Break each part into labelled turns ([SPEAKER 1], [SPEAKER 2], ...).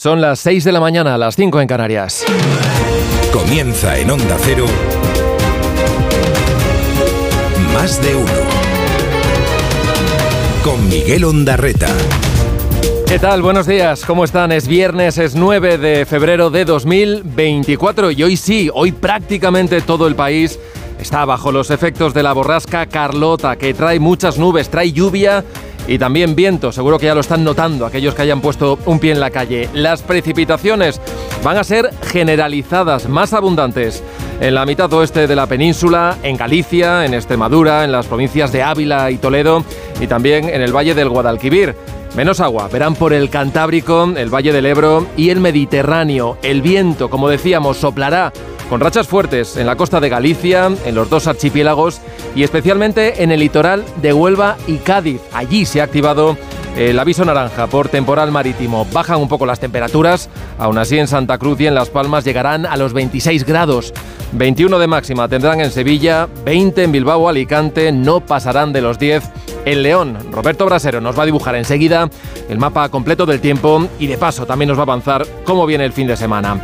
[SPEAKER 1] Son las 6 de la mañana, las 5 en Canarias.
[SPEAKER 2] Comienza en Onda Cero. Más de uno. Con Miguel Ondarreta.
[SPEAKER 1] ¿Qué tal? Buenos días, ¿cómo están? Es viernes, es 9 de febrero de 2024 y hoy sí, hoy prácticamente todo el país está bajo los efectos de la borrasca Carlota, que trae muchas nubes, trae lluvia y también viento. Seguro que ya lo están notando aquellos que hayan puesto un pie en la calle. Las precipitaciones van a ser generalizadas, más abundantes en la mitad oeste de la península, en Galicia, en Extremadura, en las provincias de Ávila y Toledo y también en el valle del Guadalquivir. Menos agua, verán por el Cantábrico, el Valle del Ebro y el Mediterráneo. El viento, como decíamos, soplará con rachas fuertes en la costa de Galicia, en los dos archipiélagos y especialmente en el litoral de Huelva y Cádiz. Allí se ha activado el aviso naranja por temporal marítimo. Bajan un poco las temperaturas, aún así en Santa Cruz y en Las Palmas llegarán a los 26 grados. 21 de máxima tendrán en Sevilla, 20 en Bilbao, Alicante, no pasarán de los 10 en León. Roberto Brasero nos va a dibujar enseguida el mapa completo del tiempo y de paso también nos va a avanzar cómo viene el fin de semana.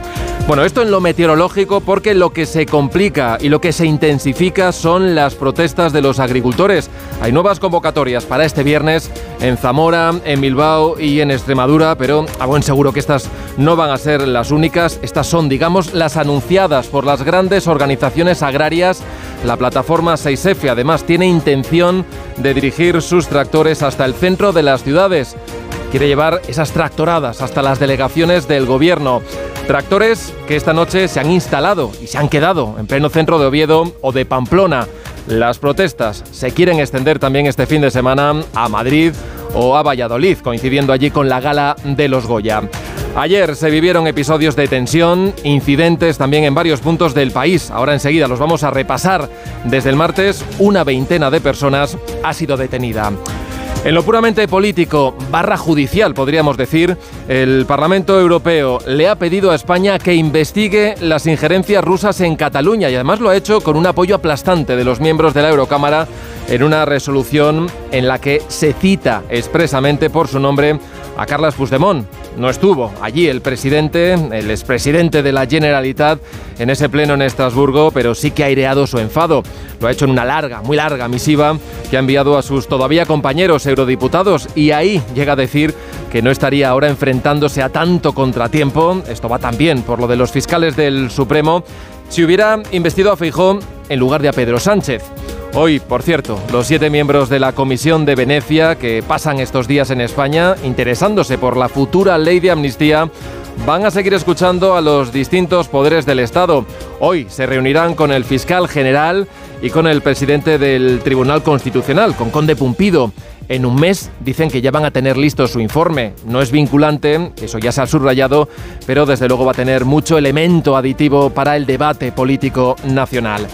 [SPEAKER 1] Bueno, esto en lo meteorológico porque lo que se complica y lo que se intensifica son las protestas de los agricultores. Hay nuevas convocatorias para este viernes en Zamora, en Bilbao y en Extremadura, pero a buen seguro que estas no van a ser las únicas. Estas son, digamos, las anunciadas por las grandes organizaciones agrarias. La plataforma 6F además tiene intención de dirigir sus tractores hasta el centro de las ciudades quiere llevar esas tractoradas hasta las delegaciones del gobierno. Tractores que esta noche se han instalado y se han quedado en pleno centro de Oviedo o de Pamplona. Las protestas se quieren extender también este fin de semana a Madrid o a Valladolid, coincidiendo allí con la gala de los Goya. Ayer se vivieron episodios de tensión, incidentes también en varios puntos del país. Ahora enseguida los vamos a repasar. Desde el martes, una veintena de personas ha sido detenida. En lo puramente político, barra judicial, podríamos decir, el Parlamento Europeo le ha pedido a España que investigue las injerencias rusas en Cataluña y además lo ha hecho con un apoyo aplastante de los miembros de la Eurocámara en una resolución en la que se cita expresamente por su nombre a Carles Puigdemont. No estuvo allí el presidente, el expresidente de la Generalitat, en ese pleno en Estrasburgo, pero sí que ha aireado su enfado. Lo ha hecho en una larga, muy larga misiva que ha enviado a sus todavía compañeros eurodiputados y ahí llega a decir que no estaría ahora enfrentándose a tanto contratiempo, esto va también por lo de los fiscales del Supremo, si hubiera investido a Feijó en lugar de a Pedro Sánchez. Hoy, por cierto, los siete miembros de la Comisión de Venecia que pasan estos días en España interesándose por la futura ley de amnistía van a seguir escuchando a los distintos poderes del Estado. Hoy se reunirán con el fiscal general y con el presidente del Tribunal Constitucional, con Conde Pumpido. En un mes dicen que ya van a tener listo su informe. No es vinculante, eso ya se ha subrayado, pero desde luego va a tener mucho elemento aditivo para el debate político nacional.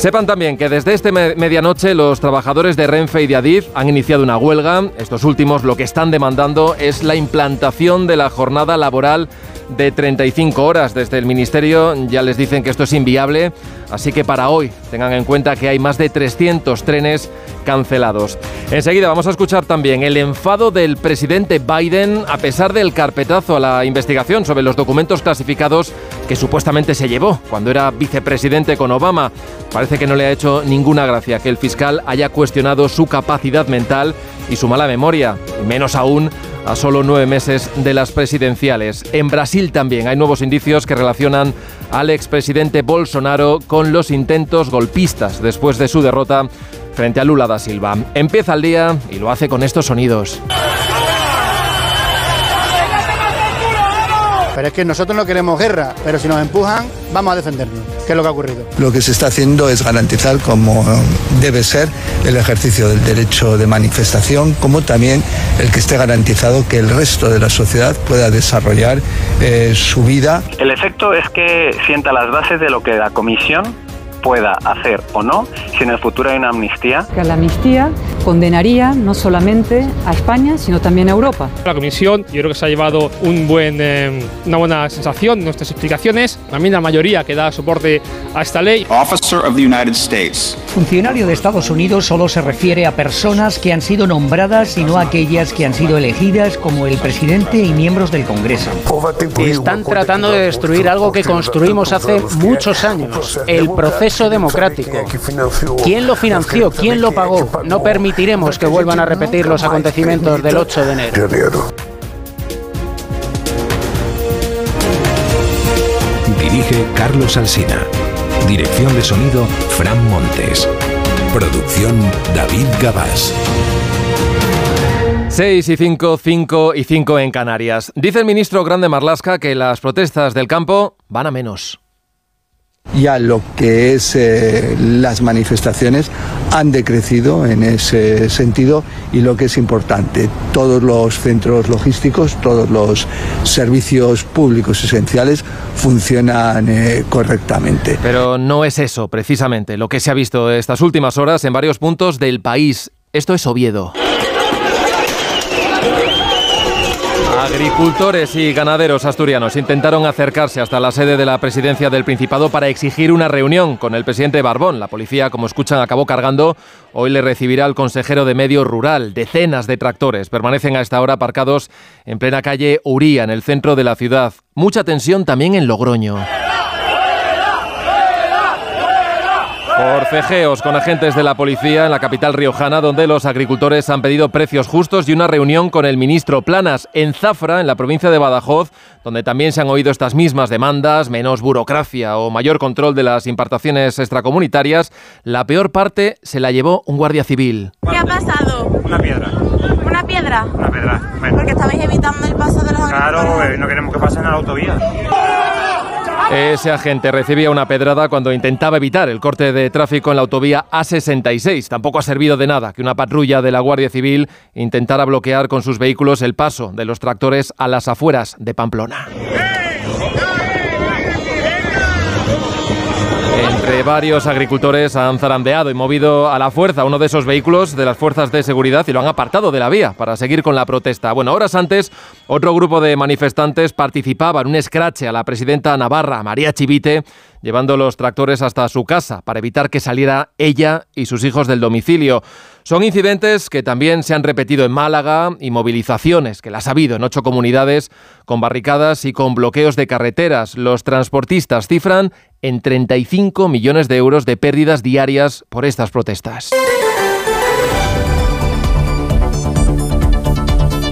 [SPEAKER 1] Sepan también que desde este medianoche los trabajadores de Renfe y de Adif han iniciado una huelga. Estos últimos lo que están demandando es la implantación de la jornada laboral de 35 horas. Desde el Ministerio ya les dicen que esto es inviable, así que para hoy tengan en cuenta que hay más de 300 trenes cancelados. Enseguida vamos a escuchar también el enfado del presidente Biden a pesar del carpetazo a la investigación sobre los documentos clasificados que supuestamente se llevó cuando era vicepresidente con Obama. Parece que no le ha hecho ninguna gracia que el fiscal haya cuestionado su capacidad mental y su mala memoria, menos aún a solo nueve meses de las presidenciales. En Brasil también hay nuevos indicios que relacionan al expresidente Bolsonaro con los intentos golpistas después de su derrota frente a Lula da Silva. Empieza el día y lo hace con estos sonidos.
[SPEAKER 3] Pero es que nosotros no queremos guerra, pero si nos empujan, vamos a defendernos. ¿Qué es lo que ha ocurrido?
[SPEAKER 4] Lo que se está haciendo es garantizar como debe ser el ejercicio del derecho de manifestación, como también el que esté garantizado que el resto de la sociedad pueda desarrollar eh, su vida.
[SPEAKER 5] El efecto es que sienta las bases de lo que la Comisión pueda hacer o no si en el futuro hay una amnistía.
[SPEAKER 6] Que la amnistía condenaría no solamente a España, sino también a Europa.
[SPEAKER 7] La Comisión yo creo que se ha llevado un buen, eh, una buena sensación nuestras explicaciones, también la mayoría que da soporte a esta ley.
[SPEAKER 8] Officer of the United States.
[SPEAKER 9] Funcionario de Estados Unidos solo se refiere a personas que han sido nombradas y no a aquellas que han sido elegidas como el presidente y miembros del Congreso.
[SPEAKER 10] Están tratando de destruir algo que construimos hace muchos años, el proceso democrático. ¿Quién lo financió? ¿Quién lo pagó? No permitiremos que vuelvan a repetir los acontecimientos del 8 de enero.
[SPEAKER 2] Dirige Carlos Alsina. Dirección de sonido Fran Montes. Producción David Gabás.
[SPEAKER 1] 6 y 5, 5 y 5 en Canarias. Dice el ministro Grande Marlasca que las protestas del campo van a menos
[SPEAKER 4] ya lo que es eh, las manifestaciones han decrecido en ese sentido y lo que es importante, todos los centros logísticos, todos los servicios públicos esenciales funcionan eh, correctamente.
[SPEAKER 1] Pero no es eso precisamente lo que se ha visto estas últimas horas en varios puntos del país. Esto es Oviedo. Agricultores y ganaderos asturianos intentaron acercarse hasta la sede de la presidencia del Principado para exigir una reunión con el presidente Barbón. La policía, como escuchan, acabó cargando. Hoy le recibirá el consejero de Medio Rural. Decenas de tractores permanecen a esta hora aparcados en plena calle Uría, en el centro de la ciudad. Mucha tensión también en Logroño. Forcejeos con agentes de la policía en la capital riojana, donde los agricultores han pedido precios justos y una reunión con el ministro Planas en Zafra, en la provincia de Badajoz, donde también se han oído estas mismas demandas, menos burocracia o mayor control de las importaciones extracomunitarias. La peor parte se la llevó un guardia civil.
[SPEAKER 11] ¿Qué ha pasado?
[SPEAKER 12] Una piedra.
[SPEAKER 11] ¿Una piedra?
[SPEAKER 12] Una piedra.
[SPEAKER 11] Porque estabais evitando el paso de los
[SPEAKER 12] Claro, eh, no queremos que pasen a la autovía.
[SPEAKER 1] Ese agente recibía una pedrada cuando intentaba evitar el corte de tráfico en la autovía A66. Tampoco ha servido de nada que una patrulla de la Guardia Civil intentara bloquear con sus vehículos el paso de los tractores a las afueras de Pamplona. Entre varios agricultores han zarandeado y movido a la fuerza uno de esos vehículos de las fuerzas de seguridad y lo han apartado de la vía para seguir con la protesta. Bueno, horas antes, otro grupo de manifestantes participaba en un escrache a la presidenta Navarra, María Chivite, llevando los tractores hasta su casa para evitar que saliera ella y sus hijos del domicilio. Son incidentes que también se han repetido en Málaga y movilizaciones que las ha habido en ocho comunidades con barricadas y con bloqueos de carreteras. Los transportistas cifran en 35 millones de euros de pérdidas diarias por estas protestas.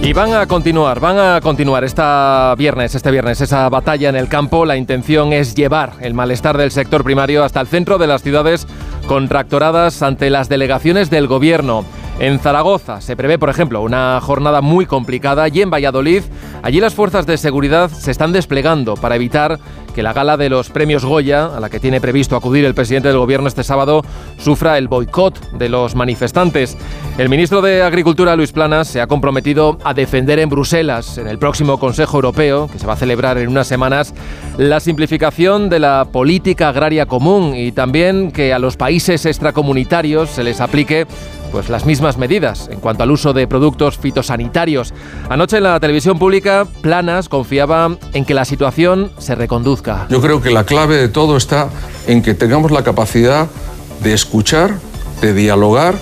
[SPEAKER 1] Y van a continuar, van a continuar esta viernes, este viernes, esa batalla en el campo. La intención es llevar el malestar del sector primario hasta el centro de las ciudades con tractoradas ante las delegaciones del gobierno. En Zaragoza se prevé, por ejemplo, una jornada muy complicada y en Valladolid, allí las fuerzas de seguridad se están desplegando para evitar que la gala de los premios Goya, a la que tiene previsto acudir el presidente del gobierno este sábado, sufra el boicot de los manifestantes. El ministro de Agricultura, Luis Planas, se ha comprometido a defender en Bruselas, en el próximo Consejo Europeo, que se va a celebrar en unas semanas, la simplificación de la política agraria común y también que a los países extracomunitarios se les aplique pues las mismas medidas en cuanto al uso de productos fitosanitarios. Anoche en la televisión pública, Planas confiaba en que la situación se reconduzca.
[SPEAKER 13] Yo creo que la clave de todo está en que tengamos la capacidad de escuchar, de dialogar,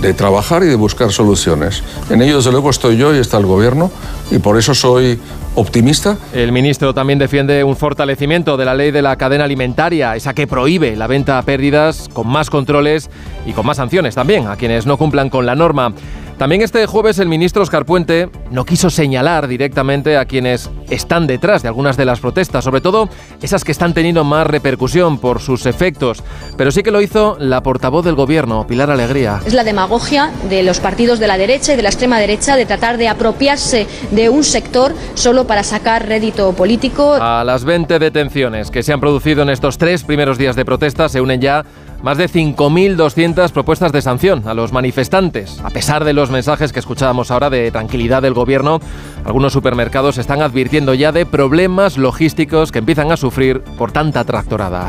[SPEAKER 13] de trabajar y de buscar soluciones. En ello, desde luego, estoy yo y está el Gobierno, y por eso soy optimista.
[SPEAKER 1] El ministro también defiende un fortalecimiento de la ley de la cadena alimentaria, esa que prohíbe la venta a pérdidas, con más controles y con más sanciones también a quienes no cumplan con la norma. También este jueves el ministro Oscar Puente no quiso señalar directamente a quienes están detrás de algunas de las protestas, sobre todo esas que están teniendo más repercusión por sus efectos, pero sí que lo hizo la portavoz del gobierno, Pilar Alegría.
[SPEAKER 14] Es la demagogia de los partidos de la derecha y de la extrema derecha de tratar de apropiarse de un sector solo para sacar rédito político.
[SPEAKER 1] A las 20 detenciones que se han producido en estos tres primeros días de protesta se unen ya más de 5.200 propuestas de sanción a los manifestantes. A pesar de los mensajes que escuchábamos ahora de tranquilidad del gobierno, algunos supermercados están advirtiendo ya de problemas logísticos que empiezan a sufrir por tanta tractorada.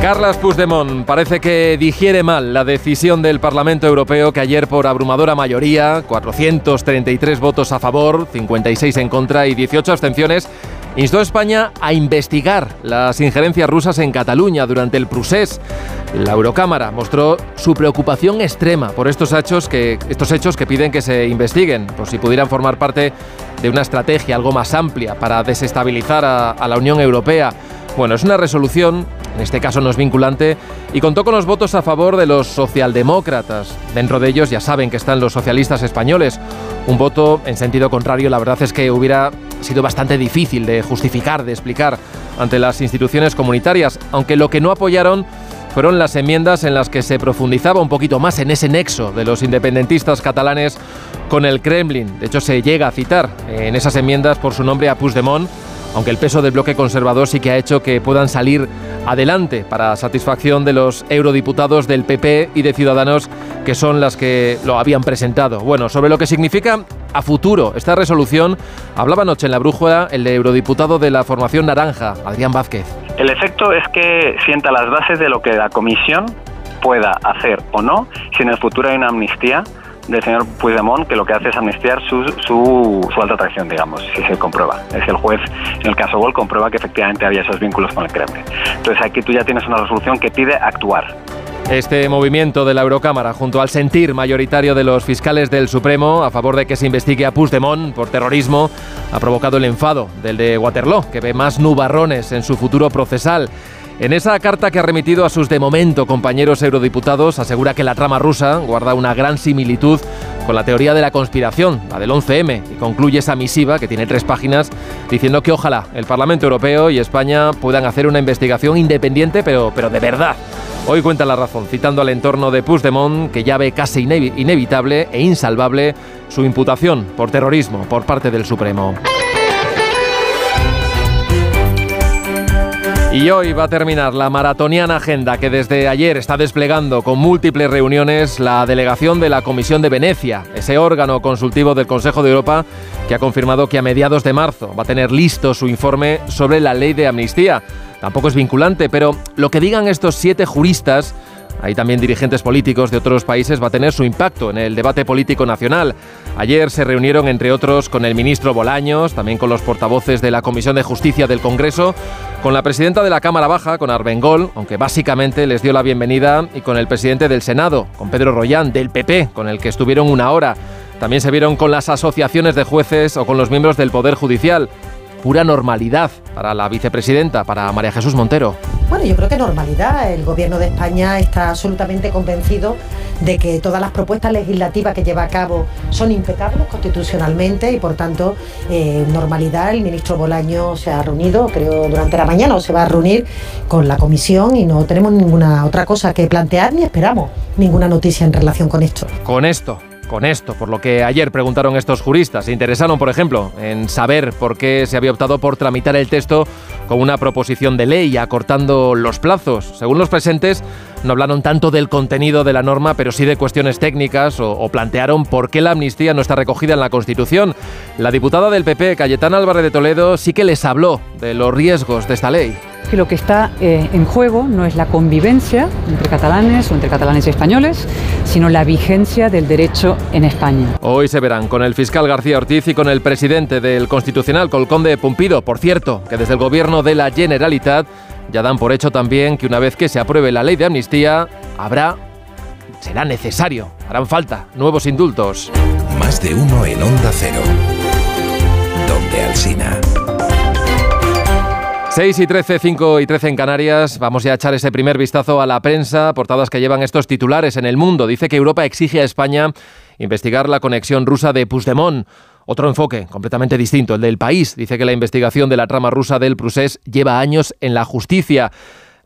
[SPEAKER 1] Carlas Puigdemont parece que digiere mal la decisión del Parlamento Europeo que ayer por abrumadora mayoría, 433 votos a favor, 56 en contra y 18 abstenciones, instó a España a investigar las injerencias rusas en Cataluña durante el procés. La Eurocámara mostró su preocupación extrema por estos hechos que, estos hechos que piden que se investiguen, por si pudieran formar parte de una estrategia algo más amplia para desestabilizar a, a la Unión Europea. Bueno, es una resolución, en este caso no es vinculante, y contó con los votos a favor de los socialdemócratas. Dentro de ellos ya saben que están los socialistas españoles. Un voto en sentido contrario, la verdad es que hubiera sido bastante difícil de justificar, de explicar ante las instituciones comunitarias, aunque lo que no apoyaron fueron las enmiendas en las que se profundizaba un poquito más en ese nexo de los independentistas catalanes con el Kremlin. De hecho, se llega a citar en esas enmiendas por su nombre a Puigdemont, aunque el peso del bloque conservador sí que ha hecho que puedan salir adelante para satisfacción de los eurodiputados del PP y de Ciudadanos, que son las que lo habían presentado. Bueno, sobre lo que significa a futuro esta resolución, hablaba anoche en la brújula el eurodiputado de la formación naranja, Adrián Vázquez.
[SPEAKER 5] El efecto es que sienta las bases de lo que la Comisión pueda hacer o no si en el futuro hay una amnistía del señor Puigdemont que lo que hace es amnistiar su, su, su, alta traición, digamos, si se comprueba. Es el juez, en el caso Gol, comprueba que efectivamente había esos vínculos con el Kremlin. Entonces aquí tú ya tienes una resolución que pide actuar.
[SPEAKER 1] Este movimiento de la Eurocámara, junto al sentir mayoritario de los fiscales del Supremo a favor de que se investigue a Puigdemont por terrorismo, ha provocado el enfado del de Waterloo, que ve más nubarrones en su futuro procesal. En esa carta que ha remitido a sus de momento compañeros eurodiputados, asegura que la trama rusa guarda una gran similitud con la teoría de la conspiración, la del 11M, y concluye esa misiva, que tiene tres páginas, diciendo que ojalá el Parlamento Europeo y España puedan hacer una investigación independiente, pero, pero de verdad. Hoy cuenta la razón, citando al entorno de Puigdemont, que ya ve casi inevitable e insalvable su imputación por terrorismo por parte del Supremo. Y hoy va a terminar la maratoniana agenda que desde ayer está desplegando con múltiples reuniones la delegación de la Comisión de Venecia, ese órgano consultivo del Consejo de Europa que ha confirmado que a mediados de marzo va a tener listo su informe sobre la ley de amnistía. Tampoco es vinculante, pero lo que digan estos siete juristas hay también dirigentes políticos de otros países, va a tener su impacto en el debate político nacional. Ayer se reunieron, entre otros, con el ministro Bolaños, también con los portavoces de la Comisión de Justicia del Congreso, con la presidenta de la Cámara Baja, con Arbengol, aunque básicamente les dio la bienvenida, y con el presidente del Senado, con Pedro Rollán, del PP, con el que estuvieron una hora. También se vieron con las asociaciones de jueces o con los miembros del Poder Judicial pura normalidad para la vicepresidenta, para María Jesús Montero.
[SPEAKER 15] Bueno, yo creo que normalidad. El gobierno de España está absolutamente convencido de que todas las propuestas legislativas que lleva a cabo son impecables constitucionalmente y por tanto eh, normalidad. El ministro Bolaño se ha reunido, creo, durante la mañana o se va a reunir con la comisión y no tenemos ninguna otra cosa que plantear ni esperamos ninguna noticia en relación con esto.
[SPEAKER 1] Con esto con esto, por lo que ayer preguntaron estos juristas. Se interesaron, por ejemplo, en saber por qué se había optado por tramitar el texto con una proposición de ley, acortando los plazos. Según los presentes, no hablaron tanto del contenido de la norma, pero sí de cuestiones técnicas o, o, plantearon por qué la amnistía no está recogida en la Constitución. La diputada del PP, Cayetana Álvarez de Toledo, sí que les habló de los riesgos de esta ley
[SPEAKER 6] que lo que está eh, en juego no es la convivencia entre catalanes o entre catalanes y españoles, sino la vigencia del derecho en España.
[SPEAKER 1] Hoy se verán con el fiscal García Ortiz y con el presidente del Constitucional, Colconde Pumpido. Por cierto, que desde el gobierno de la Generalitat ya dan por hecho también que una vez que se apruebe la ley de amnistía, habrá, será necesario, harán falta nuevos indultos.
[SPEAKER 2] Más de uno en Onda Cero. Donde Alsina.
[SPEAKER 1] 6 y 13, 5 y 13 en Canarias. Vamos a echar ese primer vistazo a la prensa, portadas que llevan estos titulares en el mundo. Dice que Europa exige a España investigar la conexión rusa de Puigdemont. Otro enfoque completamente distinto, el del país. Dice que la investigación de la trama rusa del Prusés lleva años en la justicia.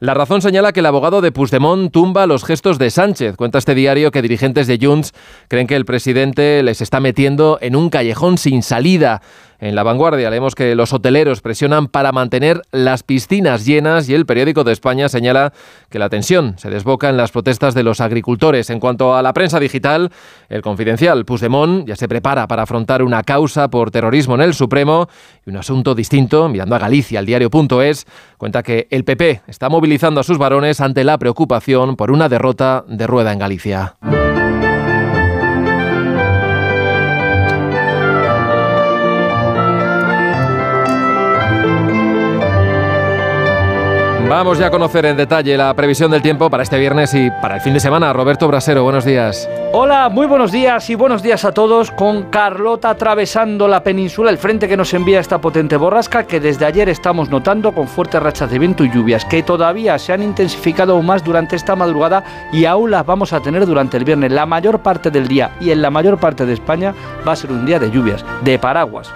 [SPEAKER 1] La razón señala que el abogado de Puigdemont tumba los gestos de Sánchez. Cuenta este diario que dirigentes de Junts creen que el presidente les está metiendo en un callejón sin salida. En la vanguardia leemos que los hoteleros presionan para mantener las piscinas llenas y el periódico de España señala que la tensión se desboca en las protestas de los agricultores. En cuanto a la prensa digital, el confidencial Puigdemont ya se prepara para afrontar una causa por terrorismo en el Supremo y un asunto distinto, mirando a Galicia, el diario.es, cuenta que el PP está movilizando a sus varones ante la preocupación por una derrota de rueda en Galicia. Vamos ya a conocer en detalle la previsión del tiempo para este viernes y para el fin de semana. Roberto Brasero, buenos días.
[SPEAKER 16] Hola, muy buenos días y buenos días a todos con Carlota atravesando la península, el frente que nos envía esta potente borrasca que desde ayer estamos notando con fuertes rachas de viento y lluvias que todavía se han intensificado aún más durante esta madrugada y aún las vamos a tener durante el viernes. La mayor parte del día y en la mayor parte de España va a ser un día de lluvias, de paraguas.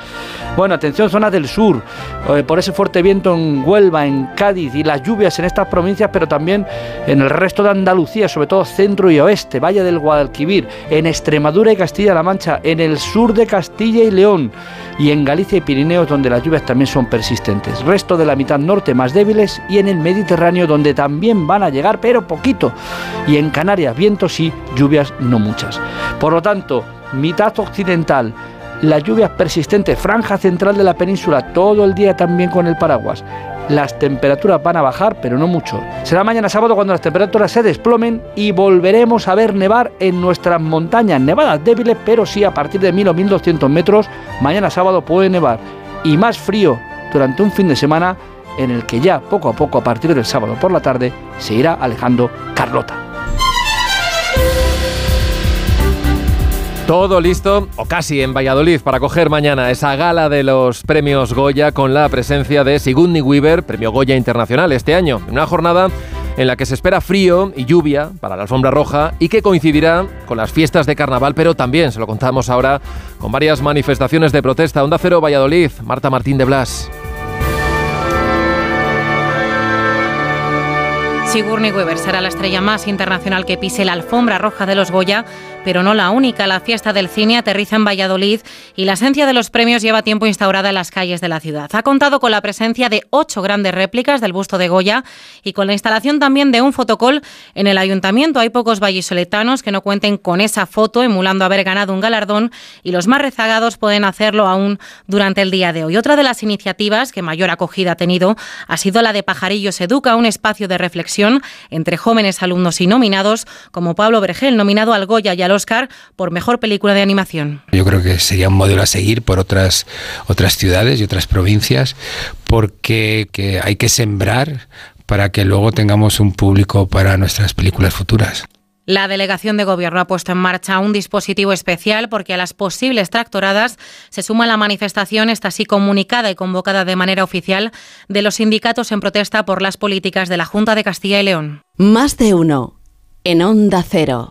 [SPEAKER 16] Bueno, atención zonas del sur, eh, por ese fuerte viento en Huelva, en Cádiz y las lluvias en estas provincias, pero también en el resto de Andalucía, sobre todo centro y oeste, Valle del Guadalquivir, en Extremadura y Castilla-La Mancha, en el sur de Castilla y León y en Galicia y Pirineos donde las lluvias también son persistentes. Resto de la mitad norte más débiles y en el Mediterráneo donde también van a llegar pero poquito. Y en Canarias vientos y lluvias no muchas. Por lo tanto, mitad occidental, las lluvias persistentes, franja central de la península, todo el día también con el paraguas. Las temperaturas van a bajar, pero no mucho. Será mañana sábado cuando las temperaturas se desplomen y volveremos a ver nevar en nuestras montañas. Nevadas débiles, pero sí a partir de 1000 o 1200 metros. Mañana sábado puede nevar. Y más frío durante un fin de semana en el que ya poco a poco a partir del sábado por la tarde se irá alejando Carlota.
[SPEAKER 1] Todo listo, o casi en Valladolid, para coger mañana esa gala de los premios Goya con la presencia de Sigourney Weaver, premio Goya Internacional este año. Una jornada en la que se espera frío y lluvia para la alfombra roja y que coincidirá con las fiestas de carnaval, pero también, se lo contamos ahora, con varias manifestaciones de protesta. Onda Cero Valladolid, Marta Martín de Blas.
[SPEAKER 17] Sigourney Weaver será la estrella más internacional que pise la alfombra roja de los Goya, pero no la única. La fiesta del cine aterriza en Valladolid y la esencia de los premios lleva tiempo instaurada en las calles de la ciudad. Ha contado con la presencia de ocho grandes réplicas del busto de Goya y con la instalación también de un fotocol en el ayuntamiento. Hay pocos vallisoletanos que no cuenten con esa foto emulando haber ganado un galardón y los más rezagados pueden hacerlo aún durante el día de hoy. Otra de las iniciativas que mayor acogida ha tenido ha sido la de Pajarillos Educa, un espacio de reflexión entre jóvenes alumnos y nominados, como Pablo Vergel, nominado al Goya y al Oscar por Mejor Película de Animación.
[SPEAKER 18] Yo creo que sería un modelo a seguir por otras, otras ciudades y otras provincias, porque que hay que sembrar para que luego tengamos un público para nuestras películas futuras.
[SPEAKER 17] La delegación de gobierno ha puesto en marcha un dispositivo especial porque a las posibles tractoradas se suma la manifestación, esta así comunicada y convocada de manera oficial, de los sindicatos en protesta por las políticas de la Junta de Castilla y León.
[SPEAKER 19] Más de uno. En Onda Cero.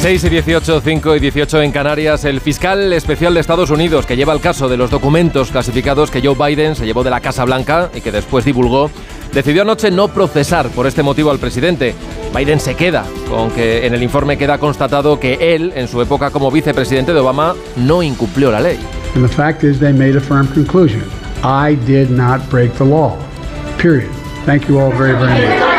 [SPEAKER 1] 6 y 18, 5 y 18 en Canarias, el fiscal especial de Estados Unidos que lleva el caso de los documentos clasificados que Joe Biden se llevó de la Casa Blanca y que después divulgó, decidió anoche no procesar por este motivo al presidente. Biden se queda con que en el informe queda constatado que él, en su época como vicepresidente de Obama, no incumplió la ley.
[SPEAKER 20] I did not break the law. Period. Thank you all very, very much.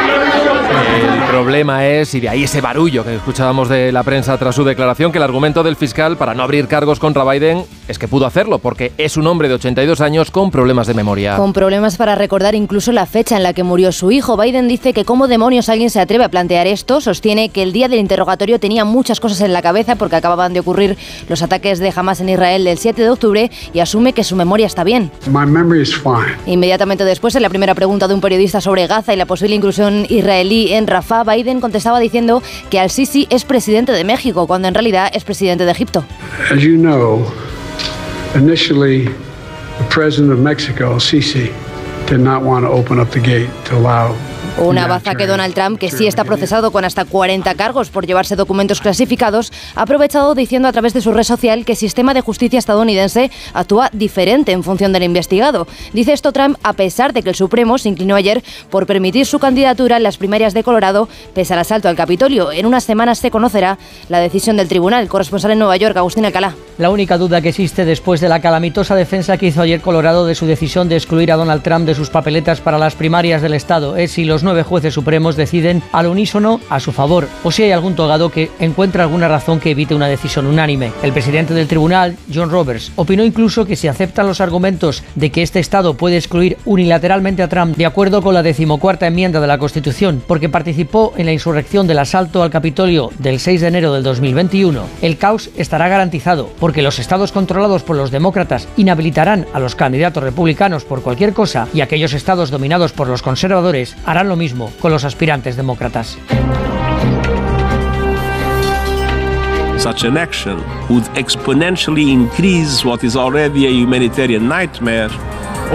[SPEAKER 1] Problema es, y de ahí ese barullo que escuchábamos de la prensa tras su declaración, que el argumento del fiscal para no abrir cargos contra Biden es que pudo hacerlo, porque es un hombre de 82 años con problemas de memoria.
[SPEAKER 21] Con problemas para recordar incluso la fecha en la que murió su hijo. Biden dice que cómo demonios alguien se atreve a plantear esto. Sostiene que el día del interrogatorio tenía muchas cosas en la cabeza porque acababan de ocurrir los ataques de Hamas en Israel del 7 de octubre y asume que su memoria está bien.
[SPEAKER 20] My memory is fine.
[SPEAKER 21] Inmediatamente después, en la primera pregunta de un periodista sobre Gaza y la posible inclusión israelí en Rafah, Biden contestaba diciendo que al-Sisi es presidente de México, cuando en realidad es presidente de Egipto.
[SPEAKER 20] As you know, initially, the president of Mexico, Sisi, did not want to open up the gate to allow
[SPEAKER 21] Una baza que Donald Trump, que sí está procesado con hasta 40 cargos por llevarse documentos clasificados, ha aprovechado diciendo a través de su red social que el sistema de justicia estadounidense actúa diferente en función del investigado. Dice esto Trump a pesar de que el Supremo se inclinó ayer por permitir su candidatura en las primarias de Colorado pese al asalto al Capitolio. En unas semanas se conocerá la decisión del tribunal. Corresponsal en Nueva York, Agustín Alcalá.
[SPEAKER 22] La única duda que existe después de la calamitosa defensa que hizo ayer Colorado de su decisión de excluir a Donald Trump de sus papeletas para las primarias del Estado es si los nueve jueces supremos deciden al unísono a su favor o si hay algún togado que encuentra alguna razón que evite una decisión unánime. El presidente del tribunal, John Roberts, opinó incluso que si aceptan los argumentos de que este Estado puede excluir unilateralmente a Trump de acuerdo con la decimocuarta enmienda de la Constitución porque participó en la insurrección del asalto al Capitolio del 6 de enero del 2021, el caos estará garantizado porque los estados controlados por los demócratas inhabilitarán a los candidatos republicanos por cualquier cosa y aquellos estados dominados por los conservadores harán lo mismo con los aspirantes demócratas.
[SPEAKER 23] Such an action would exponentially increase what is already a humanitarian nightmare.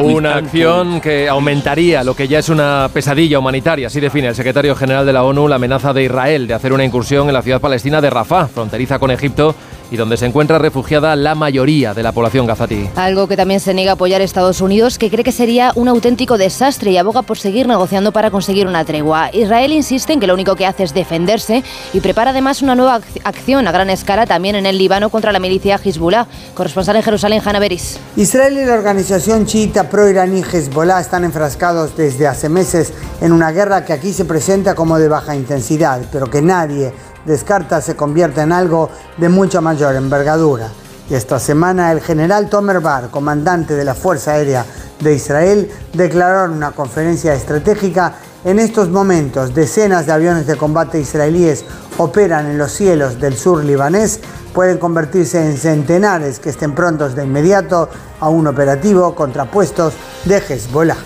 [SPEAKER 1] Una acción que aumentaría lo que ya es una pesadilla humanitaria, así define el secretario general de la ONU la amenaza de Israel de hacer una incursión en la ciudad palestina de Rafah, fronteriza con Egipto y donde se encuentra refugiada la mayoría de la población gazatí.
[SPEAKER 21] Algo que también se niega a apoyar Estados Unidos, que cree que sería un auténtico desastre y aboga por seguir negociando para conseguir una tregua. Israel insiste en que lo único que hace es defenderse y prepara además una nueva acción a gran escala también en el Líbano contra la milicia Hezbollah. Corresponsal en Jerusalén, Hanna Beris.
[SPEAKER 24] Israel y la organización chiita pro-iraní Hezbollah están enfrascados desde hace meses en una guerra que aquí se presenta como de baja intensidad, pero que nadie descarta se convierta en algo de mucha mayor envergadura. Y esta semana el general Tomer Bar, comandante de la Fuerza Aérea de Israel, declaró en una conferencia estratégica en estos momentos decenas de aviones de combate israelíes operan en los cielos del sur libanés, pueden convertirse en centenares que estén prontos de inmediato a un operativo contra puestos de Hezbollah.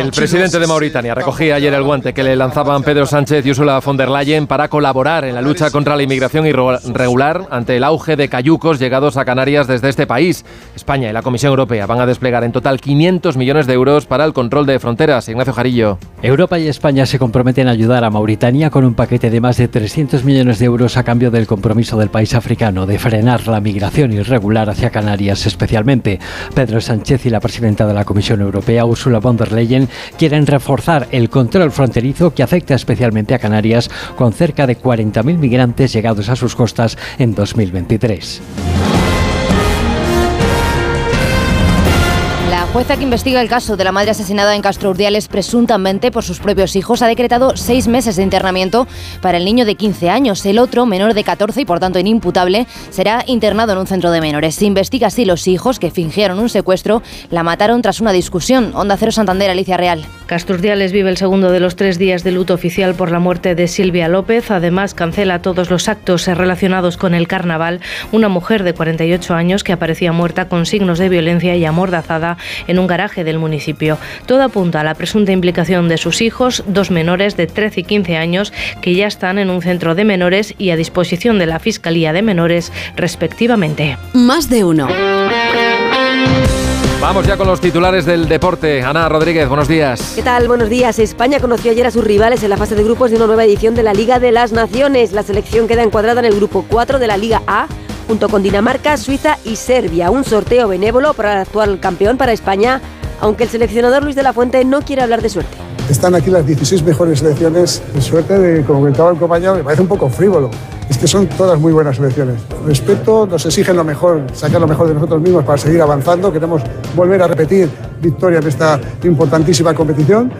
[SPEAKER 1] El presidente de Mauritania recogía ayer el guante que le lanzaban Pedro Sánchez y Ursula von der Leyen para colaborar en la lucha contra la inmigración irregular ante el auge de cayucos llegados a Canarias desde este país. España y la Comisión Europea van a desplegar en total 500 millones de euros para el control de fronteras. Ignacio Jarillo.
[SPEAKER 25] Europa y España se comprometen a ayudar a Mauritania con un paquete de más de 300 millones de euros a cambio del compromiso del país africano de frenar la migración irregular hacia Canarias especialmente. Pedro Sánchez y la presidenta de la Comisión Europea, Ursula von der Leyen, quieren reforzar el control fronterizo que afecta especialmente a Canarias con cerca de 40.000 migrantes llegados a sus costas en 2023.
[SPEAKER 21] Jueza que investiga el caso de la madre asesinada en Castro Urdiales presuntamente por sus propios hijos ha decretado seis meses de internamiento para el niño de 15 años. El otro, menor de 14 y por tanto inimputable, será internado en un centro de menores. Se investiga si los hijos que fingieron un secuestro la mataron tras una discusión. Onda Cero Santander, Alicia Real.
[SPEAKER 26] Castro Urdiales vive el segundo de los tres días de luto oficial por la muerte de Silvia López. Además, cancela todos los actos relacionados con el carnaval. Una mujer de 48 años que aparecía muerta con signos de violencia y amordazada en un garaje del municipio. Todo apunta a la presunta implicación de sus hijos, dos menores de 13 y 15 años, que ya están en un centro de menores y a disposición de la Fiscalía de Menores, respectivamente.
[SPEAKER 19] Más de uno.
[SPEAKER 1] Vamos ya con los titulares del deporte. Ana Rodríguez, buenos días.
[SPEAKER 27] ¿Qué tal? Buenos días. España conoció ayer a sus rivales en la fase de grupos de una nueva edición de la Liga de las Naciones. La selección queda encuadrada en el grupo 4 de la Liga A junto con Dinamarca, Suiza y Serbia. Un sorteo benévolo para el actual campeón para España, aunque el seleccionador Luis de la Fuente no quiere hablar de suerte.
[SPEAKER 28] Están aquí las 16 mejores selecciones. Suerte, de, como comentaba el compañero, me parece un poco frívolo.
[SPEAKER 29] es que son todas muy buenas selecciones. Respeto, nos exigen lo mejor, sacar lo mejor de nosotros mismos para seguir avanzando. Queremos volver a repetir victoria en esta importantísima competición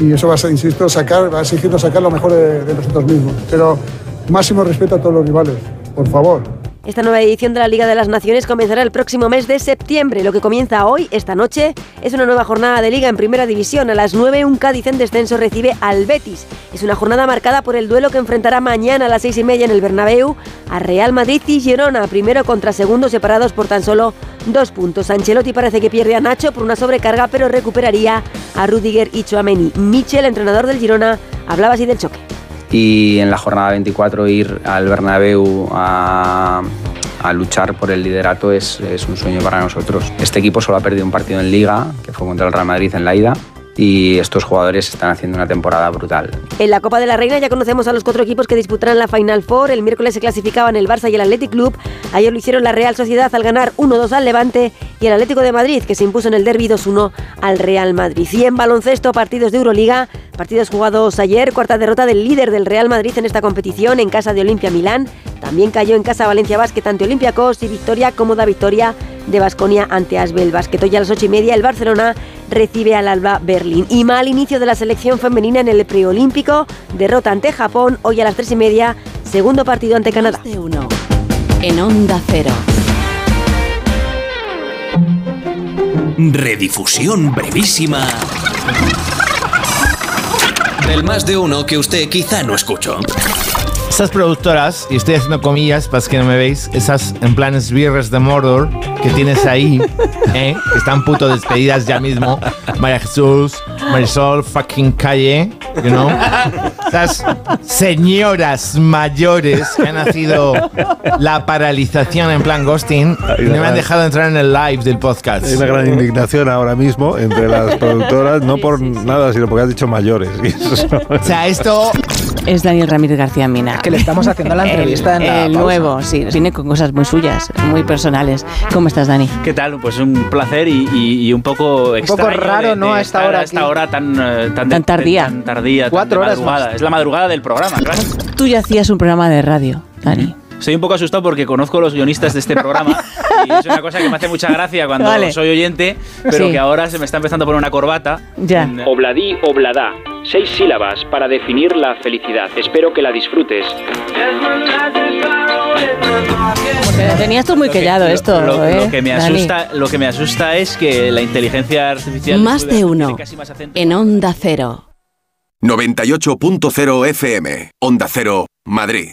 [SPEAKER 29] y eso va a, insisto, sacar, va a exigirnos sacar lo mejor de, de nosotros mismos. Pero máximo respeto a todos los rivales, por favor.
[SPEAKER 27] Esta nueva edición de la Liga de las Naciones comenzará el próximo mes de septiembre. Lo que comienza hoy, esta noche, es una nueva jornada de Liga en Primera División. A las 9, un Cádiz en descenso recibe al Betis. Es una jornada marcada por el duelo que enfrentará mañana a las 6 y media en el Bernabéu a Real Madrid y Girona, primero contra segundo, separados por tan solo dos puntos. Ancelotti parece que pierde a Nacho por una sobrecarga, pero recuperaría a Rudiger y Chouameni. Michel, entrenador del Girona, hablaba así del choque
[SPEAKER 30] y en la jornada 24 ir al Bernabéu a, luchar por el liderato es, un sueño para nosotros. Este equipo solo ha perdido un partido en liga, que fue contra el Real Madrid en la ida, y estos jugadores están haciendo una temporada brutal.
[SPEAKER 27] En la Copa de la Reina ya conocemos a los cuatro equipos que disputarán la Final Four. El miércoles se clasificaban el Barça y el Athletic Club. Ayer lo hicieron la Real Sociedad al ganar 1-2 al Levante y el Atlético de Madrid que se impuso en el derby 2-1 al Real Madrid. Y en baloncesto, partidos de Euroliga, partidos jugados ayer, cuarta derrota del líder del Real Madrid en esta competición en casa de Olimpia Milán. También cayó en casa Valencia Basket ante Olympiacos y victoria, cómoda victoria de Basconia ante Asbel Basket. Hoy a las 8 y media el Barcelona recibe al Alba Berlín. Y mal inicio de la selección femenina en el preolímpico. Derrota ante Japón. Hoy a las 3 y media, segundo partido ante Canadá.
[SPEAKER 31] Uno. En Onda Cero.
[SPEAKER 32] Redifusión brevísima. Del más de uno que usted quizá no escuchó.
[SPEAKER 33] Estas productoras, y estoy haciendo comillas para que no me veis, esas en planes birres de Mordor que tienes ahí, ¿eh? que están puto despedidas ya mismo. María Jesús, Marisol, fucking Calle, you know. Estas señoras mayores que han nacido la paralización en plan ghosting y no me han dejado entrar en el live del podcast.
[SPEAKER 34] Hay una gran indignación ahora mismo entre las productoras, no por nada, sino porque has dicho mayores.
[SPEAKER 33] O sea, esto
[SPEAKER 35] es Daniel Ramírez García Mina.
[SPEAKER 36] Que le estamos haciendo la entrevista
[SPEAKER 35] el,
[SPEAKER 36] en la
[SPEAKER 35] el
[SPEAKER 36] pausa.
[SPEAKER 35] nuevo, sí. Viene con cosas muy suyas, muy personales. ¿Cómo estás, Dani?
[SPEAKER 37] ¿Qué tal? Pues un placer y, y- y un poco
[SPEAKER 36] Un poco
[SPEAKER 37] extraño
[SPEAKER 36] raro,
[SPEAKER 37] de-
[SPEAKER 36] ¿no?
[SPEAKER 37] de
[SPEAKER 36] A esta hora
[SPEAKER 37] A esta
[SPEAKER 36] aquí.
[SPEAKER 37] hora tan, eh, tan,
[SPEAKER 35] Tan tardía.
[SPEAKER 37] Tan tardía,
[SPEAKER 36] Cuatro horas
[SPEAKER 37] madrugada.
[SPEAKER 36] más.
[SPEAKER 37] Es la madrugada del programa, claro.
[SPEAKER 35] Tú ya hacías un programa de radio, Dani.
[SPEAKER 37] Estoy un poco asustado porque conozco a los guionistas de este programa y es una cosa que me hace mucha gracia cuando
[SPEAKER 35] Vale.
[SPEAKER 37] soy oyente, pero
[SPEAKER 35] Sí.
[SPEAKER 37] que ahora se me está empezando a poner una corbata.
[SPEAKER 35] Ya.
[SPEAKER 37] Obladí, oblada. Seis sílabas para definir la felicidad. Espero que la disfrutes.
[SPEAKER 35] Pero tenías tú muy callado esto,
[SPEAKER 37] Lo,
[SPEAKER 35] ¿eh?
[SPEAKER 37] lo que me
[SPEAKER 35] Dani?
[SPEAKER 37] asusta, lo que me asusta es que la inteligencia artificial
[SPEAKER 31] Más de uno. En Onda Cero.
[SPEAKER 38] 98.0 FM, Onda Cero, Madrid.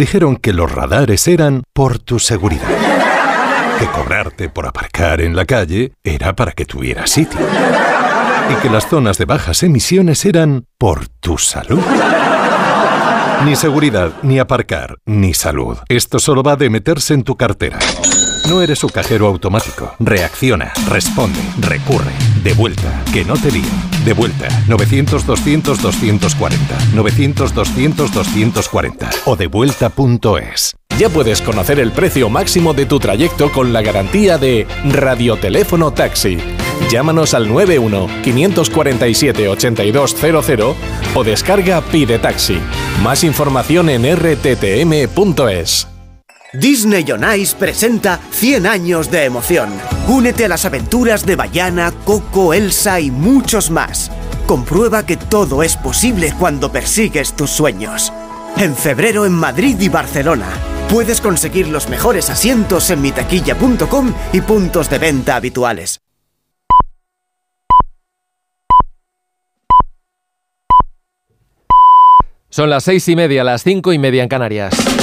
[SPEAKER 39] Dijeron que los radares eran por tu seguridad. Que cobrarte por aparcar en la calle era para que tuvieras sitio. y que las zonas de bajas emisiones eran por tu salud. Ni seguridad, ni aparcar, ni salud. Esto solo va de meterse en tu cartera. No eres su cajero automático. Reacciona, responde, recurre. De vuelta, que no te líen. De vuelta, 900-200-240. 900-200-240. O devuelta.es.
[SPEAKER 40] Ya puedes conocer el precio máximo de tu trayecto con la garantía de Radioteléfono Taxi. Llámanos al 91-547-8200 o descarga Pide Taxi. Más información en rttm.es.
[SPEAKER 41] Disney on presenta 100 años de emoción. Únete a las aventuras de Bayana, Coco, Elsa y muchos más. Comprueba que todo es posible cuando persigues tus sueños. En febrero en Madrid y Barcelona. Puedes conseguir los mejores asientos en mitaquilla.com y puntos de venta habituales.
[SPEAKER 1] Son las seis y media, las cinco y media en Canarias.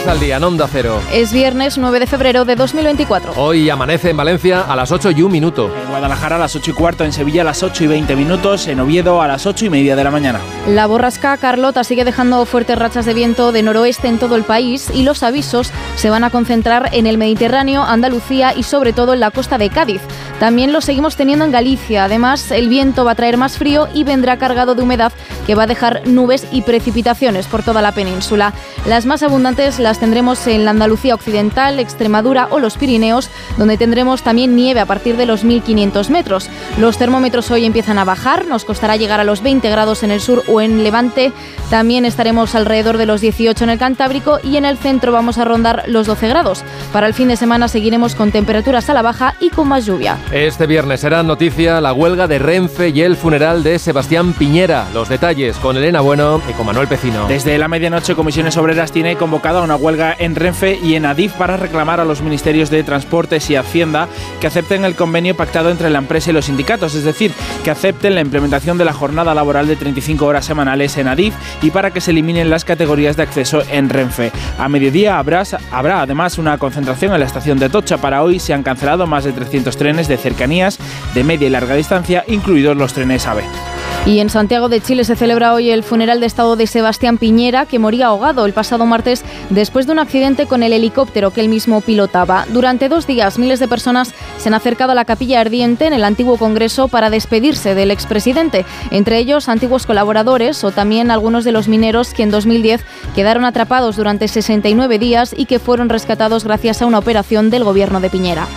[SPEAKER 1] Comienza el día en Onda Cero.
[SPEAKER 42] Es viernes 9 de febrero de 2024.
[SPEAKER 1] Hoy amanece en Valencia a las 8 y un minuto.
[SPEAKER 36] En Guadalajara a las 8 y cuarto, en Sevilla a las 8 y 20 minutos, en Oviedo a las 8 y media de la mañana.
[SPEAKER 42] La borrasca Carlota sigue dejando fuertes rachas de viento de noroeste en todo el país y los avisos se van a concentrar en el Mediterráneo, Andalucía y sobre todo en la costa de Cádiz. También lo seguimos teniendo en Galicia. Además, el viento va a traer más frío y vendrá cargado de humedad que va a dejar nubes y precipitaciones por toda la península. Las más abundantes las tendremos en la Andalucía Occidental, Extremadura o los Pirineos, donde tendremos también nieve a partir de los 1500 metros. Los termómetros hoy empiezan a bajar, nos costará llegar a los 20 grados en el sur o en Levante. También estaremos alrededor de los 18 en el Cantábrico y en el centro vamos a rondar los 12 grados. Para el fin de semana seguiremos con temperaturas a la baja y con más lluvia.
[SPEAKER 1] Este viernes será noticia la huelga de Renfe y el funeral de Sebastián Piñera. Los detalles con Elena Bueno y con Manuel Pecino.
[SPEAKER 36] Desde la medianoche, Comisiones Obreras tiene convocada una huelga en Renfe y en Adif para reclamar a los ministerios de Transportes y Hacienda que acepten el convenio pactado entre la empresa y los sindicatos, es decir, que acepten la implementación de la jornada laboral de 35 horas semanales en Adif y para que se eliminen las categorías de acceso en Renfe. A mediodía habrá, además una concentración en la estación de Tocha. Para hoy se han cancelado más de 300 trenes de cercanías de media y larga distancia, incluidos los trenes AVE.
[SPEAKER 42] Y en Santiago de Chile se celebra hoy el funeral de estado de Sebastián Piñera, que moría ahogado el pasado martes después de un accidente con el helicóptero que él mismo pilotaba. Durante dos días, miles de personas se han acercado a la capilla ardiente en el antiguo Congreso para despedirse del expresidente, entre ellos antiguos colaboradores o también algunos de los mineros que en 2010 quedaron atrapados durante 69 días y que fueron rescatados gracias a una operación del gobierno de Piñera.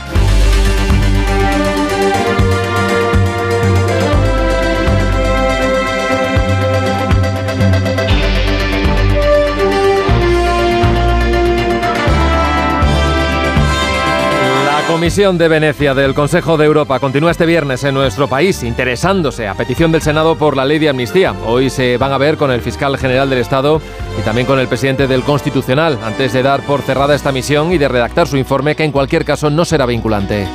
[SPEAKER 1] Comisión de Venecia del Consejo de Europa continúa este viernes en nuestro país interesándose a petición del Senado por la ley de amnistía. Hoy se van a ver con el fiscal general del Estado y también con el presidente del Constitucional antes de dar por cerrada esta misión y de redactar su informe que en cualquier caso no será vinculante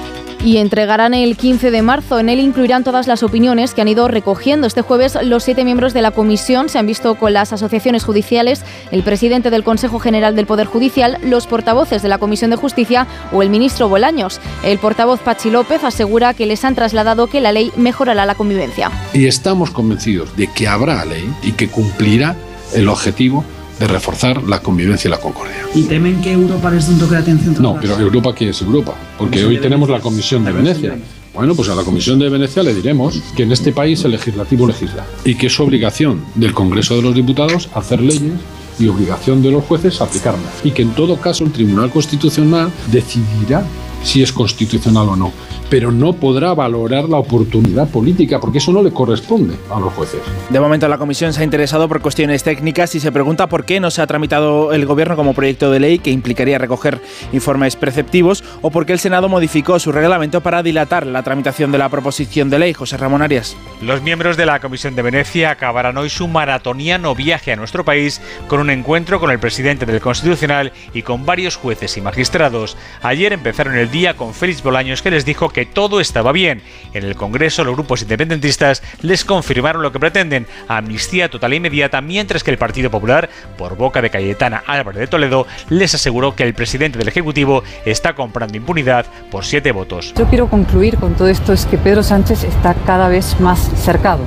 [SPEAKER 42] y entregarán el 15 de marzo. En él incluirán todas las opiniones que han ido recogiendo. Este jueves los siete miembros de la comisión se han visto con las asociaciones judiciales, el presidente del Consejo General del Poder Judicial, los portavoces de la Comisión de Justicia o el ministro Bolaños. El portavoz Pachi López asegura que les han trasladado que la ley mejorará la convivencia.
[SPEAKER 43] Y estamos convencidos de que habrá ley y que cumplirá el objetivo de reforzar la convivencia y la concordia.
[SPEAKER 44] ¿Y temen que Europa les dé un toque de atención?
[SPEAKER 43] No, pero Europa, ¿qué es Europa? Porque hoy tenemos la Comisión de Venecia. Bueno, pues a la Comisión de Venecia le diremos que en este país el legislativo legisla y que es obligación del Congreso de los Diputados hacer leyes y obligación de los jueces aplicarlas. Y que en todo caso el Tribunal Constitucional decidirá si es constitucional o no pero no podrá valorar la oportunidad política, porque eso no le corresponde a los jueces.
[SPEAKER 36] De momento la comisión se ha interesado por cuestiones técnicas y se pregunta por qué no se ha tramitado el gobierno como proyecto de ley que implicaría recoger informes preceptivos o por qué el Senado modificó su reglamento para dilatar la tramitación de la proposición de ley. José Ramón Arias.
[SPEAKER 45] Los miembros de la Comisión de Venecia acabarán hoy su maratoniano viaje a nuestro país con un encuentro con el presidente del Constitucional y con varios jueces y magistrados. Ayer empezaron el día con Félix Bolaños que les dijo que
[SPEAKER 46] que todo estaba bien. En el Congreso los grupos independentistas les confirmaron lo que pretenden, amnistía total e inmediata, mientras que el Partido Popular, por boca de Cayetana Álvarez de Toledo, les aseguró que el presidente del Ejecutivo está comprando impunidad por siete votos.
[SPEAKER 47] Yo quiero concluir con todo esto es que Pedro Sánchez está cada vez más cercado.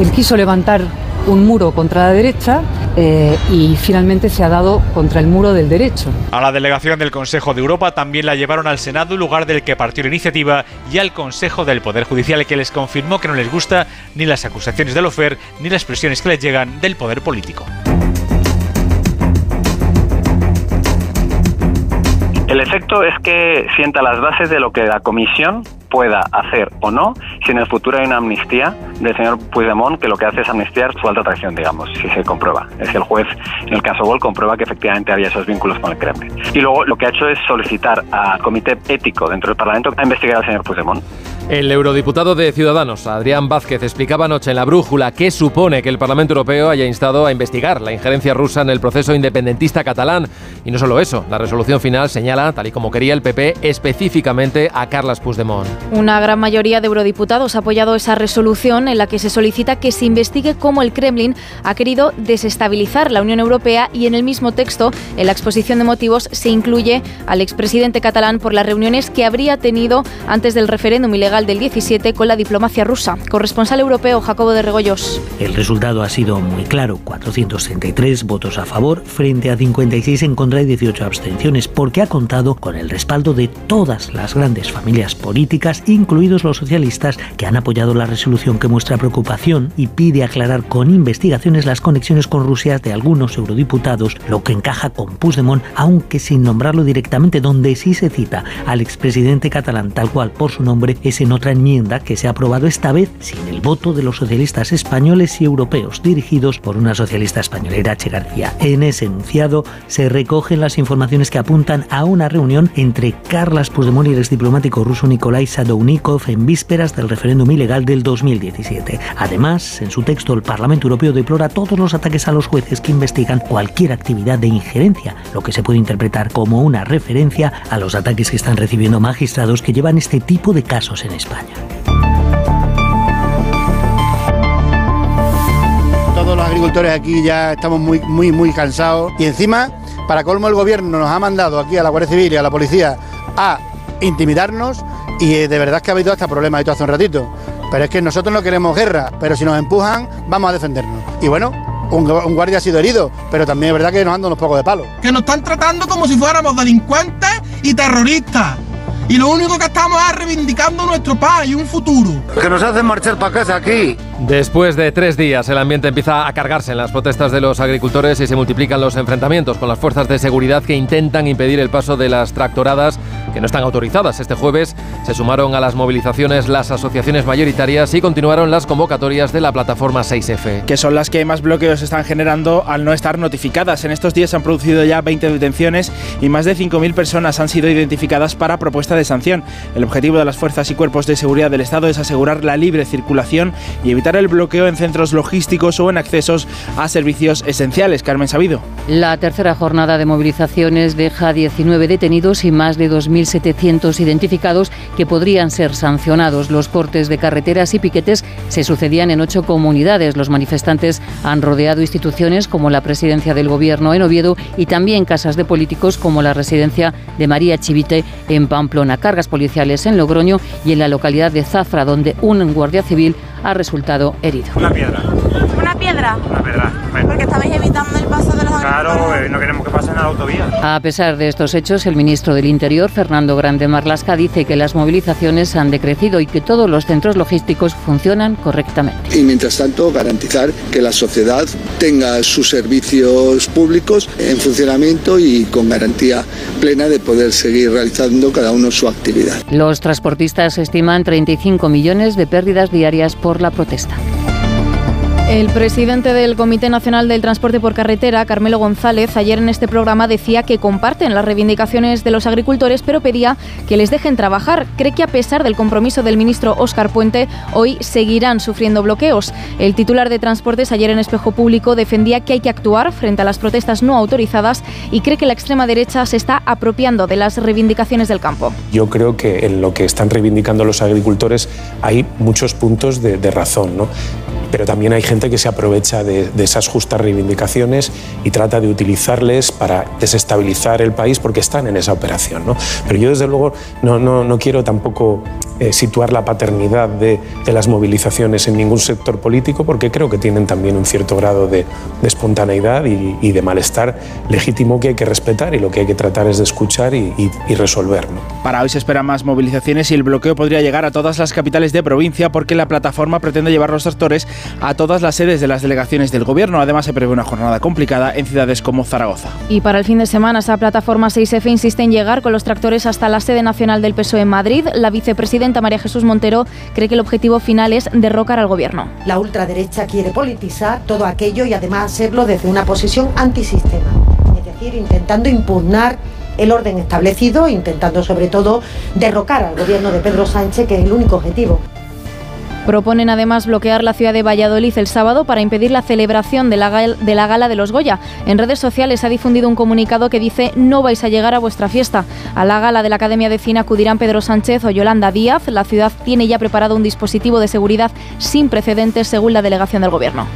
[SPEAKER 47] Él quiso levantar un muro contra la derecha eh, y finalmente se ha dado contra el muro del derecho.
[SPEAKER 46] A la delegación del Consejo de Europa también la llevaron al Senado, lugar del que partió la iniciativa, y al Consejo del Poder Judicial, que les confirmó que no les gusta ni las acusaciones del OFER ni las presiones que les llegan del poder político.
[SPEAKER 5] El efecto es que sienta las bases de lo que la Comisión pueda hacer o no si en el futuro hay una amnistía del señor Puigdemont que lo que hace es amnistiar su alta traición, digamos, si se comprueba. Es que el juez, en el caso Gol, comprueba que efectivamente había esos vínculos con el Kremlin. Y luego lo que ha hecho es solicitar al comité ético dentro del Parlamento a investigar al señor Puigdemont.
[SPEAKER 1] El eurodiputado de Ciudadanos, Adrián Vázquez, explicaba anoche en la brújula qué supone que el Parlamento Europeo haya instado a investigar la injerencia rusa en el proceso independentista catalán. Y no solo eso, la resolución final señala, tal y como quería el PP, específicamente a Carles Puigdemont.
[SPEAKER 42] Una gran mayoría de eurodiputados ha apoyado esa resolución en la que se solicita que se investigue cómo el Kremlin ha querido desestabilizar la Unión Europea y en el mismo texto, en la exposición de motivos, se incluye al expresidente catalán por las reuniones que habría tenido antes del referéndum ilegal del 17 con la diplomacia rusa. Corresponsal europeo Jacobo de Regoyos.
[SPEAKER 48] El resultado ha sido muy claro, 433 votos a favor frente a 56 en contra y 18 abstenciones, porque ha contado con el respaldo de todas las grandes familias políticas, incluidos los socialistas, que han apoyado la resolución que muestra preocupación y pide aclarar con investigaciones las conexiones con Rusia de algunos eurodiputados, lo que encaja con Puigdemont, aunque sin nombrarlo directamente, donde sí se cita al expresidente catalán tal cual por su nombre, es en otra enmienda que se ha aprobado esta vez sin el voto de los socialistas españoles y europeos, dirigidos por una socialista española, Irache García. En ese enunciado se recogen las informaciones que apuntan a una reunión entre Carlas Puigdemont y el exdiplomático ruso Nikolai Sadounikov en vísperas del referéndum ilegal del 2017. Además, en su texto, el Parlamento Europeo deplora todos los ataques a los jueces que investigan cualquier actividad de injerencia, lo que se puede interpretar como una referencia a los ataques que están recibiendo magistrados que llevan este tipo de casos en España.
[SPEAKER 49] Todos los agricultores aquí ya estamos muy, muy, muy cansados y encima, para colmo el gobierno nos ha mandado aquí a la Guardia Civil y a la policía a intimidarnos y eh, de verdad que ha habido hasta problemas esto hace un ratito. Pero es que nosotros no queremos guerra, pero si nos empujan vamos a defendernos. Y bueno, un, un, guardia ha sido herido, pero también es verdad que nos andan unos pocos de palo.
[SPEAKER 50] Que nos están tratando como si fuéramos delincuentes y terroristas. Y lo único que estamos es reivindicando nuestro paz y un futuro.
[SPEAKER 49] Que nos hacen marchar para casa aquí.
[SPEAKER 1] Después de tres días, el ambiente empieza a cargarse en las protestas de los agricultores y se multiplican los enfrentamientos con las fuerzas de seguridad que intentan impedir el paso de las tractoradas que no están autorizadas. Este jueves se sumaron a las movilizaciones las asociaciones mayoritarias y continuaron las convocatorias de la plataforma 6F.
[SPEAKER 36] Que son las que más bloqueos están generando al no estar notificadas. En estos días se han producido ya 20 detenciones y más de 5.000 personas han sido identificadas para de sanción. El objetivo de las fuerzas y cuerpos de seguridad del Estado es asegurar la libre circulación y evitar el bloqueo en centros logísticos o en accesos a servicios esenciales. Carmen Sabido.
[SPEAKER 51] La tercera jornada de movilizaciones deja 19 detenidos y más de 2.700 identificados que podrían ser sancionados. Los cortes de carreteras y piquetes se sucedían en ocho comunidades. Los manifestantes han rodeado instituciones como la presidencia del gobierno en Oviedo y también casas de políticos como la residencia de María Chivite en Pamplona. Cargas policiales en Logroño y en la localidad de Zafra, donde un guardia civil ha resultado herido.
[SPEAKER 12] Una piedra.
[SPEAKER 52] ¿Una piedra?
[SPEAKER 12] Una piedra.
[SPEAKER 52] Porque estabais evitando el paso
[SPEAKER 12] Claro, eh, no queremos que pasen a la autovía.
[SPEAKER 51] A pesar de estos hechos, el ministro del Interior, Fernando Grande Marlasca, dice que las movilizaciones han decrecido y que todos los centros logísticos funcionan correctamente.
[SPEAKER 4] Y mientras tanto, garantizar que la sociedad tenga sus servicios públicos en funcionamiento y con garantía plena de poder seguir realizando cada uno su actividad.
[SPEAKER 51] Los transportistas estiman 35 millones de pérdidas diarias por la protesta.
[SPEAKER 42] El presidente del Comité Nacional del Transporte por Carretera, Carmelo González, ayer en este programa decía que comparten las reivindicaciones de los agricultores, pero pedía que les dejen trabajar. Cree que a pesar del compromiso del ministro Óscar Puente, hoy seguirán sufriendo bloqueos. El titular de Transportes ayer en Espejo Público defendía que hay que actuar frente a las protestas no autorizadas y cree que la extrema derecha se está apropiando de las reivindicaciones del campo.
[SPEAKER 53] Yo creo que en lo que están reivindicando los agricultores hay muchos puntos de, de razón, ¿no? Pero también hay gente que se aprovecha de, esas justas reivindicaciones y trata de utilizarles para desestabilizar el país porque están en esa operación. ¿no? Pero yo desde luego no, no, no quiero tampoco eh, situar la paternidad de, de, las movilizaciones en ningún sector político porque creo que tienen también un cierto grado de, de espontaneidad y, de malestar legítimo que hay que respetar y lo que hay que tratar es de escuchar y, y, y resolver.
[SPEAKER 36] Para hoy se esperan más movilizaciones y el bloqueo podría llegar a todas las capitales de provincia porque la plataforma pretende llevar los tractores a todas las sedes de las delegaciones del gobierno. Además, se prevé una jornada complicada en ciudades como Zaragoza.
[SPEAKER 42] Y para el fin de semana, esa plataforma 6F insiste en llegar con los tractores hasta la sede nacional del PSOE en Madrid. La vicepresidenta María Jesús Montero cree que el objetivo final es derrocar al gobierno.
[SPEAKER 15] La ultraderecha quiere politizar todo aquello y además hacerlo desde una posición antisistema, es decir, intentando impugnar el orden establecido, intentando sobre todo derrocar al gobierno de Pedro Sánchez, que es el único objetivo.
[SPEAKER 42] Proponen además bloquear la ciudad de Valladolid el sábado para impedir la celebración de la, gala de los Goya. En redes sociales ha difundido un comunicado que dice no vais a llegar a vuestra fiesta. A la gala de la Academia de Cine acudirán Pedro Sánchez o Yolanda Díaz. La ciudad tiene ya preparado un dispositivo de seguridad sin precedentes según la delegación del gobierno.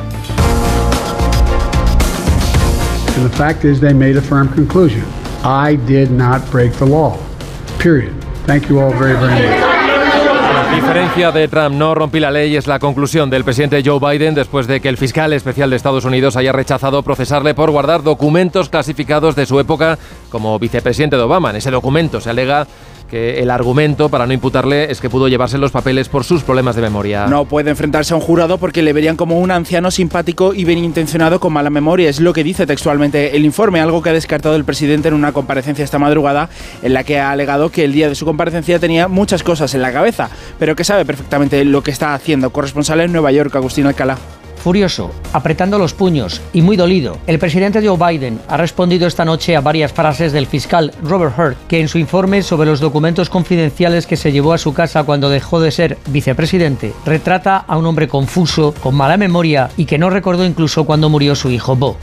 [SPEAKER 20] And the fact is they made a firm conclusion. I did not break the law. Period. Thank you all very, very much.
[SPEAKER 1] Diferencia de Trump no rompí la ley es la conclusión del presidente Joe Biden después de que el fiscal especial de Estados Unidos haya rechazado procesarle por guardar documentos clasificados de su época como vicepresidente de Obama. En ese documento se alega que el argumento para no imputarle es que pudo llevarse los papeles por sus problemas de memoria.
[SPEAKER 36] No puede enfrentarse a un jurado porque le verían como un anciano simpático y bien intencionado con mala memoria. Es lo que dice textualmente el informe, algo que ha descartado el presidente en una comparecencia esta madrugada en la que ha alegado que el día de su comparecencia tenía muchas cosas en la cabeza, pero que sabe perfectamente lo que está haciendo. Corresponsal en Nueva York, Agustín Alcalá.
[SPEAKER 54] Furioso, apretando los puños y muy dolido, el presidente Joe Biden ha respondido esta noche a varias frases del fiscal Robert Hurt, que en su informe sobre los documentos confidenciales que se llevó a su casa cuando dejó de ser vicepresidente, retrata a un hombre confuso, con mala memoria y que no recordó incluso cuando murió su hijo Bo.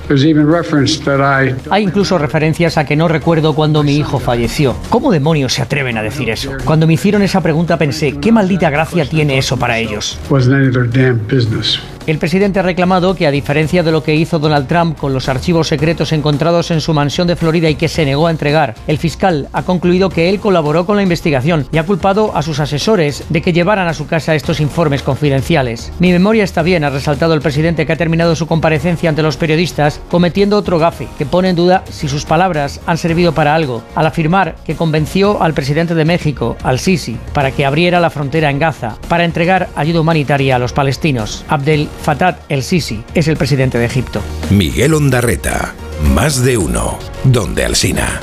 [SPEAKER 54] Hay incluso referencias a que no recuerdo cuando mi hijo falleció. ¿Cómo demonios se atreven a decir eso? Cuando me hicieron esa pregunta pensé, ¿qué maldita gracia tiene eso para ellos? El presidente ha reclamado que, a diferencia de lo que hizo Donald Trump con los archivos secretos encontrados en su mansión de Florida y que se negó a entregar, el fiscal ha concluido que él colaboró con la investigación y ha culpado a sus asesores de que llevaran a su casa estos informes confidenciales. Mi memoria está bien, ha resaltado el presidente que ha terminado su comparecencia ante los periodistas, cometiendo otro gafe que pone en duda si sus palabras han servido para algo, al afirmar que convenció al presidente de México, al Sisi, para que abriera la frontera en Gaza, para entregar ayuda humanitaria a los palestinos. Abdel Fattah el-Sisi es el presidente de Egipto.
[SPEAKER 39] Miguel Ondarreta, más de uno, donde Alsina.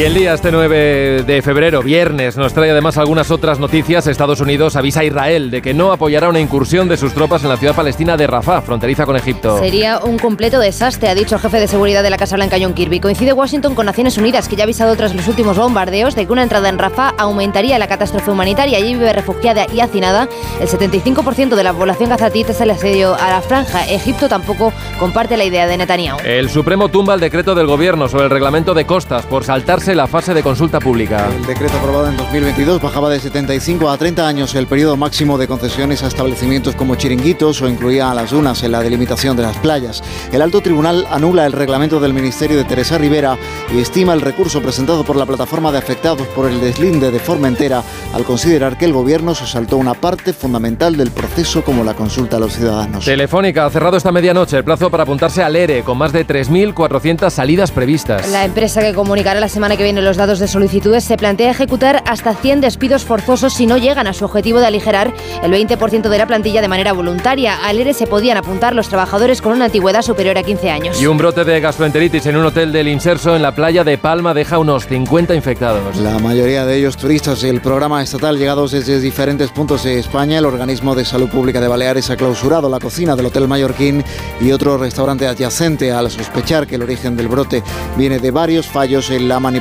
[SPEAKER 1] Y el día este 9 de febrero, viernes, nos trae además algunas otras noticias. Estados Unidos avisa a Israel de que no apoyará una incursión de sus tropas en la ciudad palestina de Rafah, fronteriza con Egipto.
[SPEAKER 21] Sería un completo desastre, ha dicho el jefe de seguridad de la Casa Blanca, John Kirby. Coincide Washington con Naciones Unidas, que ya ha avisado tras los últimos bombardeos de que una entrada en Rafah aumentaría la catástrofe humanitaria. Allí vive refugiada y hacinada el 75% de la población gazatí tras el asedio a la franja. Egipto tampoco comparte la idea de Netanyahu.
[SPEAKER 1] El Supremo tumba el decreto del gobierno sobre el reglamento de costas por saltarse la fase de consulta pública.
[SPEAKER 55] El decreto aprobado en 2022 bajaba de 75 a 30 años el periodo máximo de concesiones a establecimientos como chiringuitos o incluía a las dunas en la delimitación de las playas. El alto tribunal anula el reglamento del Ministerio de Teresa Rivera y estima el recurso presentado por la plataforma de afectados por el deslinde de Formentera al considerar que el gobierno se saltó una parte fundamental del proceso como la consulta a los ciudadanos.
[SPEAKER 1] Telefónica ha cerrado esta medianoche el plazo para apuntarse al ERE con más de 3.400 salidas previstas.
[SPEAKER 21] La empresa que comunicará la semana que
[SPEAKER 56] que viene los datos de solicitudes, se plantea ejecutar hasta 100 despidos forzosos si no llegan a su objetivo de aligerar el 20% de la plantilla de manera voluntaria. Al ERE se podían apuntar los trabajadores con una antigüedad superior a 15 años.
[SPEAKER 1] Y un brote de gastroenteritis en un hotel del Inserso en la playa de Palma deja unos 50 infectados.
[SPEAKER 55] La mayoría de ellos turistas. El programa estatal llegados desde diferentes puntos de España, el organismo de salud pública de Baleares ha clausurado la cocina del Hotel Mallorquín y otro restaurante adyacente al sospechar que el origen del brote viene de varios fallos en la manipulación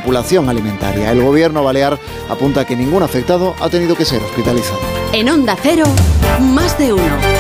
[SPEAKER 55] alimentaria. El gobierno balear apunta que ningún afectado ha tenido que ser hospitalizado.
[SPEAKER 57] En Onda Cero, más de uno.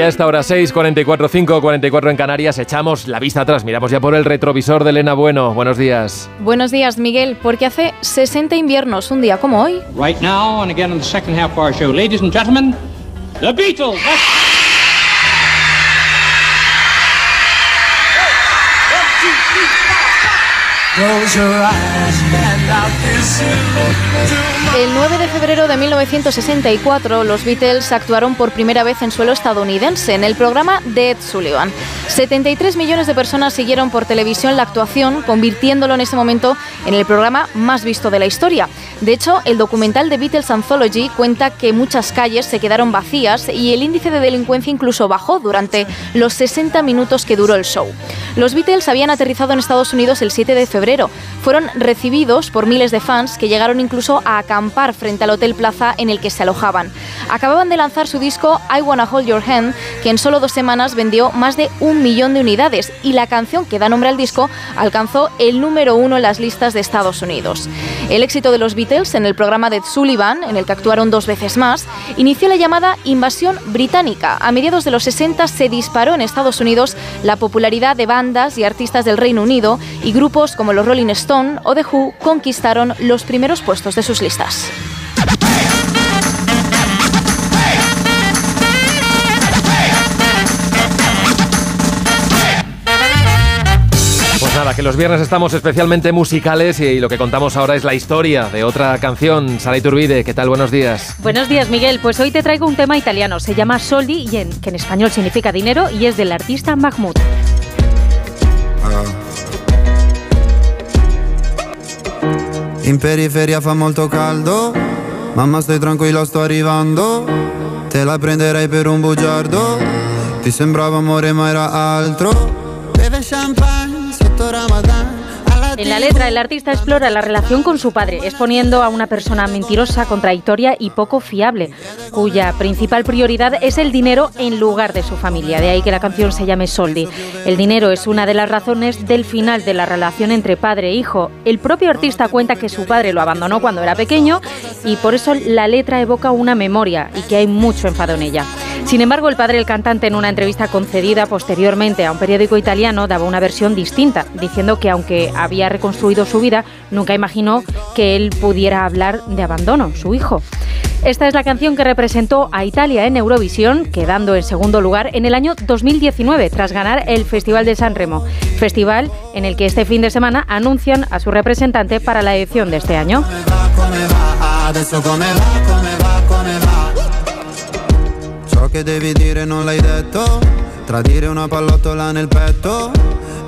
[SPEAKER 1] Y a esta hora 6, 44, 5, 44 en Canarias, echamos la vista atrás, miramos ya por el retrovisor de Elena Bueno. Buenos días.
[SPEAKER 42] Buenos días, Miguel, porque hace 60 inviernos, un día como hoy.
[SPEAKER 58] Right now, and again in the second half of our show, ladies and gentlemen, The Beatles.
[SPEAKER 42] Close your eyes El 9 de febrero de 1964, los Beatles actuaron por primera vez en suelo estadounidense en el programa Ed Sullivan. 73 millones de personas siguieron por televisión la actuación, convirtiéndolo en ese momento en el programa más visto de la historia. De hecho, el documental de Beatles Anthology cuenta que muchas calles se quedaron vacías y el índice de delincuencia incluso bajó durante los 60 minutos que duró el show. Los Beatles habían aterrizado en Estados Unidos el 7 de febrero. Fueron recibidos por miles de fans que llegaron incluso a acampar frente al Hotel Plaza en el que se alojaban. Acababan de lanzar su disco I Wanna Hold Your Hand, que en solo dos semanas vendió más de un millón de unidades y la canción que da nombre al disco alcanzó el número uno en las listas de Estados Unidos. El éxito de los Beatles en el programa de Sullivan, en el que actuaron dos veces más, inició la llamada invasión británica. A mediados de los 60 se disparó en Estados Unidos la popularidad de bandas y artistas del Reino Unido y grupos como los Rolling Stone o The Who conquistaron los primeros puestos de sus listas.
[SPEAKER 1] Pues nada, que los viernes estamos especialmente musicales y lo que contamos ahora es la historia de otra canción. Sara Iturbide, ¿qué tal? Buenos días.
[SPEAKER 59] Buenos días, Miguel. Pues hoy te traigo un tema italiano. Se llama Soldi, y en, que en español significa dinero, y es del artista Mahmoud.
[SPEAKER 48] In periferia fa molto caldo, mamma stai tranquilla sto arrivando, te la prenderei per un bugiardo, ti sembrava amore ma era altro, beve champagne sotto Ramadan.
[SPEAKER 59] En la letra, el artista explora la relación con su padre, exponiendo a una persona mentirosa, contradictoria y poco fiable, cuya principal prioridad es el dinero en lugar de su familia. De ahí que la canción se llame Soldi. El dinero es una de las razones del final de la relación entre padre e hijo. El propio artista cuenta que su padre lo abandonó cuando era pequeño y por eso la letra evoca una memoria y que hay mucho enfado en ella. Sin embargo, el padre del cantante en una entrevista concedida posteriormente a un periódico italiano daba una versión distinta, diciendo que aunque había reconstruido su vida, nunca imaginó que él pudiera hablar de abandono, su hijo. Esta es la canción que representó a Italia en Eurovisión, quedando en segundo lugar en el año 2019, tras ganar el Festival de San Remo, festival en el que este fin de semana anuncian a su representante para la edición de este año.
[SPEAKER 48] Che devi dire non l'hai detto. Tradire una pallottola nel petto.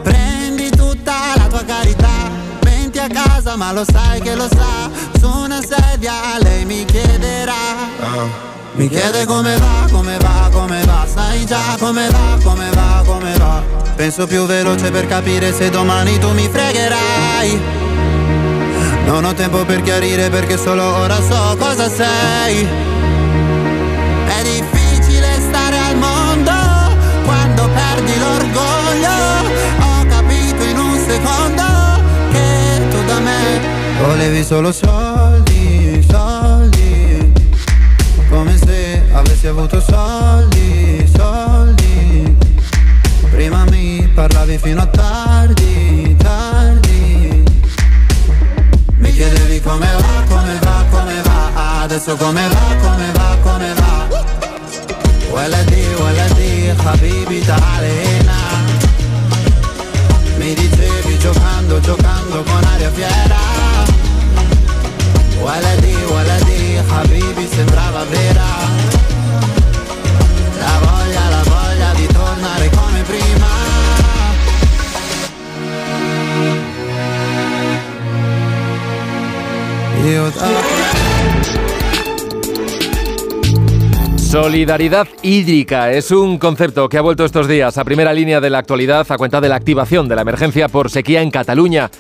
[SPEAKER 48] Prendi tutta la tua carità. Menti a casa ma lo sai che lo sa. Su una sedia lei mi chiederà. Oh. Mi chiede come va, come va, come va. Sai già come va, come va, come va. Penso più veloce per capire se domani tu mi fregherai. Non ho tempo per chiarire perché solo ora so cosa sei volevi solo soldi, soldi Come se avessi avuto soldi, soldi Prima mi parlavi fino a tardi, tardi Mi chiedevi come va, come va, come va Adesso come va, come va, come va ولدي ولدي حبيبي تعالينا Mi dicevi giocando, giocando con aria fiera
[SPEAKER 60] ولدي ولدي حبيبي La la prima
[SPEAKER 1] Solidaridad hídrica es un concepto que ha vuelto estos días a primera línea de la actualidad a cuenta de la activación de la emergencia por sequía en Cataluña.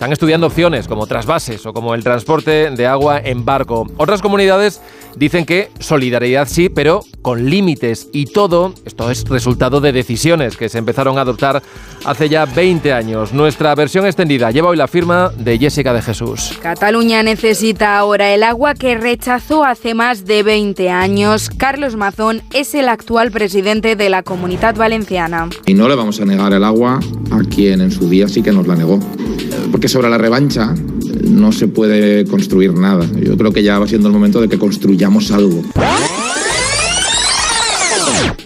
[SPEAKER 1] Están estudiando opciones como trasvases o como el transporte de agua en barco. Otras comunidades dicen que solidaridad sí, pero con límites. Y todo esto es resultado de decisiones que se empezaron a adoptar hace ya 20 años. Nuestra versión extendida lleva hoy la firma de Jessica de Jesús.
[SPEAKER 61] Cataluña necesita ahora el agua que rechazó hace más de 20 años. Carlos Mazón es el actual presidente de la Comunidad Valenciana.
[SPEAKER 62] Y no le vamos a negar el agua a quien en su día sí que nos la negó. Porque sobre la revancha no se puede construir nada. Yo creo que ya va siendo el momento de que construyamos algo.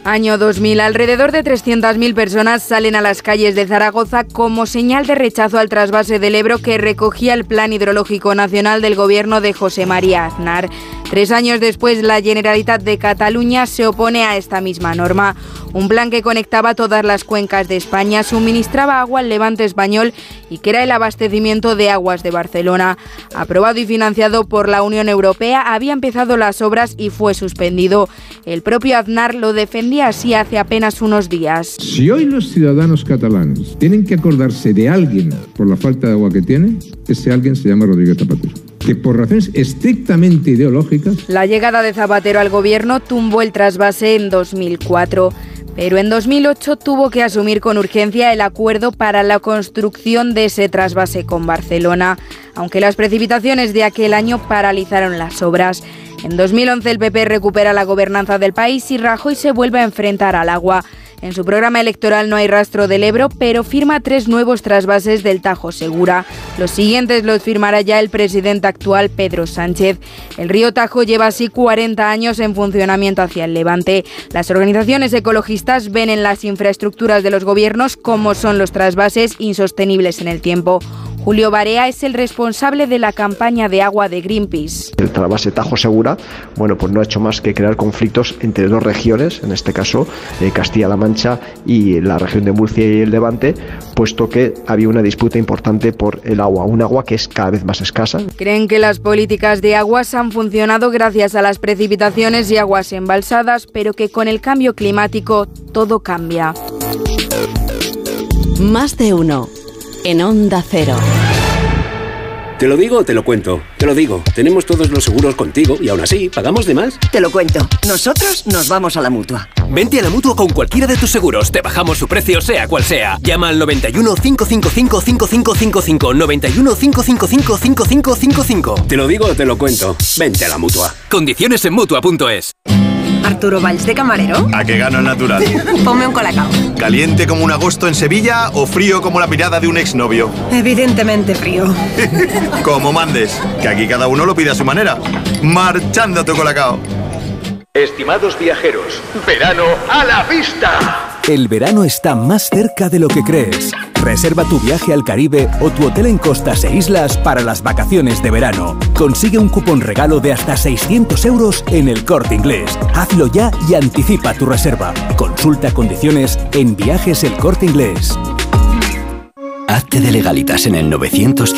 [SPEAKER 61] Año 2000, alrededor de 300.000 personas salen a las calles de Zaragoza como señal de rechazo al trasvase del Ebro que recogía el Plan Hidrológico Nacional del gobierno de José María Aznar. Tres años después, la Generalitat de Cataluña se opone a esta misma norma. Un plan que conectaba todas las cuencas de España, suministraba agua al levante español y que era el abastecimiento de aguas de Barcelona. Aprobado y financiado por la Unión Europea, había empezado las obras y fue suspendido. El propio Aznar lo defendía así hace apenas unos días.
[SPEAKER 63] Si hoy los ciudadanos catalanes tienen que acordarse de alguien por la falta de agua que tiene, ese alguien se llama Rodríguez Zapatero que por razones estrictamente ideológicas...
[SPEAKER 61] La llegada de Zapatero al gobierno tumbó el trasvase en 2004. Pero en 2008 tuvo que asumir con urgencia el acuerdo para la construcción de ese trasvase con Barcelona, aunque las precipitaciones de aquel año paralizaron las obras. En 2011 el PP recupera la gobernanza del país y Rajoy se vuelve a enfrentar al agua. En su programa electoral no hay rastro del Ebro, pero firma tres nuevos trasvases del Tajo Segura. Los siguientes los firmará ya el presidente actual Pedro Sánchez. El río Tajo lleva así 40 años en funcionamiento hacia el Levante. Las organizaciones ecologistas ven en las infraestructuras de los gobiernos como son los trasvases insostenibles en el tiempo. Julio Barea es el responsable de la campaña de agua de Greenpeace.
[SPEAKER 64] El trasvase Tajo Segura, bueno, pues no ha hecho más que crear conflictos entre dos regiones, en este caso eh, Castilla-La Mancha y la región de Murcia y el Levante, puesto que había una disputa importante por el agua, un agua que es cada vez más escasa.
[SPEAKER 61] Creen que las políticas de aguas han funcionado gracias a las precipitaciones y aguas embalsadas, pero que con el cambio climático todo cambia.
[SPEAKER 65] Más de uno en Onda Cero.
[SPEAKER 66] ¿Te lo digo o te lo cuento? Te lo digo. Tenemos todos los seguros contigo y aún así, ¿pagamos de más?
[SPEAKER 31] Te lo cuento. Nosotros nos vamos a la mutua.
[SPEAKER 67] Vente a la mutua con cualquiera de tus seguros. Te bajamos su precio, sea cual sea. Llama al 91 555 5555. 91 555 5555.
[SPEAKER 66] Te lo digo o te lo cuento. Vente a la mutua.
[SPEAKER 67] Condiciones en mutua.es.
[SPEAKER 31] Arturo Valls de camarero.
[SPEAKER 38] ¿A qué gano el natural?
[SPEAKER 31] Ponme un colacao.
[SPEAKER 38] ¿Caliente como un agosto en Sevilla o frío como la mirada de un exnovio?
[SPEAKER 31] Evidentemente frío.
[SPEAKER 38] como mandes, que aquí cada uno lo pide a su manera. Marchando tu colacao.
[SPEAKER 68] Estimados viajeros, verano a la vista.
[SPEAKER 69] El verano está más cerca de lo que crees. Reserva tu viaje al Caribe o tu hotel en costas e islas para las vacaciones de verano. Consigue un cupón regalo de hasta 600 euros en el corte inglés. Hazlo ya y anticipa tu reserva. Consulta condiciones en viajes el corte inglés.
[SPEAKER 48] Hazte de legalitas en el 900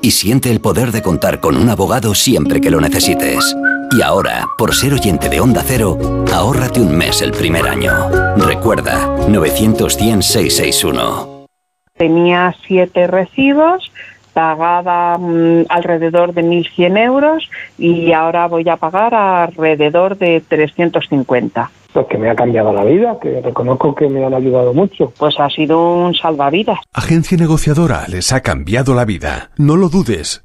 [SPEAKER 48] y siente el poder de contar con un abogado siempre que lo necesites. Y ahora, por ser oyente de Onda Cero, ahórrate un mes el primer año. Recuerda, 900
[SPEAKER 30] Tenía siete recibos, pagaba mm, alrededor de 1.100 euros y ahora voy a pagar alrededor de 350.
[SPEAKER 70] Pues que me ha cambiado la vida, que reconozco que me han ayudado mucho.
[SPEAKER 30] Pues ha sido un salvavidas.
[SPEAKER 39] Agencia negociadora les ha cambiado la vida. No lo dudes.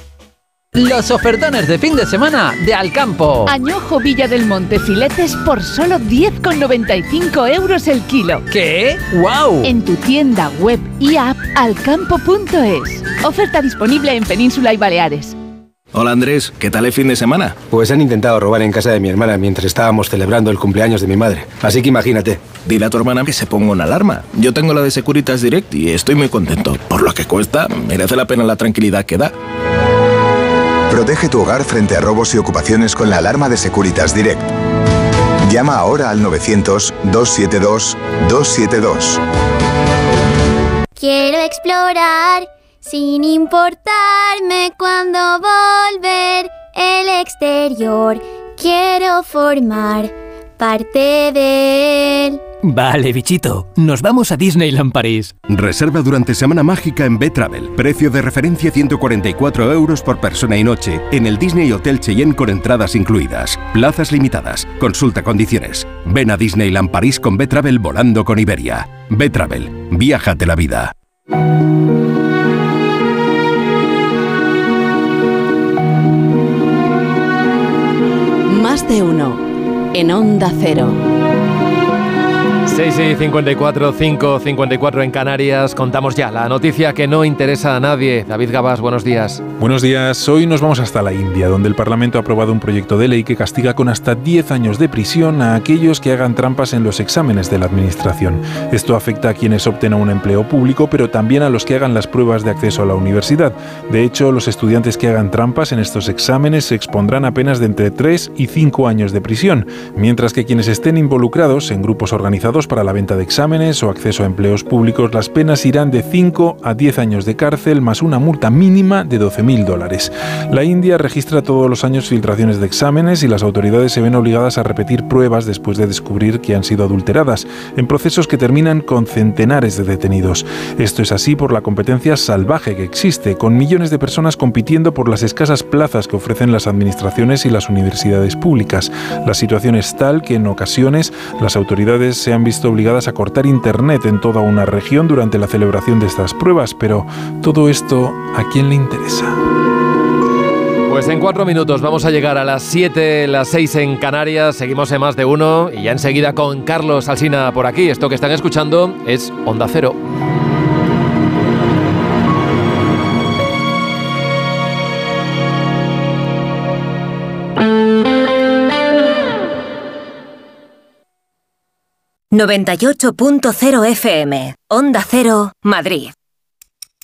[SPEAKER 71] Los ofertones de fin de semana de Alcampo.
[SPEAKER 28] Añojo Villa del Monte filetes por solo 10,95 euros el kilo.
[SPEAKER 71] ¿Qué? ¡Wow!
[SPEAKER 28] En tu tienda web y app alcampo.es. Oferta disponible en Península y Baleares.
[SPEAKER 72] Hola Andrés, ¿qué tal el fin de semana?
[SPEAKER 73] Pues han intentado robar en casa de mi hermana mientras estábamos celebrando el cumpleaños de mi madre. Así que imagínate.
[SPEAKER 72] Dile a tu hermana que se ponga una alarma. Yo tengo la de Securitas Direct y estoy muy contento. Por lo que cuesta, merece la pena la tranquilidad que da.
[SPEAKER 74] Protege tu hogar frente a robos y ocupaciones con la alarma de Securitas Direct. Llama ahora al 900-272-272.
[SPEAKER 75] Quiero explorar sin importarme cuando volver el exterior. Quiero formar parte de él.
[SPEAKER 76] Vale, bichito, nos vamos a Disneyland París.
[SPEAKER 77] Reserva durante Semana Mágica en B-Travel. Precio de referencia 144 euros por persona y noche en el Disney Hotel Cheyenne con entradas incluidas. Plazas limitadas. Consulta condiciones. Ven a Disneyland París con B-Travel volando con Iberia. B-Travel. Viájate la vida.
[SPEAKER 57] Más de uno. En Onda Cero.
[SPEAKER 1] 6 y 54, 5, 54 en Canarias. Contamos ya la noticia que no interesa a nadie. David Gabás, buenos días.
[SPEAKER 78] Buenos días. Hoy nos vamos hasta la India, donde el Parlamento ha aprobado un proyecto de ley que castiga con hasta 10 años de prisión a aquellos que hagan trampas en los exámenes de la Administración. Esto afecta a quienes opten a un empleo público, pero también a los que hagan las pruebas de acceso a la universidad. De hecho, los estudiantes que hagan trampas en estos exámenes se expondrán a penas de entre 3 y 5 años de prisión, mientras que quienes estén involucrados en grupos organizados para la venta de exámenes o acceso a empleos públicos, las penas irán de 5 a 10 años de cárcel más una multa mínima de 12.000 dólares. La India registra todos los años filtraciones de exámenes y las autoridades se ven obligadas a repetir pruebas después de descubrir que han sido adulteradas, en procesos que terminan con centenares de detenidos. Esto es así por la competencia salvaje que existe, con millones de personas compitiendo por las escasas plazas que ofrecen las administraciones y las universidades públicas. La situación es tal que en ocasiones las autoridades se han visto obligadas a cortar Internet en toda una región durante la celebración de estas pruebas, pero todo esto, ¿a quién le interesa?
[SPEAKER 1] Pues en cuatro minutos vamos a llegar a las 7, las 6 en Canarias, seguimos en más de uno y ya enseguida con Carlos Alsina por aquí. Esto que están escuchando es Onda Cero.
[SPEAKER 79] ...98.0 FM... Onda Cero, Madrid.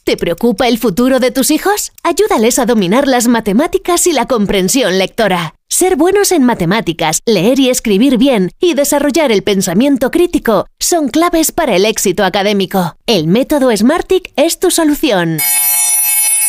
[SPEAKER 80] ¿Te preocupa el futuro de tus hijos? Ayúdales a dominar las matemáticas y la comprensión lectora. Ser buenos en matemáticas, leer y escribir bien y desarrollar el pensamiento crítico son claves para el éxito académico. El método Smartick es tu solución.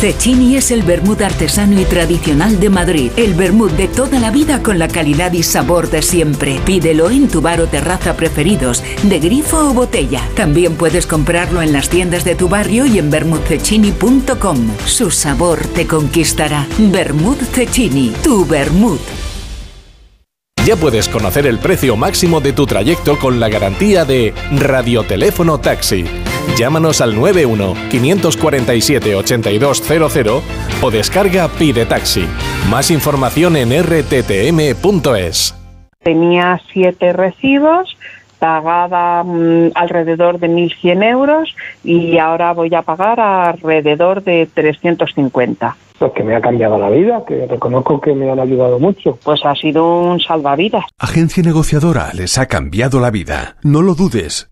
[SPEAKER 81] Cecchini es el vermut artesano y tradicional de Madrid. El vermut de toda la vida con la calidad y sabor de siempre. Pídelo en tu bar o terraza preferidos, de grifo o botella. También puedes comprarlo en las tiendas de tu barrio y en vermutcecchini.com. Su sabor te conquistará. Vermut Cecchini, tu vermut.
[SPEAKER 82] Ya puedes conocer el precio máximo de tu trayecto con la garantía de Radioteléfono Taxi. Llámanos al 91-547-8200 o descarga Pide Taxi. Más información en rttm.es.
[SPEAKER 30] Tenía siete recibos, pagaba mm, alrededor de 1.100 euros y ahora voy a pagar alrededor de 350.
[SPEAKER 83] Pues que me ha cambiado la vida, que reconozco que me han ayudado mucho.
[SPEAKER 30] Pues ha sido un salvavidas.
[SPEAKER 39] Agencia negociadora les ha cambiado la vida. No lo dudes.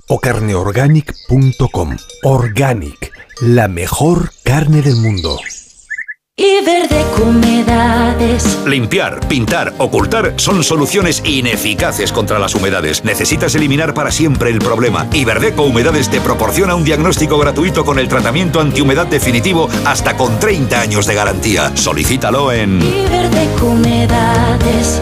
[SPEAKER 39] o carneorganic.com. Organic, la mejor carne del mundo.
[SPEAKER 84] Iberdeco Humedades.
[SPEAKER 38] Limpiar, pintar, ocultar son soluciones ineficaces contra las humedades. Necesitas eliminar para siempre el problema. Iberdeco Humedades te proporciona un diagnóstico gratuito con el tratamiento antihumedad definitivo hasta con 30 años de garantía. Solicítalo en
[SPEAKER 84] Iberdeco Humedades.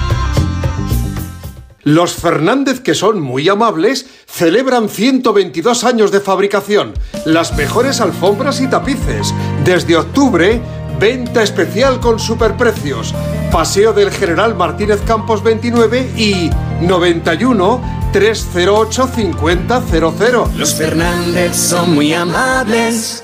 [SPEAKER 85] Los Fernández, que son muy amables, celebran 122 años de fabricación, las mejores alfombras y tapices. Desde octubre, venta especial con superprecios. Paseo del General Martínez Campos 29 y 91 308 5000.
[SPEAKER 86] Los Fernández son muy amables.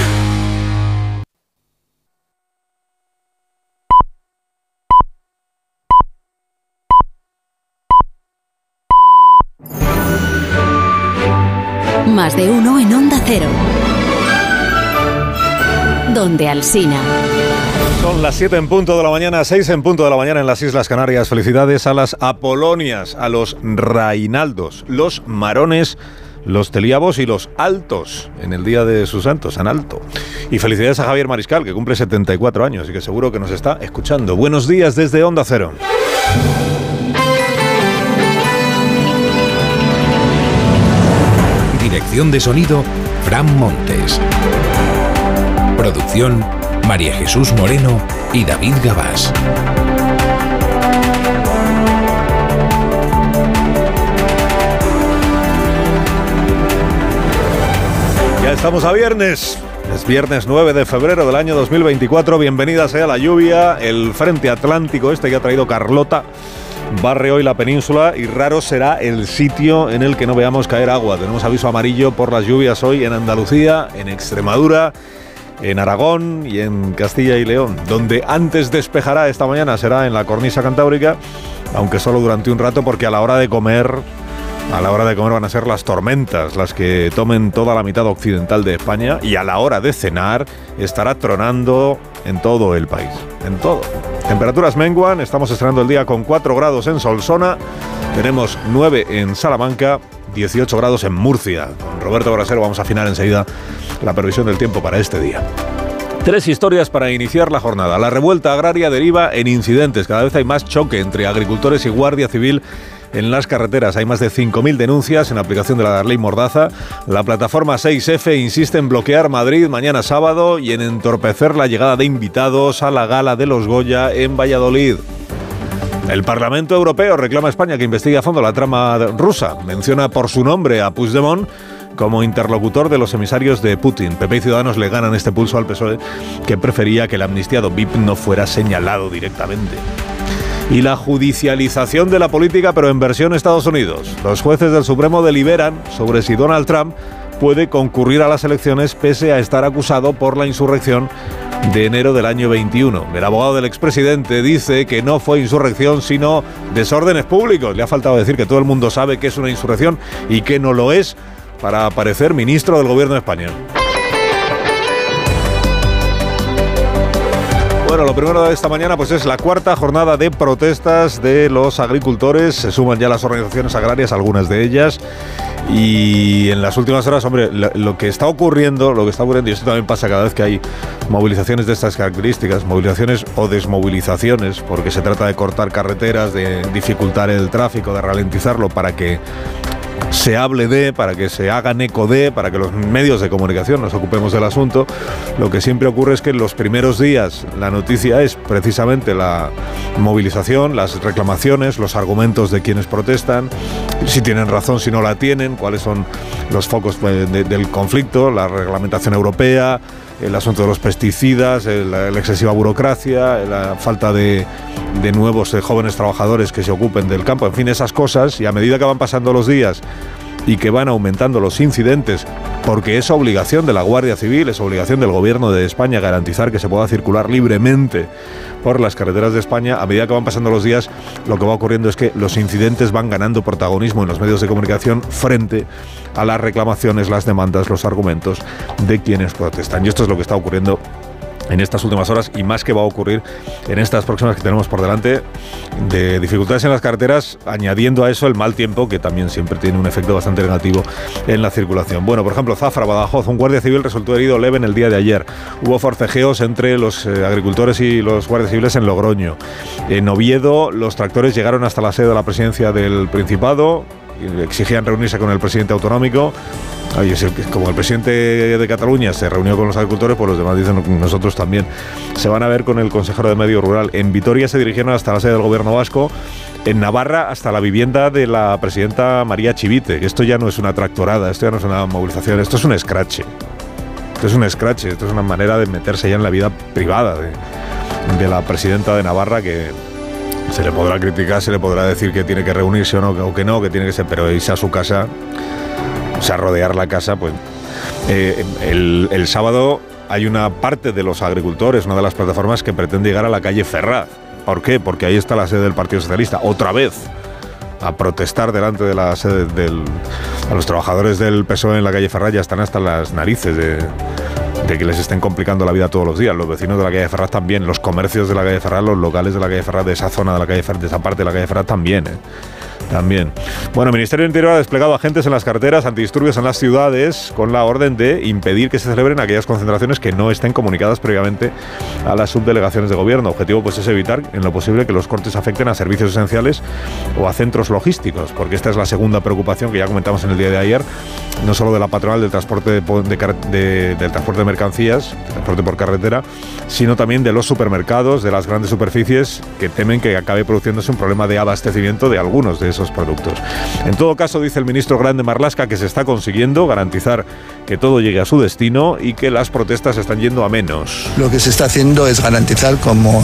[SPEAKER 80] De uno en Onda Cero. Donde Alsina.
[SPEAKER 34] Son las 7 en punto de la mañana, 6 en punto de la mañana en las Islas Canarias. Felicidades a las Apolonias, a los Rainaldos, los Marones, los Teliabos y los Altos en el Día de sus Santos, San Alto. Y felicidades a Javier Mariscal, que cumple 74 años y que seguro que nos está escuchando. Buenos días desde Onda Cero.
[SPEAKER 87] De sonido, Fran Montes. Producción, María Jesús Moreno y David Gabás.
[SPEAKER 34] Ya estamos a viernes. Es viernes 9 de febrero del año 2024. Bienvenida sea la lluvia. El frente atlántico este que ha traído Carlota barre hoy la península y raro será el sitio en el que no veamos caer agua. Tenemos aviso amarillo por las lluvias hoy en Andalucía, en Extremadura, en Aragón y en Castilla y León. Donde antes despejará esta mañana será en la cornisa cantábrica, aunque solo durante un rato porque a la hora de comer a la hora de comer van a ser las tormentas las que tomen toda la mitad occidental de España y a la hora de cenar estará tronando en todo el país, en todo. Temperaturas menguan, estamos estrenando el día con 4 grados en Solsona, tenemos 9 en Salamanca, 18 grados en Murcia. Con Roberto Brasero vamos a afinar enseguida la previsión del tiempo para este día. Tres historias para iniciar la jornada. La revuelta agraria deriva en incidentes. Cada vez hay más choque entre agricultores y Guardia Civil en las carreteras. Hay más de 5.000 denuncias en aplicación de la ley Mordaza. La plataforma 6F insiste en bloquear Madrid mañana sábado y en entorpecer la llegada de invitados a la gala de los Goya en Valladolid. El Parlamento Europeo reclama a España que investigue a fondo la trama rusa. Menciona por su nombre a Puigdemont como interlocutor de los emisarios de Putin. PP y Ciudadanos le ganan este pulso al PSOE, que prefería que el amnistiado VIP no fuera señalado directamente y la judicialización de la política, pero en versión Estados Unidos. Los jueces del Supremo deliberan sobre si Donald Trump puede concurrir a las elecciones pese a estar acusado por la insurrección de enero del año 21. El abogado del expresidente dice que no fue insurrección, sino desórdenes públicos. Le ha faltado decir que todo el mundo sabe que es una insurrección y que no lo es para aparecer ministro del gobierno español. Bueno, lo primero de esta mañana pues es la cuarta jornada de protestas de los agricultores. Se suman ya las organizaciones agrarias, algunas de ellas. Y en las últimas horas, hombre, lo, que está ocurriendo, lo que está ocurriendo, y esto también pasa cada vez que hay movilizaciones de estas características, movilizaciones o desmovilizaciones, porque se trata de cortar carreteras, de dificultar el tráfico, de ralentizarlo para que se hable de, para que se hagan eco de, para que los medios de comunicación nos ocupemos del asunto. Lo que siempre ocurre es que en los primeros días la noticia es precisamente la movilización, las reclamaciones, los argumentos de quienes protestan, si tienen razón, si no la tienen, cuáles son los focos de, del conflicto, la reglamentación europea, el asunto de los pesticidas, la, excesiva burocracia, la falta de, nuevos de jóvenes trabajadores que se ocupen del campo, en fin, esas cosas, y a medida que van pasando los días y que van aumentando los incidentes, porque es obligación de la Guardia Civil, es obligación del Gobierno de España garantizar que se pueda circular libremente por las carreteras de España, a medida que van pasando los días, lo que va ocurriendo es que los incidentes van ganando protagonismo en los medios de comunicación frente a las reclamaciones, las demandas, los argumentos de quienes protestan. Y esto es lo que está ocurriendo en estas últimas horas y más que va a ocurrir en estas próximas que tenemos por delante de dificultades en las carreteras, añadiendo a eso el mal tiempo que también siempre tiene un efecto bastante negativo en la circulación. Bueno, por ejemplo, Zafra, Badajoz, un guardia civil resultó herido leve en el día de ayer. Hubo forcejeos entre los eh, agricultores y los guardias civiles en Logroño. En Oviedo, los tractores llegaron hasta la sede de la presidencia del Principado, exigían reunirse con el presidente autonómico como el presidente de Cataluña se reunió con los agricultores, pues los demás dicen nosotros también. Se van a ver con el consejero de Medio Rural. En Vitoria se dirigieron hasta la sede del gobierno vasco. En Navarra hasta la vivienda de la presidenta María Chivite. Esto ya no es una tractorada, esto ya no es una movilización, esto es un escrache. Esto es un escrache, esto es una manera de meterse ya en la vida privada de, de la presidenta de Navarra que, se le podrá criticar, se le podrá decir que tiene que reunirse o no, o que no, que tiene que ser, pero irse a su casa o sea, rodear la casa, pues eh, el, sábado hay una parte de los agricultores, una de las plataformas que pretende llegar a la calle Ferraz. ¿Por qué? Porque ahí está la sede del Partido Socialista, otra vez, a protestar delante de la sede del... A los trabajadores del PSOE en la calle Ferraz ya están hasta las narices de, que les estén complicando la vida todos los días. Los vecinos de la calle Ferraz también, los comercios de la calle Ferraz, los locales de la calle Ferraz, de esa zona de la calle Ferraz, de esa parte de la calle Ferraz también. ¿eh? También. Bueno, el Ministerio del Interior ha desplegado agentes en las carreteras antidisturbios en las ciudades con la orden de impedir que se celebren aquellas concentraciones que no estén comunicadas previamente a las subdelegaciones de gobierno. Objetivo pues es evitar en lo posible que los cortes afecten a servicios esenciales o a centros logísticos, porque esta es la segunda preocupación que ya comentamos en el día de ayer, no solo de la patronal del transporte de, del transporte de mercancías, transporte por carretera, sino también de los supermercados, de las grandes superficies que temen que acabe produciéndose un problema de abastecimiento de algunos de esos productos. En todo caso, dice el ministro Grande Marlasca que se está consiguiendo garantizar que todo llegue a su destino y que las protestas están yendo a menos.
[SPEAKER 88] Lo que se está haciendo es garantizar como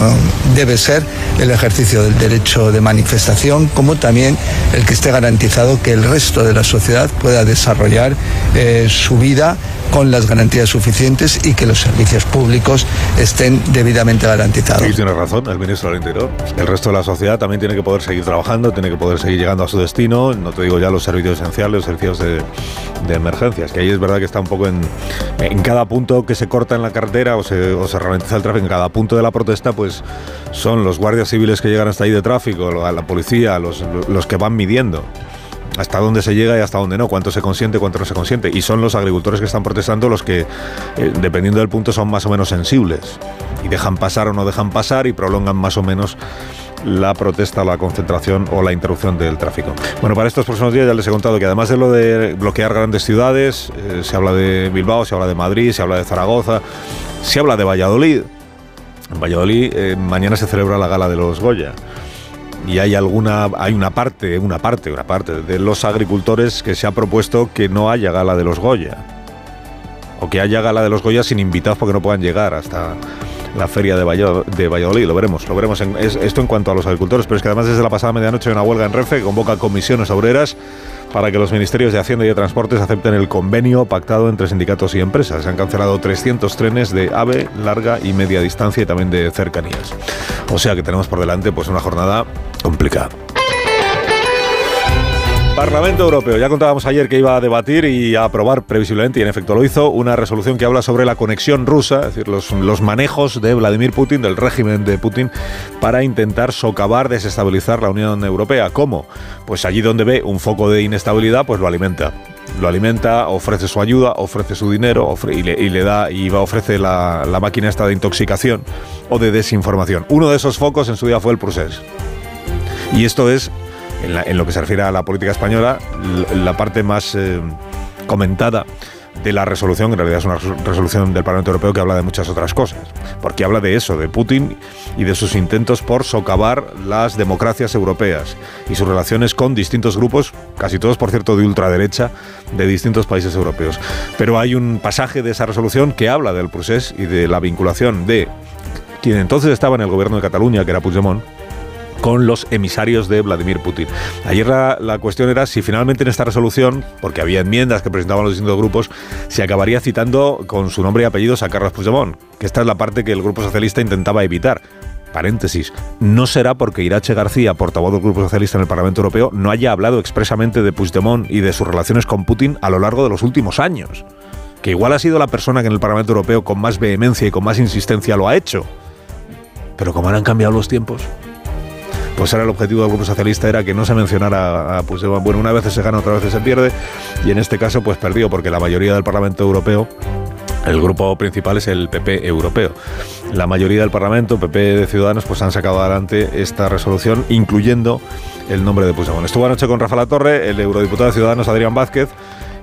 [SPEAKER 88] debe ser el ejercicio del derecho de manifestación, como también el que esté garantizado que el resto de la sociedad pueda desarrollar eh, su vida con las garantías suficientes y que los servicios públicos estén debidamente garantizados.
[SPEAKER 34] Sí, tiene razón el ministro del Interior. El resto de la sociedad también tiene que poder seguir trabajando, tiene que poder seguir llegando a su destino. No te digo ya los servicios esenciales, los servicios de, emergencias, que ahí es verdad que está un poco en, en cada punto que se corta en la carretera o se, o ralentiza el tráfico, en cada punto de la protesta, pues son los guardias civiles que llegan hasta ahí de tráfico, la policía, los, los que van midiendo hasta dónde se llega y hasta dónde no, cuánto se consiente, cuánto no se consiente. Y son los agricultores que están protestando los que, eh, dependiendo del punto, son más o menos sensibles. Y dejan pasar o no dejan pasar y prolongan más o menos la protesta, la concentración o la interrupción del tráfico. Bueno, para estos próximos días ya les he contado que además de lo de bloquear grandes ciudades, eh, se habla de Bilbao, se habla de Madrid, se habla de Zaragoza, se habla de Valladolid. En Valladolid eh, mañana se celebra la gala de los Goya y hay alguna hay una parte una parte una parte de los agricultores que se ha propuesto que no haya gala de los Goya. O que haya gala de los Goya sin invitados porque no puedan llegar hasta la feria de Valladolid, lo veremos, lo veremos esto en cuanto a los agricultores, pero es que además desde la pasada medianoche hay una huelga en Renfe que convoca comisiones obreras para que los ministerios de Hacienda y de Transportes acepten el convenio pactado entre sindicatos y empresas. Se han cancelado 300 trenes de AVE, larga y media distancia y también de cercanías. O sea que tenemos por delante pues una jornada complicada. Parlamento Europeo. Ya contábamos ayer que iba a debatir y a aprobar previsiblemente, y en efecto lo hizo, una resolución que habla sobre la conexión rusa, es decir, los, manejos de Vladimir Putin, del régimen de Putin, para intentar socavar, desestabilizar la Unión Europea. ¿Cómo? Pues allí donde ve un foco de inestabilidad, pues lo alimenta lo alimenta, ofrece su ayuda, ofrece su dinero y, le, da y va, ofrece la, la, máquina esta de intoxicación o de desinformación. Uno de esos focos en su día fue el Prusés. Y esto es en, lo que se refiere a la política española, la parte más eh, comentada de la resolución, en realidad es una resolución del Parlamento Europeo que habla de muchas otras cosas, porque habla de eso, de Putin y de sus intentos por socavar las democracias europeas y sus relaciones con distintos grupos, casi todos por cierto de ultraderecha, de distintos países europeos. Pero hay un pasaje de esa resolución que habla del procés y de la vinculación de quien entonces estaba en el gobierno de Cataluña, que era Puigdemont, con los emisarios de Vladimir Putin. Ayer la, cuestión era si finalmente en esta resolución, porque había enmiendas que presentaban los distintos grupos, se acabaría citando con su nombre y apellidos a Carlos Puigdemont, que esta es la parte que el Grupo Socialista intentaba evitar. Paréntesis, no será porque Irache García, portavoz del Grupo Socialista en el Parlamento Europeo, no haya hablado expresamente de Puigdemont y de sus relaciones con Putin a lo largo de los últimos años. Que igual ha sido la persona que en el Parlamento Europeo con más vehemencia y con más insistencia lo ha hecho. Pero como han cambiado los tiempos, pues era el objetivo del Grupo Socialista, era que no se mencionara a Puigdemont. Bueno, una vez se gana, otra vez se pierde, y en este caso pues perdió, porque la mayoría del Parlamento Europeo el grupo principal es el PP europeo. La mayoría del Parlamento, PP de Ciudadanos, pues han sacado adelante esta resolución, incluyendo el nombre de Puigdemont. Estuvo anoche con Rafa La Torre, el eurodiputado de Ciudadanos, Adrián Vázquez,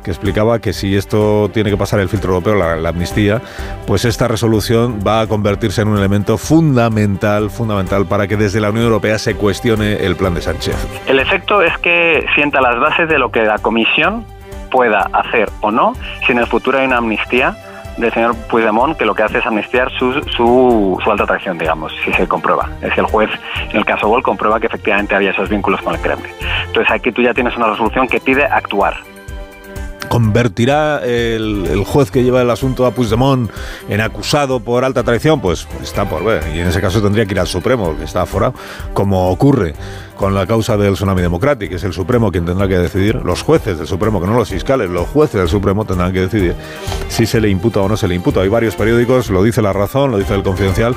[SPEAKER 34] que explicaba que si esto tiene que pasar el filtro europeo, la, amnistía, pues esta resolución va a convertirse en un elemento fundamental, fundamental para que desde la Unión Europea se cuestione el plan de Sánchez.
[SPEAKER 89] El efecto es que sienta las bases de lo que la Comisión pueda hacer o no si en el futuro hay una amnistía del señor Puigdemont que lo que hace es amnistiar su, su, su, alta atracción, digamos, si se comprueba. Es que el juez, en el caso Gol, comprueba que efectivamente había esos vínculos con el Kremlin. Entonces aquí tú ya tienes una resolución que pide actuar
[SPEAKER 34] ¿Convertirá el, juez que lleva el asunto a Puigdemont en acusado por alta traición? Pues está por ver. Y en ese caso tendría que ir al Supremo, que está aforado, como ocurre con la causa del tsunami democrático. Es el Supremo quien tendrá que decidir, los jueces del Supremo, que no los fiscales, los jueces del Supremo tendrán que decidir si se le imputa o no se le imputa. Hay varios periódicos, lo dice La Razón, lo dice El Confidencial,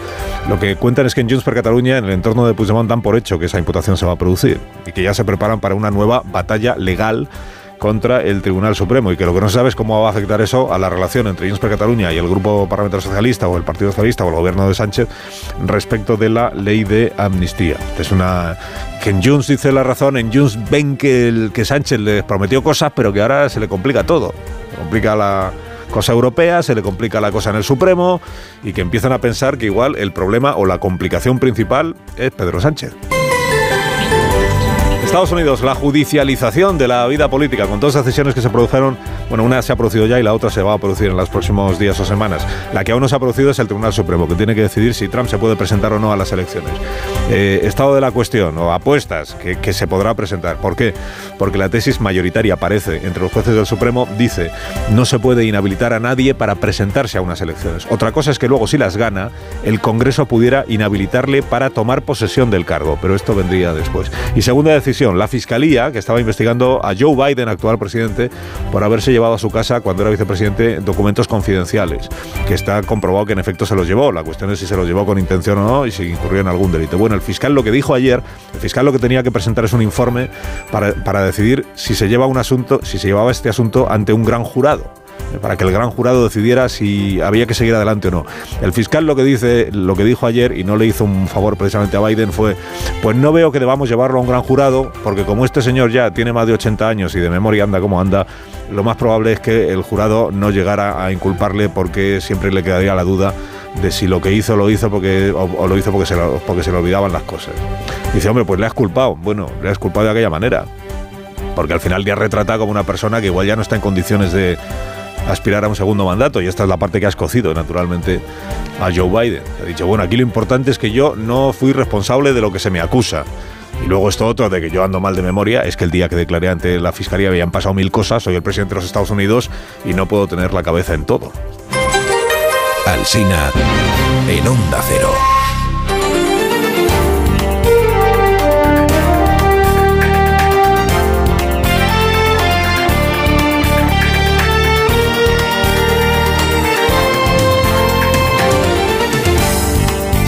[SPEAKER 34] lo que cuentan es que en Junts per Cataluña, en el entorno de Puigdemont, dan por hecho que esa imputación se va a producir y que ya se preparan para una nueva batalla legal contra el Tribunal Supremo y que lo que no se sabe es cómo va a afectar eso a la relación entre Junts per Cataluña y el Grupo Parlamentario Socialista o el Partido Socialista o el gobierno de Sánchez respecto de la ley de amnistía. Es una que en Junts dice la razón, en Junts ven que, el, que Sánchez les prometió cosas, pero que ahora se le complica todo. Se complica la cosa europea, se le complica la cosa en el Supremo y que empiezan a pensar que igual el problema o la complicación principal es Pedro Sánchez. Estados Unidos, la judicialización de la vida política, con todas las decisiones que se produjeron, bueno, una se ha producido ya y la otra se va a producir en los próximos días o semanas. La que aún no se ha producido es el Tribunal Supremo, que tiene que decidir si Trump se puede presentar o no a las elecciones. Eh, estado de la cuestión, o apuestas, que, se podrá presentar. ¿Por qué? Porque la tesis mayoritaria aparece entre los jueces del Supremo, dice, no se puede inhabilitar a nadie para presentarse a unas elecciones. Otra cosa es que luego, si las gana, el Congreso pudiera inhabilitarle para tomar posesión del cargo, pero esto vendría después. Y segunda decisión, la Fiscalía, que estaba investigando a Joe Biden, actual presidente, por haberse llevado a su casa cuando era vicepresidente documentos confidenciales, que está comprobado que en efecto se los llevó. La cuestión es si se los llevó con intención o no y si incurrió en algún delito. Bueno, el fiscal lo que dijo ayer, el fiscal lo que tenía que presentar es un informe para, para decidir si se lleva un asunto, si se llevaba este asunto ante un gran jurado para que el gran jurado decidiera si había que seguir adelante o no. El fiscal lo que dice, lo que dijo ayer y no le hizo un favor precisamente a Biden fue, pues no veo que debamos llevarlo a un gran jurado, porque como este señor ya tiene más de 80 años y de memoria anda como anda, lo más probable es que el jurado no llegara a inculparle porque siempre le quedaría la duda de si lo que hizo lo hizo porque o, lo hizo porque se, porque se le olvidaban las cosas. Dice, hombre, pues le has culpado. Bueno, le has culpado de aquella manera. Porque al final le has retratado como una persona que igual ya no está en condiciones de, aspirar a un segundo mandato. Y esta es la parte que ha escocido, naturalmente, a Joe Biden. Ha dicho, bueno, aquí lo importante es que yo no fui responsable de lo que se me acusa. Y luego esto otro de que yo ando mal de memoria es que el día que declaré ante la fiscalía habían pasado mil cosas, soy el presidente de los Estados Unidos y no puedo tener la cabeza en todo.
[SPEAKER 87] Alsina en Onda Cero.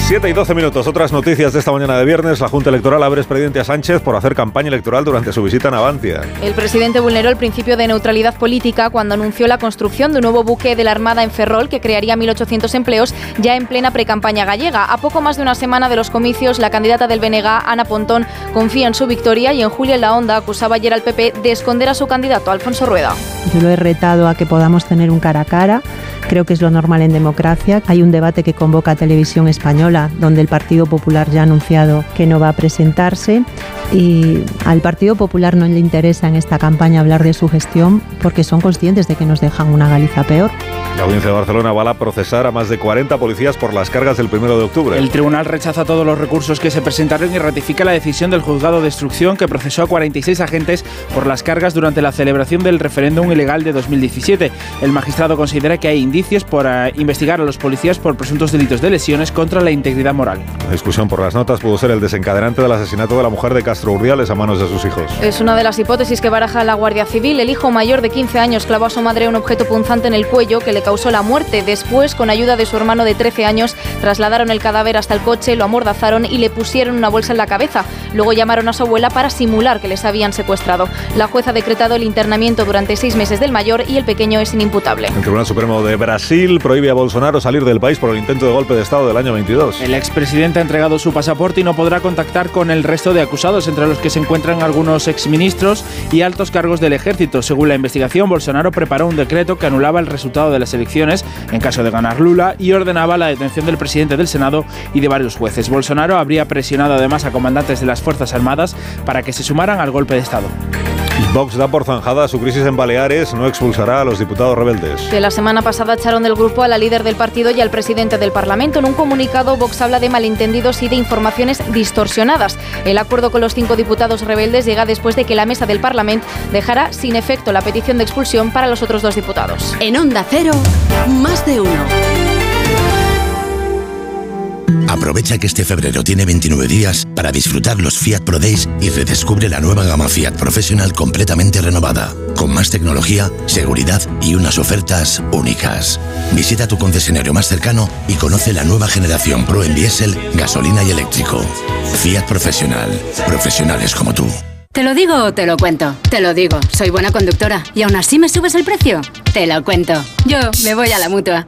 [SPEAKER 34] 7 y 12 minutos. Otras noticias de esta mañana de viernes. La Junta Electoral abre expediente a Sánchez por hacer campaña electoral durante su visita a Navantia.
[SPEAKER 42] El presidente vulneró el principio de neutralidad política cuando anunció la construcción de un nuevo buque de la Armada en Ferrol que crearía 1.800 empleos ya en plena precampaña gallega. A poco más de una semana de los comicios, la candidata del BNG, Ana Pontón, confía en su victoria y en Julio en la Onda acusaba ayer al PP de esconder a su candidato, Alfonso Rueda.
[SPEAKER 90] Yo lo he retado a que podamos tener un cara a cara. Creo que es lo normal en democracia. Hay un debate que convoca Televisión Española, donde el Partido Popular ya ha anunciado que no va a presentarse. Y al Partido Popular no le interesa en esta campaña hablar de su gestión porque son conscientes de que nos dejan una Galiza peor.
[SPEAKER 34] La audiencia de Barcelona va a procesar a más de 40 policías por las cargas del 1 de octubre.
[SPEAKER 36] El tribunal rechaza todos los recursos que se presentaron y ratifica la decisión del juzgado de instrucción que procesó a 46 agentes por las cargas durante la celebración del referéndum ilegal de 2017. El magistrado considera que hay indicios por uh, investigar a los policías por presuntos delitos de lesiones contra la integridad moral.
[SPEAKER 34] La discusión por las notas pudo ser el desencadenante del asesinato de la mujer de Castro Urdiales a manos de sus hijos.
[SPEAKER 42] Es una de las hipótesis que baraja la Guardia Civil. El hijo mayor de 15 años clavó a su madre un objeto punzante en el cuello que le causó la muerte. Después, con ayuda de su hermano de 13 años, trasladaron el cadáver hasta el coche, lo amordazaron y le pusieron una bolsa en la cabeza. Luego llamaron a su abuela para simular que les habían secuestrado. La jueza ha decretado el internamiento durante seis meses del mayor y el pequeño es inimputable.
[SPEAKER 34] El Tribunal Supremo de Brasil prohíbe a Bolsonaro salir del país por el intento de golpe de Estado del año 22.
[SPEAKER 36] El expresidente ha entregado su pasaporte y no podrá contactar con el resto de acusados, entre los que se encuentran algunos exministros y altos cargos del ejército. Según la investigación, Bolsonaro preparó un decreto que anulaba el resultado de las elecciones en caso de ganar Lula y ordenaba la detención del presidente del Senado y de varios jueces. Bolsonaro habría presionado además a comandantes de las Fuerzas Armadas para que se sumaran al golpe de Estado.
[SPEAKER 34] Vox da por zanjada su crisis en Baleares, no expulsará a los diputados rebeldes.
[SPEAKER 42] Que la semana pasada echaron del grupo a la líder del partido y al presidente del Parlamento. En un comunicado, Vox habla de malentendidos y de informaciones distorsionadas. El acuerdo con los cinco diputados rebeldes llega después de que la mesa del Parlamento dejara sin efecto la petición de expulsión para los otros dos diputados.
[SPEAKER 31] En Onda Cero, más de uno.
[SPEAKER 91] Aprovecha que este febrero tiene 29 días para disfrutar los Fiat Pro Days y redescubre la nueva gama Fiat Professional completamente renovada, con más tecnología, seguridad y unas ofertas únicas. Visita tu concesionario más cercano y conoce la nueva generación Pro en diésel, gasolina y eléctrico. Fiat Professional. Profesionales como tú.
[SPEAKER 92] ¿Te lo digo o te lo cuento? Te lo digo, soy buena conductora. ¿Y aún así me subes el precio? Te lo cuento. Yo me voy a la mutua.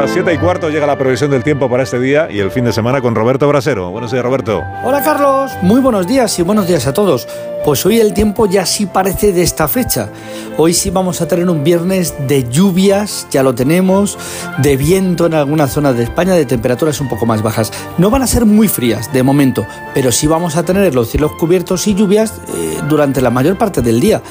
[SPEAKER 34] las 7 y cuarto, llega la previsión del tiempo para este día y el fin de semana con Roberto Brasero. Buenos días, Roberto.
[SPEAKER 54] Hola, Carlos. Muy buenos días y buenos días a todos. Pues hoy el tiempo ya sí parece de esta fecha. Hoy sí vamos a tener un viernes de lluvias, ya lo tenemos, de viento en algunas zonas de España, de temperaturas un poco más bajas. No van a ser muy frías de momento, pero sí vamos a tener los cielos cubiertos y lluvias eh, durante la mayor parte del día.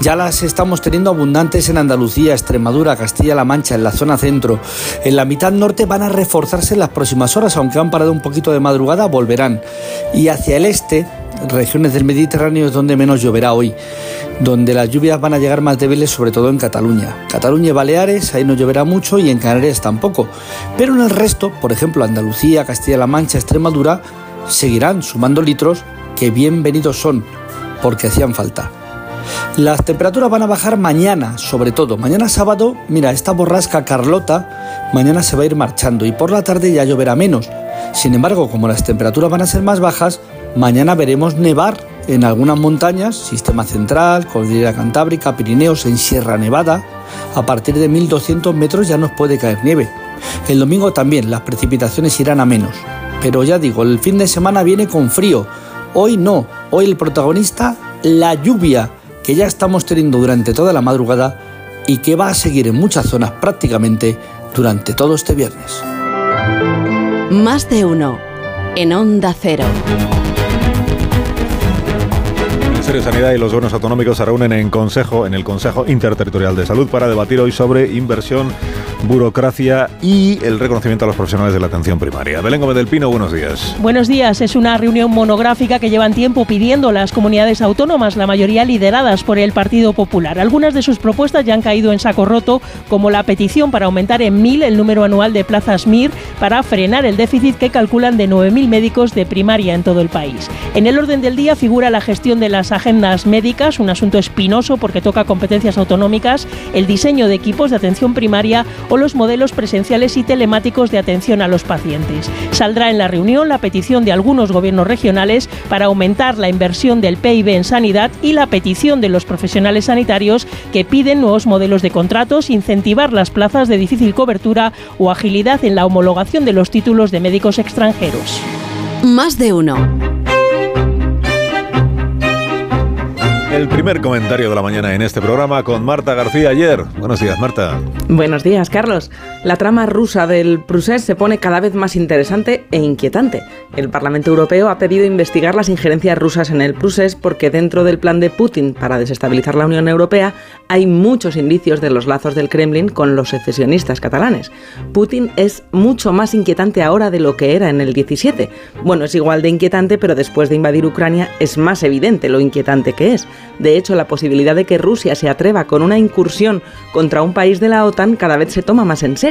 [SPEAKER 54] Ya las estamos teniendo abundantes en Andalucía, Extremadura, Castilla-La Mancha, en la zona centro. En la mitad norte van a reforzarse en las próximas horas, aunque han parado un poquito de madrugada, volverán. Y hacia el este, regiones del Mediterráneo es donde menos lloverá hoy, donde las lluvias van a llegar más débiles sobre todo en Cataluña. Cataluña y Baleares, ahí no lloverá mucho y en Canarias tampoco. Pero en el resto, por ejemplo Andalucía, Castilla-La Mancha, Extremadura, seguirán sumando litros que bienvenidos son, porque hacían falta. Las temperaturas van a bajar mañana, sobre todo. Mañana sábado, mira, esta borrasca Carlota, mañana se va a ir marchando y por la tarde ya lloverá menos. Sin embargo, como las temperaturas van a ser más bajas, mañana veremos nevar en algunas montañas, Sistema Central, Cordillera Cantábrica, Pirineos, en Sierra Nevada. A partir de 1200 metros ya nos puede caer nieve. El domingo también las precipitaciones irán a menos. Pero ya digo, el fin de semana viene con frío. Hoy no, hoy el protagonista, la lluvia que ya estamos teniendo durante toda la madrugada y que va a seguir en muchas zonas prácticamente durante todo este viernes.
[SPEAKER 31] Más de uno en Onda Cero.
[SPEAKER 34] El Ministerio de Sanidad y los gobiernos autonómicos se reúnen en consejo, en el Consejo Interterritorial de Salud para debatir hoy sobre inversión burocracia y el reconocimiento a los profesionales de la atención primaria. Belén Gómez del Pino, buenos días.
[SPEAKER 93] Buenos días. Es una reunión monográfica que llevan tiempo pidiendo las comunidades autónomas, la mayoría lideradas por el Partido Popular. Algunas de sus propuestas ya han caído en saco roto, como la petición para aumentar en mil el número anual de plazas MIR para frenar el déficit que calculan de 9.000 médicos de primaria en todo el país. En el orden del día figura la gestión de las agendas médicas, un asunto espinoso porque toca competencias autonómicas, el diseño de equipos de atención primaria o los modelos presenciales y telemáticos de atención a los pacientes. Saldrá en la reunión la petición de algunos gobiernos regionales para aumentar la inversión del PIB en sanidad y la petición de los profesionales sanitarios que piden nuevos modelos de contratos, incentivar las plazas de difícil cobertura o agilidad en la homologación de los títulos de médicos extranjeros.
[SPEAKER 57] Más de uno.
[SPEAKER 34] El primer comentario de la mañana en este programa con Marta García ayer. Buenos días, Marta.
[SPEAKER 94] Buenos días, Carlos. La trama rusa del Prusés se pone cada vez más interesante e inquietante. El Parlamento Europeo ha pedido investigar las injerencias rusas en el Prusés porque dentro del plan de Putin para desestabilizar la Unión Europea hay muchos indicios de los lazos del Kremlin con los secesionistas catalanes. Putin es mucho más inquietante ahora de lo que era en el 17. Bueno, es igual de inquietante, pero después de invadir Ucrania es más evidente lo inquietante que es. De hecho, la posibilidad de que Rusia se atreva con una incursión contra un país de la OTAN cada vez se toma más en serio.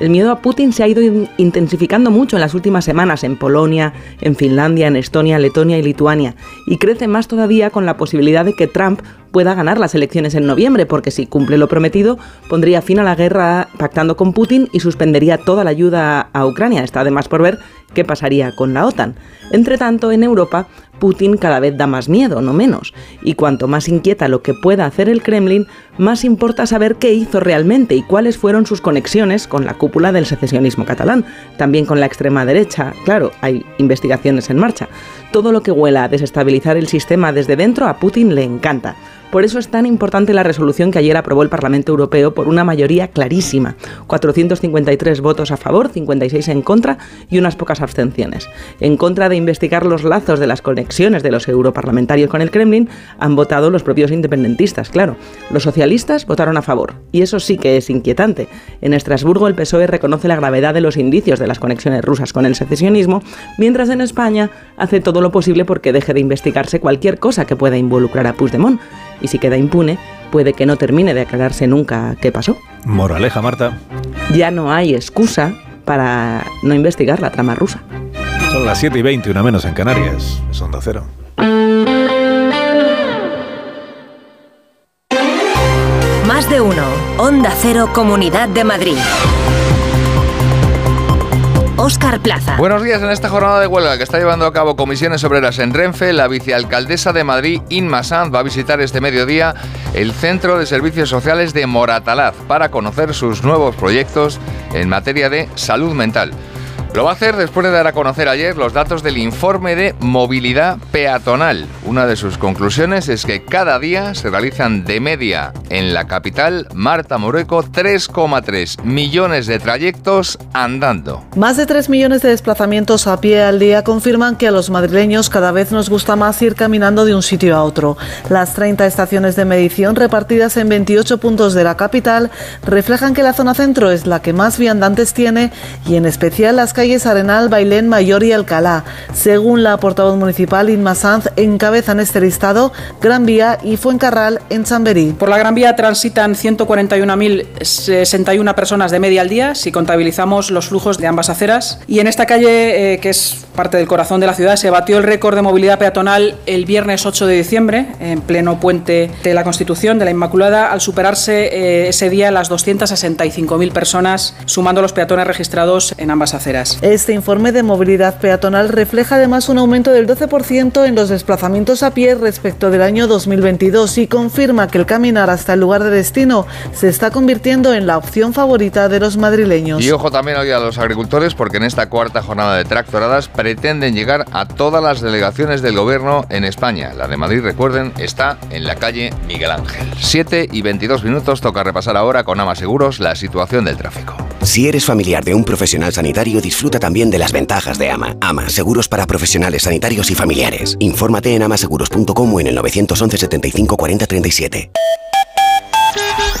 [SPEAKER 94] El miedo a Putin se ha ido intensificando mucho en las últimas semanas en Polonia, en Finlandia, en Estonia, Letonia y Lituania, y crece más todavía con la posibilidad de que Trump pueda ganar las elecciones en noviembre, porque si cumple lo prometido, pondría fin a la guerra pactando con Putin y suspendería toda la ayuda a Ucrania. Está además por ver qué pasaría con la OTAN. Entre tanto, en Europa, Putin cada vez da más miedo, no menos. Y cuanto más inquieta lo que pueda hacer el Kremlin, más importa saber qué hizo realmente y cuáles fueron sus conexiones con la cúpula del secesionismo catalán, también con la extrema derecha. Claro, hay investigaciones en marcha. Todo lo que huela a desestabilizar el sistema desde dentro a Putin le encanta. Por eso es tan importante la resolución que ayer aprobó el Parlamento Europeo por una mayoría clarísima, 453 votos a favor, 56 en contra y unas pocas abstenciones. En contra de investigar los lazos de las conexiones de los europarlamentarios con el Kremlin, han votado los propios independentistas, claro. Los socialistas votaron a favor, y eso sí que es inquietante. En Estrasburgo el PSOE reconoce la gravedad de los indicios de las conexiones rusas con el secesionismo, mientras en España hace todo lo posible porque deje de investigarse cualquier cosa que pueda involucrar a Puigdemont y si queda impune, puede que no termine de aclararse nunca qué pasó.
[SPEAKER 34] Moraleja, Marta.
[SPEAKER 94] Ya no hay excusa para no investigar la trama rusa.
[SPEAKER 34] Son las 7 y 20, una menos en Canarias. Es Onda Cero.
[SPEAKER 95] Más de uno. Onda Cero, Comunidad de Madrid. Óscar Plaza.
[SPEAKER 96] Buenos días. En esta jornada de huelga que está llevando a cabo comisiones obreras en Renfe, la vicealcaldesa de Madrid, Inma Sanz, va a visitar este mediodía el Centro de Servicios Sociales de Moratalaz para conocer sus nuevos proyectos en materia de salud mental. Lo va a hacer después de dar a conocer ayer los datos del informe de movilidad peatonal. Una de sus conclusiones es que cada día se realizan de media en la capital, Marta Moreco, 3,3 millones de trayectos andando.
[SPEAKER 90] Más de 3 millones de desplazamientos a pie al día confirman que a los madrileños cada vez nos gusta más ir caminando de un sitio a otro. Las 30 estaciones de medición repartidas en 28 puntos de la capital reflejan que la zona centro es la que más viandantes tiene y en especial las calles Arenal, Bailén, Mayor y Alcalá. Según la portavoz municipal Inma Sanz, encabezan este listado Gran Vía y Fuencarral en Chamberí.
[SPEAKER 97] Por la Gran Vía transitan 141.061 personas de media al día, si contabilizamos los flujos de ambas aceras. Y en esta calle, eh, que es parte del corazón de la ciudad, se batió el récord de movilidad peatonal el viernes 8 de diciembre, en pleno puente de la Constitución de la Inmaculada, al superarse eh, ese día las 265.000 personas, sumando los peatones registrados en ambas aceras.
[SPEAKER 90] Este informe de movilidad peatonal refleja además un aumento del 12% en los desplazamientos a pie respecto del año 2022 y confirma que el caminar hasta el lugar de destino se está convirtiendo en la opción favorita de los madrileños.
[SPEAKER 96] Y ojo también hoy a los agricultores porque en esta cuarta jornada de tractoradas pretenden llegar a todas las delegaciones del gobierno en España. La de Madrid, recuerden, está en la calle Miguel Ángel. 7 y 22 minutos toca repasar ahora con Ama Seguros la situación del tráfico.
[SPEAKER 98] Si eres familiar de un profesional sanitario, disfruta también de las ventajas de AMA. AMA, seguros para profesionales sanitarios y familiares. Infórmate en amaseguros.com o en el 911 75 40 37.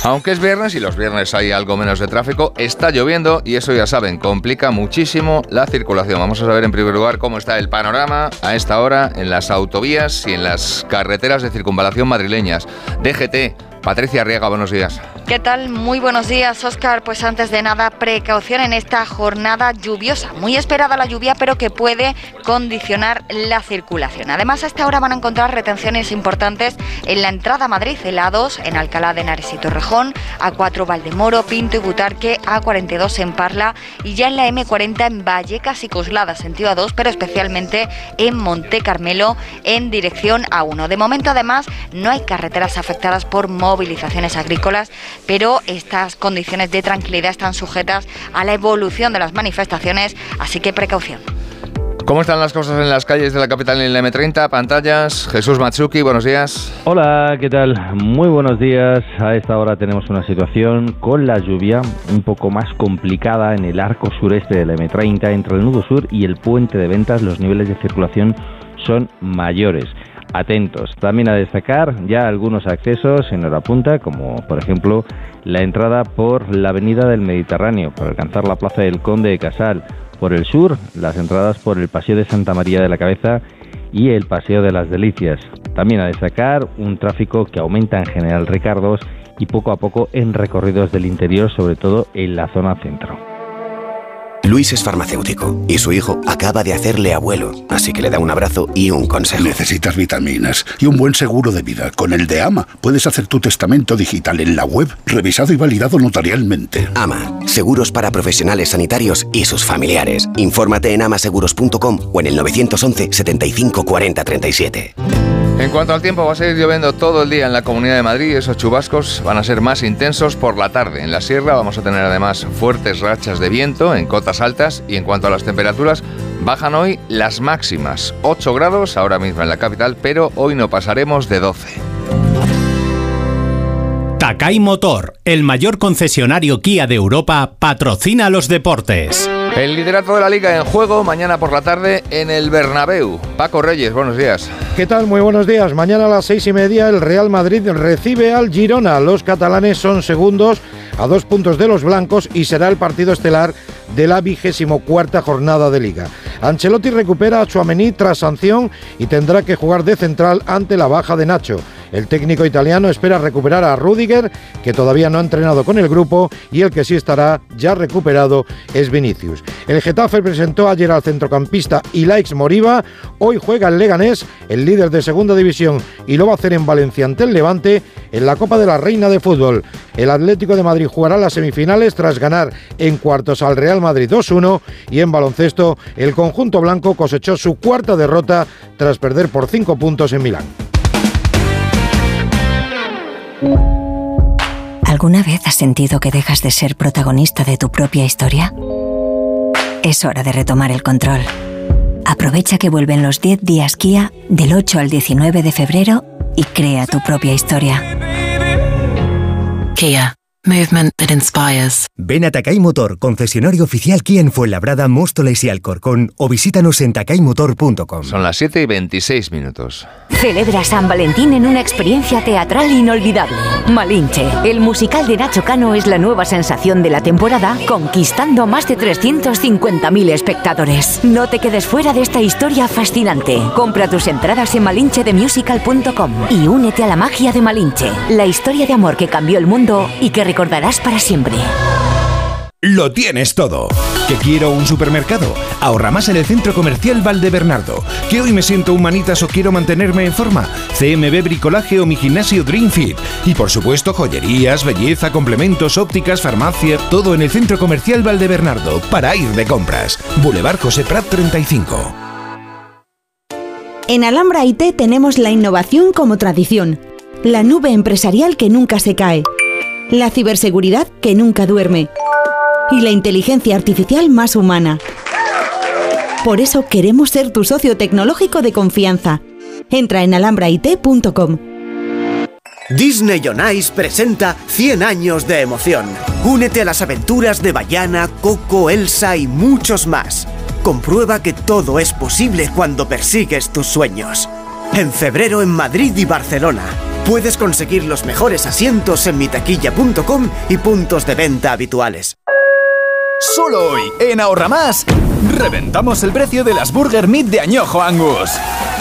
[SPEAKER 96] Aunque es viernes y los viernes hay algo menos de tráfico, está lloviendo y eso ya saben, complica muchísimo la circulación. Vamos a saber en primer lugar cómo está el panorama a esta hora en las autovías y en las carreteras de circunvalación madrileñas. DGT, Patricia Arriaga, buenos días.
[SPEAKER 99] ¿Qué tal? Muy buenos días, Oscar. Pues antes de nada, precaución en esta jornada lluviosa. Muy esperada la lluvia, pero que puede condicionar la circulación. Además, a esta hora van a encontrar retenciones importantes en la entrada a Madrid, el A2, en Alcalá de Henares y Torrejón, A4 Valdemoro, Pinto y Butarque, A42 en Parla y ya en la M40 en Vallecas y Coslada, sentido A2, pero especialmente en Monte Carmelo en dirección A1. De momento, además, no hay carreteras afectadas por movilizaciones agrícolas pero estas condiciones de tranquilidad están sujetas a la evolución de las manifestaciones, así que precaución.
[SPEAKER 96] ¿Cómo están las cosas en las calles de la capital en la M30? Pantallas. Jesús Matsuki, buenos días.
[SPEAKER 100] Hola, ¿qué tal? Muy buenos días. A esta hora tenemos una situación con la lluvia un poco más complicada en el arco sureste de la M30 entre el nudo sur y el puente de ventas. Los niveles de circulación son mayores atentos. También a destacar ya algunos accesos en hora punta, como por ejemplo la entrada por la Avenida del Mediterráneo para alcanzar la Plaza del Conde de Casal. Por el sur, las entradas por el Paseo de Santa María de la Cabeza y el Paseo de las Delicias. También a destacar un tráfico que aumenta en General Ricardos y poco a poco en recorridos del interior, sobre todo en la zona centro.
[SPEAKER 98] Luis es farmacéutico y su hijo acaba de hacerle abuelo, así que le da un abrazo y un consejo.
[SPEAKER 101] Necesitas vitaminas y un buen seguro de vida. Con el de AMA puedes hacer tu testamento digital en la web, revisado y validado notarialmente.
[SPEAKER 98] AMA, seguros para profesionales sanitarios y sus familiares. Infórmate en amaseguros.com o en el 911 75 40 37.
[SPEAKER 96] En cuanto al tiempo, va a seguir lloviendo todo el día en la Comunidad de Madrid. Esos chubascos van a ser más intensos por la tarde. En la sierra vamos a tener además fuertes rachas de viento en cotas altas. Y en cuanto a las temperaturas, bajan hoy las máximas. 8 grados ahora mismo en la capital, pero hoy no pasaremos de 12.
[SPEAKER 102] Takai Motor, el mayor concesionario Kia de Europa, patrocina los deportes.
[SPEAKER 96] El liderato de la liga en juego mañana por la tarde en el Bernabéu. Paco Reyes, buenos días.
[SPEAKER 103] ¿Qué tal? Muy buenos días. Mañana a las seis y media el Real Madrid recibe al Girona. Los catalanes son segundos a dos puntos de los blancos y será el partido estelar de la vigésimo cuarta jornada de liga. Ancelotti recupera a Chuamení tras sanción y tendrá que jugar de central ante la baja de Nacho. El técnico italiano espera recuperar a Rudiger, que todavía no ha entrenado con el grupo, y el que sí estará ya recuperado es Vinicius. El Getafe presentó ayer al centrocampista Ilaix Moriba. Hoy juega el Leganés, el líder de segunda división, y lo va a hacer en Valencia ante el Levante en la Copa de la Reina de Fútbol. El Atlético de Madrid jugará las semifinales tras ganar en cuartos al Real Madrid 2-1 y en baloncesto el conjunto blanco cosechó su cuarta derrota tras perder por cinco puntos en Milán.
[SPEAKER 31] ¿Alguna vez has sentido que dejas de ser protagonista de tu propia historia? Es hora de retomar el control. Aprovecha que vuelven los 10 días Kia del 8 al 19 de febrero y crea tu propia historia.
[SPEAKER 104] Kia. Movement that inspires.
[SPEAKER 105] Ven a Takai Motor, concesionario oficial Kia en Fuenlabrada, Móstoles y Alcorcón o visítanos en takaymotor.com.
[SPEAKER 96] Son las 7 y 26 minutos.
[SPEAKER 31] Celebra San Valentín en una experiencia teatral inolvidable. Malinche, el musical de Nacho Cano es la nueva sensación de la temporada, conquistando más de 350.000 espectadores. No te quedes fuera de esta historia fascinante. Compra tus entradas en malinchedemusical.com y únete a la magia de Malinche, la historia de amor que cambió el mundo y que recordarás para siempre.
[SPEAKER 39] Lo tienes todo. ¿Que quiero un supermercado? Ahorra más en el Centro Comercial Valdebernardo. ¿Que hoy me siento humanitas o quiero mantenerme en forma? CMB Bricolaje o mi gimnasio Dream Fit. Y por supuesto joyerías, belleza, complementos, ópticas, farmacia, todo en el Centro Comercial Valdebernardo para ir de compras. Boulevard José Prat 35.
[SPEAKER 106] En Alhambra IT tenemos la innovación como tradición. La nube empresarial que nunca se cae la ciberseguridad que nunca duerme y la inteligencia artificial más humana. Por eso queremos ser tu socio tecnológico de confianza. Entra en alhambrait.com.
[SPEAKER 90] Disney on Ice presenta 100 años de emoción. Únete a las aventuras de Bayana, Coco, Elsa y muchos más. Comprueba que todo es posible cuando persigues tus sueños. En febrero en Madrid y Barcelona. Puedes conseguir los mejores asientos en mitaquilla.com y puntos de venta habituales.
[SPEAKER 39] Solo hoy, en Ahorra Más, reventamos el precio de las Burger Meat de Añojo Angus.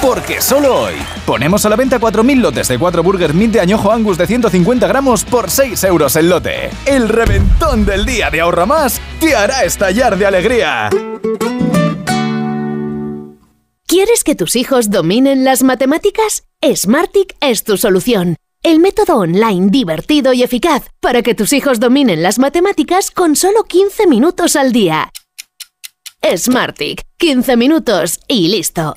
[SPEAKER 39] Porque solo hoy ponemos a la venta 4.000 lotes de 4 Burger Meat de Añojo Angus de 150 gramos por 6 euros el lote. El reventón del día de Ahorra Más te hará estallar de alegría.
[SPEAKER 31] ¿Quieres que tus hijos dominen las matemáticas? Smartic es tu solución. El método online divertido y eficaz para que tus hijos dominen las matemáticas con solo 15 minutos al día. Smartic, 15 minutos y listo.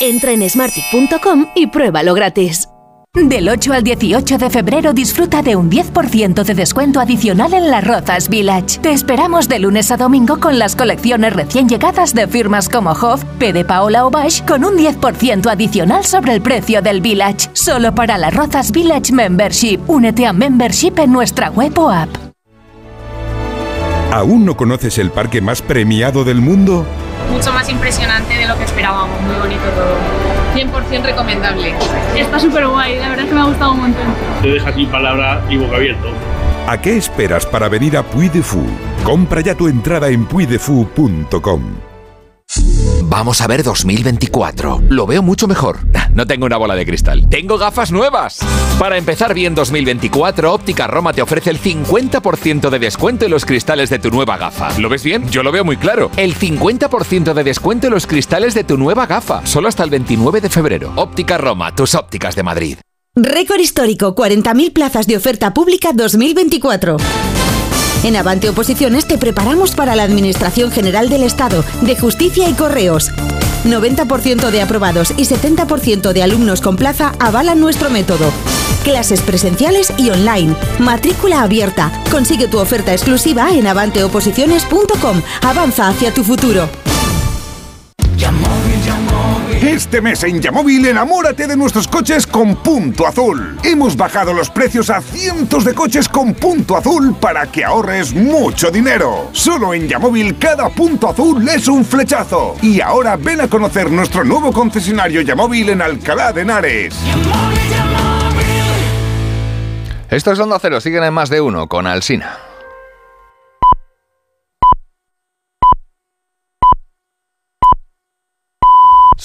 [SPEAKER 31] Entra en smartic.com y pruébalo gratis. Del 8 al 18 de febrero disfruta de un 10% de descuento adicional en las Rozas Village. Te esperamos de lunes a domingo con las colecciones recién llegadas de firmas como Hoff, P de Paola o Bash con un 10% adicional sobre el precio del Village. Solo para las Rozas Village Membership. Únete a Membership en nuestra web o app.
[SPEAKER 107] ¿Aún no conoces el parque más premiado del mundo?
[SPEAKER 108] mucho más impresionante de lo que esperábamos, muy bonito todo. 100% recomendable. Está súper guay, la verdad es que me ha gustado un montón.
[SPEAKER 109] Te deja sin palabra y boca abierto.
[SPEAKER 107] ¿A qué esperas para venir a Puy de Fou? Compra ya tu entrada en puydefou.com.
[SPEAKER 110] Vamos a ver 2024. Lo veo mucho mejor. No tengo una bola de cristal. Tengo gafas nuevas. Para empezar bien 2024, Óptica Roma te ofrece el 50% de descuento en los cristales de tu nueva gafa. ¿Lo ves bien? Yo lo veo muy claro. El 50% de descuento en los cristales de tu nueva gafa. Solo hasta el 29 de febrero. Óptica Roma, tus ópticas de Madrid.
[SPEAKER 111] Récord histórico, 40.000 plazas de oferta pública 2024. En Avante Oposiciones te preparamos para la Administración General del Estado, de Justicia y Correos. 90% de aprobados y 70% de alumnos con plaza avalan nuestro método. Clases presenciales y online. Matrícula abierta. Consigue tu oferta exclusiva en avanteoposiciones.com. Avanza hacia tu futuro.
[SPEAKER 98] Este mes en Yamóvil enamórate de nuestros coches con punto azul. Hemos bajado los precios a cientos de coches con punto azul para que ahorres mucho dinero. Solo en Yamóvil cada punto azul es un flechazo. Y ahora ven a conocer nuestro nuevo concesionario Yamóvil en Alcalá de Henares.
[SPEAKER 96] Esto es Onda Cero, siguen en más de uno con Alsina.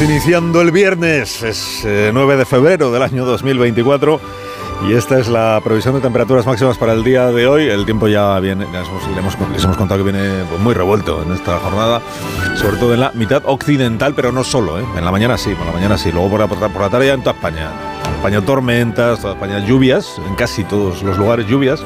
[SPEAKER 34] Iniciando el viernes, es eh, 9 de febrero del año 2024 y esta es la previsión de temperaturas máximas para el día de hoy. El tiempo ya viene, ya hemos- les hemos contado que viene pues, muy revuelto en esta jornada, sobre todo en la mitad occidental, pero no solo, ¿eh? en la mañana sí, por la mañana sí, luego por la, por la tarde ya en toda España. España tormentas, toda España lluvias, en casi todos los lugares lluvias,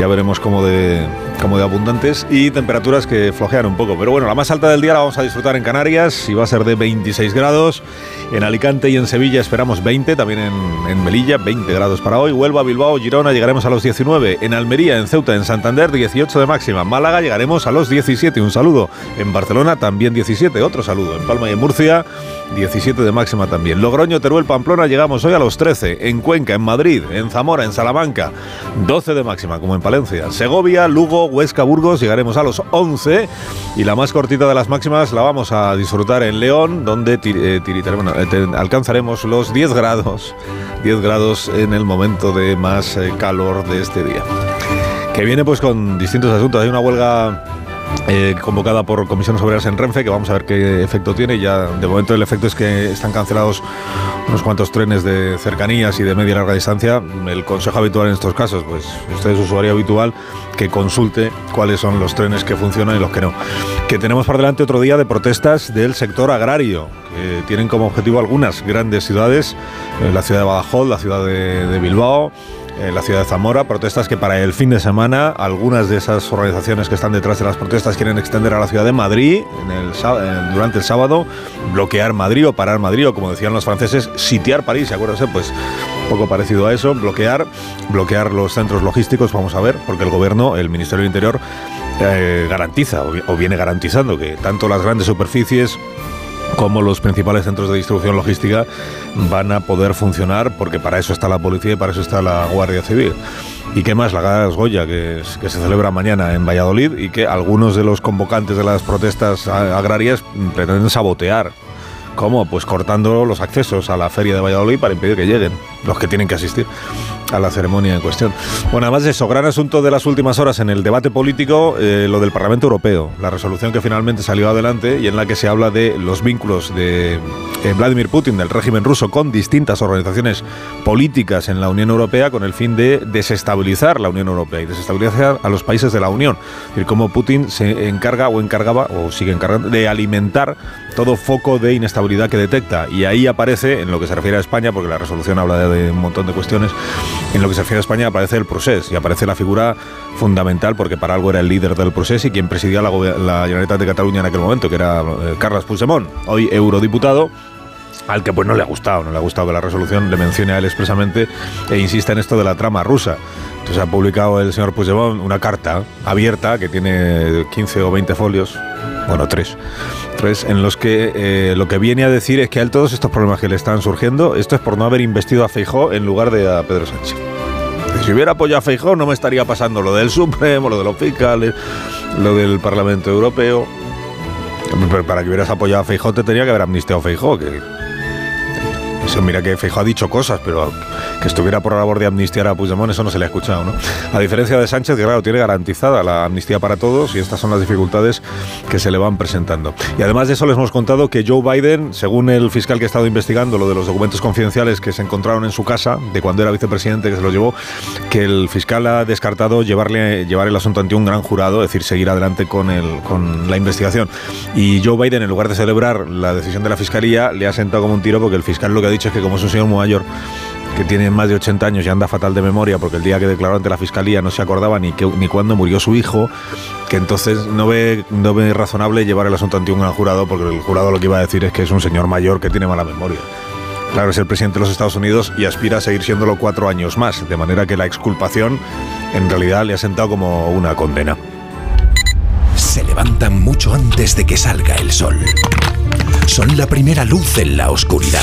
[SPEAKER 34] ya veremos cómo de, cómo de abundantes y temperaturas que flojean un poco. Pero bueno, la más alta del día la vamos a disfrutar en Canarias y va a ser de 26 grados. En Alicante y en Sevilla esperamos 20, también en, en Melilla 20 grados para hoy. Huelva, Bilbao, Girona llegaremos a los 19. En Almería, en Ceuta, en Santander 18 de máxima. Málaga llegaremos a los 17, un saludo. En Barcelona también 17, otro saludo. En Palma y en Murcia 17 de máxima también. Logroño, Teruel, Pamplona llegamos hoy a los 13. En Cuenca, en Madrid, en Zamora, en Salamanca 12 de máxima como en Palencia. Segovia, Lugo, Huesca, Burgos llegaremos a los 11. Y la más cortita de las máximas la vamos a disfrutar en León, donde eh, eh, alcanzaremos los 10 grados. 10 grados en el momento de más eh, calor de este día. Que viene pues con distintos asuntos. Hay una huelga eh, convocada por comisiones obreras en Renfe, que vamos a ver qué efecto tiene. Ya de momento el efecto es que están cancelados unos cuantos trenes de cercanías y de media y larga distancia. El consejo habitual en estos casos, pues usted es usuario habitual, que consulte cuáles son los trenes que funcionan y los que no. Que tenemos por delante otro día de protestas del sector agrario, que tienen como objetivo algunas grandes ciudades, eh, la ciudad de Badajoz, la ciudad de, de Bilbao, en la ciudad de Zamora, protestas que para el fin de semana algunas de esas organizaciones que están detrás de las protestas quieren extender a la ciudad de Madrid durante el sábado, bloquear Madrid o parar Madrid o como decían los franceses, sitiar París, ¿se acuerdan? Pues poco parecido a eso, bloquear, bloquear los centros logísticos, vamos a ver, porque el gobierno, el Ministerio del Interior, eh, garantiza o viene garantizando que tanto las grandes superficies como los principales centros de distribución logística van a poder funcionar, porque para eso está la policía y para eso está la Guardia Civil. ¿Y qué más? La Gas Goya, que, se celebra mañana en Valladolid y que algunos de los convocantes de las protestas agrarias pretenden sabotear. ¿Cómo? Pues cortando los accesos a la feria de Valladolid para impedir que lleguen los que tienen que asistir a la ceremonia en cuestión. Bueno, además de eso, gran asunto de las últimas horas en el debate político, eh, lo del Parlamento Europeo, la resolución que finalmente salió adelante y en la que se habla de los vínculos de eh, Vladimir Putin, del régimen ruso, con distintas organizaciones políticas en la Unión Europea con el fin de desestabilizar la Unión Europea y desestabilizar a los países de la Unión. Es decir, cómo Putin se encarga o encargaba o sigue encargando de alimentar todo foco de inestabilidad que detecta. Y ahí aparece, en lo que se refiere a España, porque la resolución habla de, de un montón de cuestiones, en lo que se refiere a España aparece el procés y aparece la figura fundamental, porque para algo era el líder del procés y quien presidía la, la de Cataluña en aquel momento, que era eh, Carles Puigdemont, hoy eurodiputado al que pues no le ha gustado, no le ha gustado que la resolución le mencione a él expresamente e insista en esto de la trama rusa. Entonces ha publicado el señor Puigdemont una carta abierta que tiene 15 o 20 folios, bueno, tres, tres, en los que eh, lo que viene a decir es que a él todos estos problemas que le están surgiendo, esto es por no haber investido a Feijó en lugar de a Pedro Sánchez. Si hubiera apoyado a Feijó no me estaría pasando lo del Supremo, lo de los fiscales, lo del Parlamento Europeo. Para que hubieras apoyado a Feijó te tenía que haber amnistiado a Feijó, que mira que Feijó ha dicho cosas, pero que estuviera por la labor de amnistiar a Puigdemont, eso no se le ha escuchado, ¿no? A diferencia de Sánchez, que claro, tiene garantizada la amnistía para todos y estas son las dificultades que se le van presentando. Y además de eso les hemos contado que Joe Biden, según el fiscal que ha estado investigando lo de los documentos confidenciales que se encontraron en su casa, de cuando era vicepresidente que se los llevó, que el fiscal ha descartado llevarle, llevar el asunto ante un gran jurado, es decir, seguir adelante con, el, con la investigación. Y Joe Biden, en lugar de celebrar la decisión de la fiscalía, le ha sentado como un tiro porque el fiscal lo que ha dicho es que como es un señor mayor, que tiene más de 80 años y anda fatal de memoria porque el día que declaró ante la fiscalía no se acordaba ni, que, ni cuándo murió su hijo, que entonces no ve, no ve razonable llevar el asunto ante un jurado porque el jurado lo que iba a decir es que es un señor mayor que tiene mala memoria. Claro, es el presidente de los Estados Unidos y aspira a seguir siéndolo cuatro años más, de manera que la exculpación en realidad le ha sentado como una condena.
[SPEAKER 87] Se levantan mucho antes de que salga el sol. Son la primera luz en la oscuridad.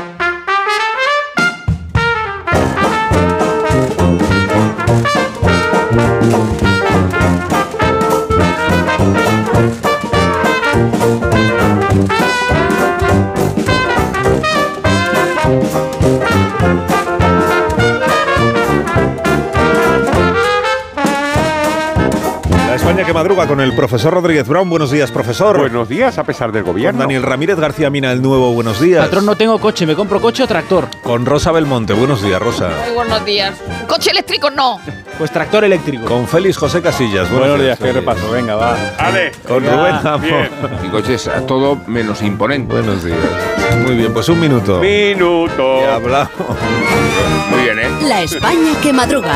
[SPEAKER 34] España que madruga con el profesor Rodríguez Brown. Buenos días, profesor.
[SPEAKER 112] Buenos días, a pesar del
[SPEAKER 34] Con
[SPEAKER 112] gobierno.
[SPEAKER 34] Daniel Ramírez García Mina, el nuevo. Buenos días.
[SPEAKER 113] Patrón, no tengo coche, me compro coche o tractor.
[SPEAKER 34] Con Rosa Belmonte. Buenos días, Rosa.
[SPEAKER 114] Muy buenos días. Coche eléctrico no.
[SPEAKER 113] Pues tractor eléctrico.
[SPEAKER 34] Con Félix José Casillas.
[SPEAKER 112] Buenos días, qué repaso, venga, va. Ale.
[SPEAKER 34] Con
[SPEAKER 112] venga,
[SPEAKER 34] Rubén
[SPEAKER 112] bien.
[SPEAKER 115] Mi coche es a todo menos imponente.
[SPEAKER 34] Buenos días. Muy bien, pues un minuto.
[SPEAKER 112] Minuto.
[SPEAKER 34] Ya hablamos.
[SPEAKER 115] Muy bien, ¿eh?
[SPEAKER 31] La España que madruga.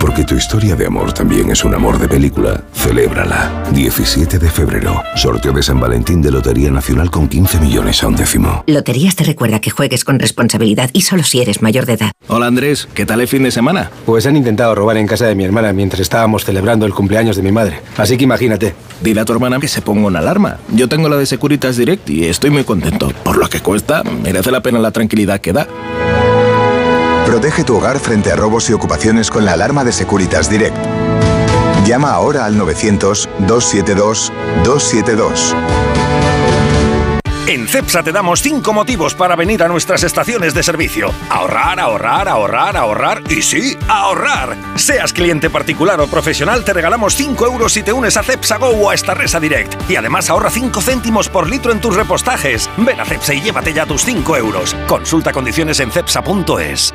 [SPEAKER 98] Porque tu historia de amor también es un amor de película. Celébrala. 17 de febrero. Sorteo de San Valentín de Lotería Nacional con 15 millones a un décimo.
[SPEAKER 116] Loterías te recuerda que juegues con responsabilidad y solo si eres mayor de edad.
[SPEAKER 67] Hola Andrés, ¿qué tal el fin de semana?
[SPEAKER 117] Pues han intentado robar en casa de mi hermana mientras estábamos celebrando el cumpleaños de mi madre. Así que imagínate.
[SPEAKER 67] Dile a tu hermana que se ponga una alarma. Yo tengo la de Securitas Direct y estoy muy contento. Por lo que cuesta, merece la pena la tranquilidad que da.
[SPEAKER 108] Protege tu hogar frente a robos y ocupaciones con la alarma de Securitas Direct. Llama ahora al 900-272-272.
[SPEAKER 118] En CEPSA te damos 5 motivos para venir a nuestras estaciones de servicio. Ahorrar, ahorrar, ahorrar, ahorrar y sí, ahorrar. Seas cliente particular o profesional, te regalamos 5 euros si te unes a CEPSA Go o a Estarresa Direct. Y además ahorra 5 céntimos por litro en tus repostajes. Ven a CEPSA y llévate ya tus 5 euros. Consulta condiciones en cepsa.es.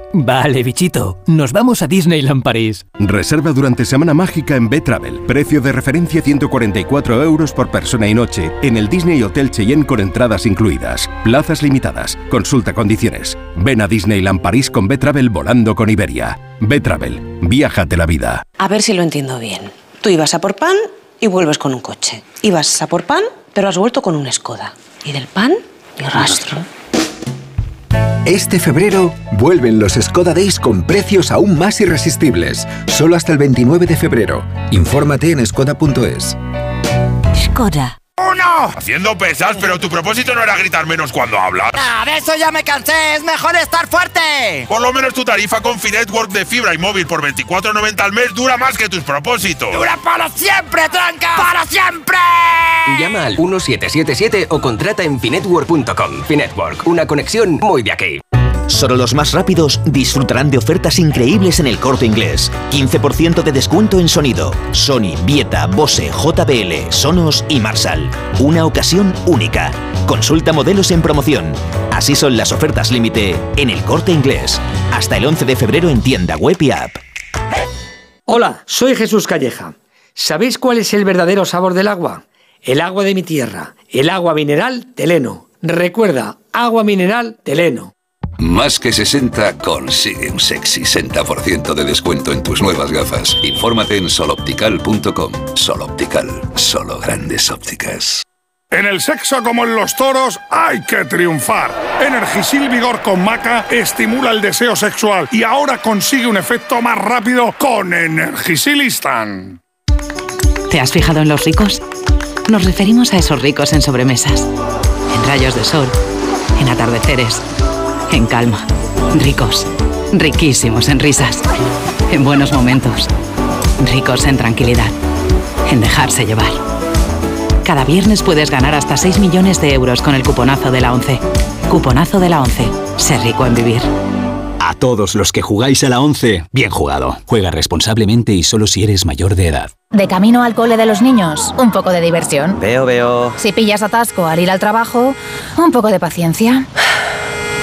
[SPEAKER 119] Vale, bichito, nos vamos a Disneyland París.
[SPEAKER 39] Reserva durante Semana Mágica en B-Travel. Precio de referencia 144 euros por persona y noche en el Disney Hotel Cheyenne con entradas incluidas. Plazas limitadas. Consulta condiciones. Ven a Disneyland París con B-Travel volando con Iberia. B-Travel. Viájate la vida.
[SPEAKER 31] A ver si lo entiendo bien. Tú ibas a por pan y vuelves con un coche. Ibas a por pan, pero has vuelto con un Skoda. Y del pan, ni rastro.
[SPEAKER 120] Este febrero vuelven los Skoda Days con precios aún más irresistibles. Solo hasta el 29 de febrero. Infórmate en skoda.es.
[SPEAKER 121] Skoda.
[SPEAKER 122] ¡Uno! Haciendo pesas, pero tu propósito no era gritar menos cuando hablas.
[SPEAKER 121] ¡Ah, de eso ya me cansé! ¡Es mejor estar fuerte!
[SPEAKER 122] Por lo menos tu tarifa con Finetwork de fibra y móvil por 24.90 al mes dura más que tus propósitos.
[SPEAKER 121] ¡Dura para siempre, tranca! ¡Para siempre!
[SPEAKER 123] Llama al 1777 o contrata en finetwork.com. Finetwork, una conexión muy de aquí.
[SPEAKER 124] Solo los más rápidos disfrutarán de ofertas increíbles en el corte inglés. 15% de descuento en sonido. Sony, Vieta, Bose, JBL, Sonos y Marshall. Una ocasión única. Consulta modelos en promoción. Así son las ofertas límite en el corte inglés. Hasta el 11 de febrero en tienda web y app.
[SPEAKER 54] Hola, soy Jesús Calleja. ¿Sabéis cuál es el verdadero sabor del agua? El agua de mi tierra, el agua mineral Teleno. Recuerda, agua mineral Teleno.
[SPEAKER 125] Más que 60 consigue un sexy 60% de descuento en tus nuevas gafas. Infórmate en soloptical.com. Soloptical, solo grandes ópticas.
[SPEAKER 90] En el sexo como en los toros hay que triunfar. Energisil Vigor con Maca estimula el deseo sexual y ahora consigue un efecto más rápido con Energisilistan.
[SPEAKER 126] ¿Te has fijado en los ricos? Nos referimos a esos ricos en sobremesas, en rayos de sol, en atardeceres, en calma. Ricos, riquísimos en risas, en buenos momentos, ricos en tranquilidad, en dejarse llevar. Cada viernes puedes ganar hasta 6 millones de euros con el cuponazo de la 11. Cuponazo de la 11. Ser rico en vivir.
[SPEAKER 127] A todos los que jugáis a la 11, bien jugado. Juega responsablemente y solo si eres mayor de edad.
[SPEAKER 128] De camino al cole de los niños, un poco de diversión.
[SPEAKER 127] Veo, veo.
[SPEAKER 128] Si pillas atasco al ir al trabajo, un poco de paciencia.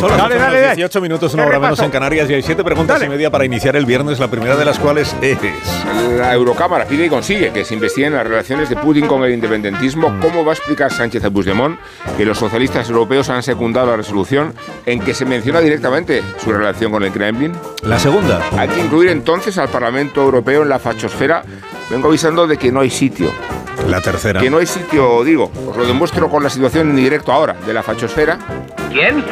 [SPEAKER 129] Son las
[SPEAKER 36] Dale, dale,
[SPEAKER 129] menos
[SPEAKER 36] dale.
[SPEAKER 129] 18 minutos, una
[SPEAKER 36] ¿Qué
[SPEAKER 129] hora menos
[SPEAKER 36] pasó?
[SPEAKER 129] en Canarias y hay siete preguntas y media para iniciar el viernes, la primera de las cuales es...
[SPEAKER 108] La Eurocámara pide y consigue que se investiguen las relaciones de Putin con el independentismo. ¿Cómo va a explicar Sánchez a Puigdemont que los socialistas europeos han secundado la resolución en que se menciona directamente su relación con el Kremlin?
[SPEAKER 129] La segunda.
[SPEAKER 108] Hay que incluir entonces al Parlamento Europeo en la fachosfera. Vengo avisando de que no hay sitio.
[SPEAKER 129] La tercera.
[SPEAKER 108] Que no hay sitio, digo. Os lo demuestro con la situación en directo ahora de la fachosfera.
[SPEAKER 126] ¿Quién?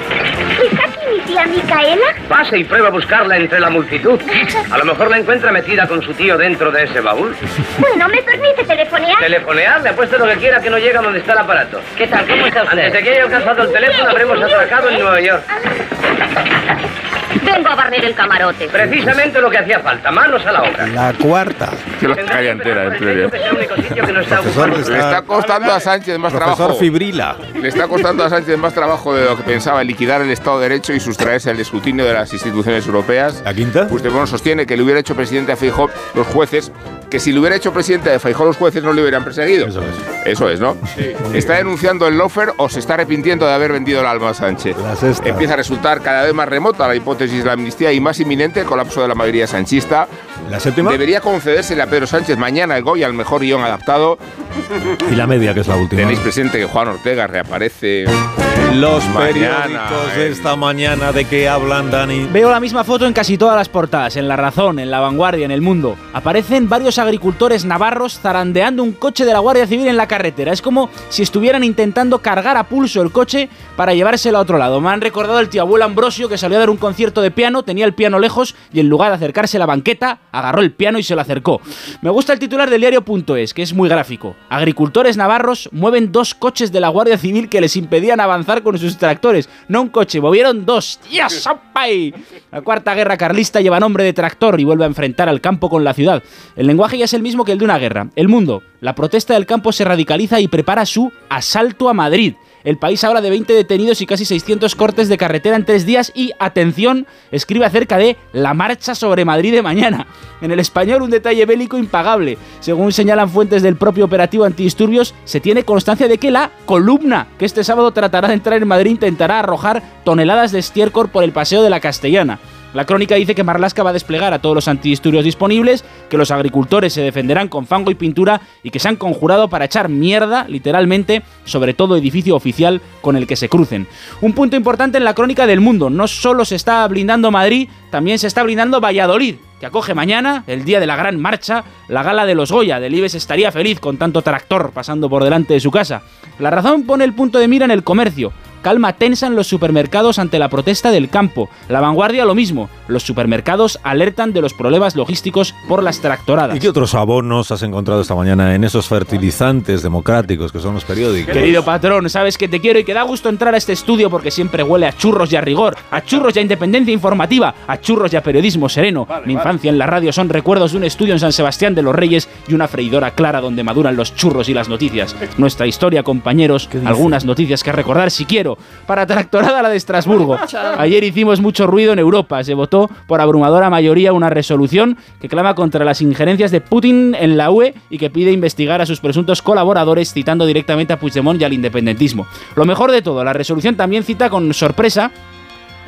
[SPEAKER 130] ¿Está aquí mi tía Micaela?
[SPEAKER 126] Pase y prueba a buscarla entre la multitud. A lo mejor la encuentra metida con su tío dentro de ese baúl.
[SPEAKER 130] Bueno, ¿me permite telefonear?
[SPEAKER 126] Telefonear, le apuesto lo que quiera que no llega donde está el aparato. ¿Qué tal? ¿Cómo está usted? Antes de que haya alcanzado el teléfono, habremos atracado en Nueva York.
[SPEAKER 130] Vengo a barrer el camarote.
[SPEAKER 126] Precisamente lo que hacía falta, manos a la obra.
[SPEAKER 129] La cuarta.
[SPEAKER 108] Que la calle entera, en
[SPEAKER 126] ocupado.
[SPEAKER 108] Le está costando a Sánchez más
[SPEAKER 129] Profesor
[SPEAKER 108] trabajo.
[SPEAKER 129] Fibrila.
[SPEAKER 108] Le está costando a Sánchez más trabajo de lo que pensaba liquidar el Estado de Derecho y sustraerse al escrutinio de las instituciones europeas.
[SPEAKER 129] ¿La quinta?
[SPEAKER 108] Puigdemont sostiene que le hubiera hecho presidente a Feijóo los jueces, que si le hubiera hecho presidente de Feijóo los jueces no le hubieran perseguido. Eso es. Eso es, ¿no? ¿Está denunciando el lofer o se está arrepintiendo de haber vendido el alma a Sánchez? Empieza a resultar cada vez más remota la hipótesis de la amnistía y más inminente el colapso de la mayoría sanchista.
[SPEAKER 129] ¿La séptima?
[SPEAKER 108] Debería concedérsele a Pedro Sánchez mañana el Goya al mejor guion adaptado.
[SPEAKER 129] Y la media, que es la última.
[SPEAKER 108] Tenéis presente que Juan Ortega reaparece
[SPEAKER 129] Los
[SPEAKER 108] mañana,
[SPEAKER 129] periódicos
[SPEAKER 108] eh.
[SPEAKER 129] de esta mañana de qué hablan, Dani.
[SPEAKER 36] Veo la misma foto en casi todas las portadas, en La Razón, en La Vanguardia, en El Mundo. Aparecen varios agricultores navarros zarandeando un coche de la Guardia Civil en la carretera. Es como si estuvieran intentando cargar a pulso el coche para llevárselo a otro lado. Me han recordado el tío abuelo Ambrosio que salió a dar un concierto de piano, tenía el piano lejos y en lugar de acercarse a la banqueta, agarró el piano y se lo acercó. Me gusta el titular del diario.es, que es muy gráfico. Agricultores navarros mueven dos coches de la Guardia Civil que les impedían avanzar con sus tractores. No un coche, movieron dos. ¡Dios, ¡Apay! La cuarta guerra carlista lleva nombre de tractor y vuelve a enfrentar al campo con la ciudad. El lenguaje ya es el mismo que el de una guerra. El mundo. La protesta del campo se radicaliza y prepara su asalto a Madrid. El país habla de 20 detenidos y casi 600 cortes de carretera en tres días y, atención, escribe acerca de la marcha sobre Madrid de mañana. En el español un detalle bélico impagable. Según señalan fuentes del propio operativo antidisturbios, se tiene constancia de que la columna que este sábado tratará de entrar en Madrid intentará arrojar toneladas de estiércol por el paseo de la Castellana. La crónica dice que Marlasca va a desplegar a todos los antidisturbios disponibles, que los agricultores se defenderán con fango y pintura y que se han conjurado para echar mierda, literalmente, sobre todo edificio oficial con el que se crucen. Un punto importante en la crónica del mundo, no solo se está blindando Madrid, también se está blindando Valladolid, que acoge mañana, el día de la gran marcha, la gala de los Goya. Delibes estaría feliz con tanto tractor pasando por delante de su casa. La razón pone el punto de mira en el comercio. Calma tensa en los supermercados ante la protesta del campo. La vanguardia lo mismo. Los supermercados alertan de los problemas logísticos por las tractoradas.
[SPEAKER 129] ¿Y qué otros abonos has encontrado esta mañana en esos fertilizantes democráticos que son los periódicos?
[SPEAKER 36] Querido patrón, sabes que te quiero y que da gusto entrar a este estudio porque siempre huele a churros y a rigor, a churros y a independencia informativa, a churros y a periodismo sereno. Mi infancia en la radio son recuerdos de un estudio en San Sebastián de los Reyes y una freidora clara donde maduran los churros y las noticias. Nuestra historia, compañeros, algunas noticias que recordar si quiero. Para tractorada la de Estrasburgo. Ayer hicimos mucho ruido en Europa. Se votó por abrumadora mayoría una resolución que clama contra las injerencias de Putin en la UE y que pide investigar a sus presuntos colaboradores citando directamente a Puigdemont y al independentismo. Lo mejor de todo, la resolución también cita con sorpresa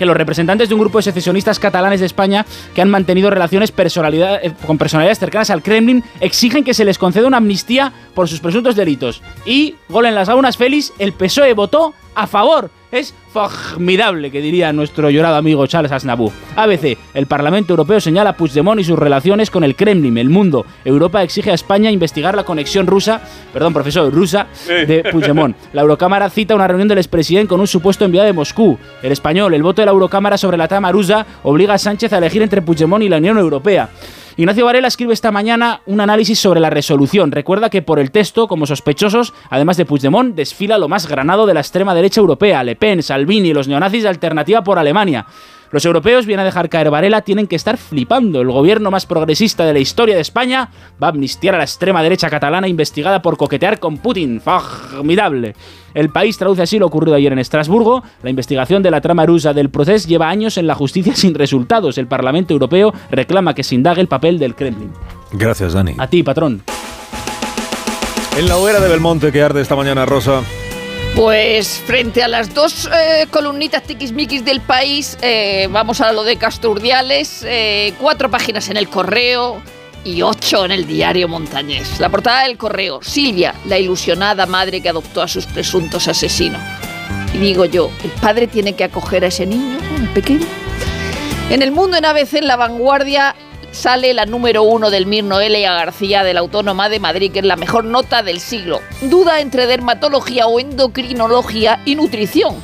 [SPEAKER 36] que los representantes de un grupo de secesionistas catalanes de España que han mantenido relaciones personalidad- eh, con personalidades cercanas al Kremlin exigen que se les conceda una amnistía por sus presuntos delitos. Y, gol en las aunas, Félix, el PSOE votó a favor. Es formidable, que diría nuestro llorado amigo Charles Aznavour. ABC, el Parlamento Europeo señala a Puigdemont y sus relaciones con el Kremlin. El mundo, Europa exige a España investigar la conexión rusa, perdón, profesor, rusa, de Puigdemont. La Eurocámara cita una reunión del expresidente con un supuesto enviado de Moscú. El español, el voto de la Eurocámara sobre la trama rusa obliga a Sánchez a elegir entre Puigdemont y la Unión Europea. Ignacio Varela escribe esta mañana un análisis sobre la resolución. Recuerda que por el texto, como sospechosos, además de Puigdemont, desfila lo más granado de la extrema derecha europea, Le Pen, Salvini, los neonazis de Alternativa por Alemania. Los europeos vienen a dejar caer Varela, tienen que estar flipando. El gobierno más progresista de la historia de España va a amnistiar a la extrema derecha catalana investigada por coquetear con Putin. Formidable. El país traduce así lo ocurrido ayer en Estrasburgo. La investigación de la trama rusa del proceso lleva años en la justicia sin resultados. El Parlamento Europeo reclama que se indague el papel del Kremlin.
[SPEAKER 129] Gracias, Dani.
[SPEAKER 36] A ti, patrón.
[SPEAKER 129] En la hoguera de Belmonte que arde esta mañana, Rosa.
[SPEAKER 131] Pues frente a las dos eh, columnitas tiquismiquis del país, eh, vamos a lo de Castro Urdiales, eh, cuatro páginas en el correo y ocho en el diario Montañés. La portada del correo, Silvia, la ilusionada madre que adoptó a sus presuntos asesinos. Y digo yo, ¿el padre tiene que acoger a ese niño, el pequeño? En el mundo en ABC, en la vanguardia, sale la número uno del Mir Noelia García de la Autónoma de Madrid, que es la mejor nota del siglo. Duda entre dermatología o endocrinología y nutrición.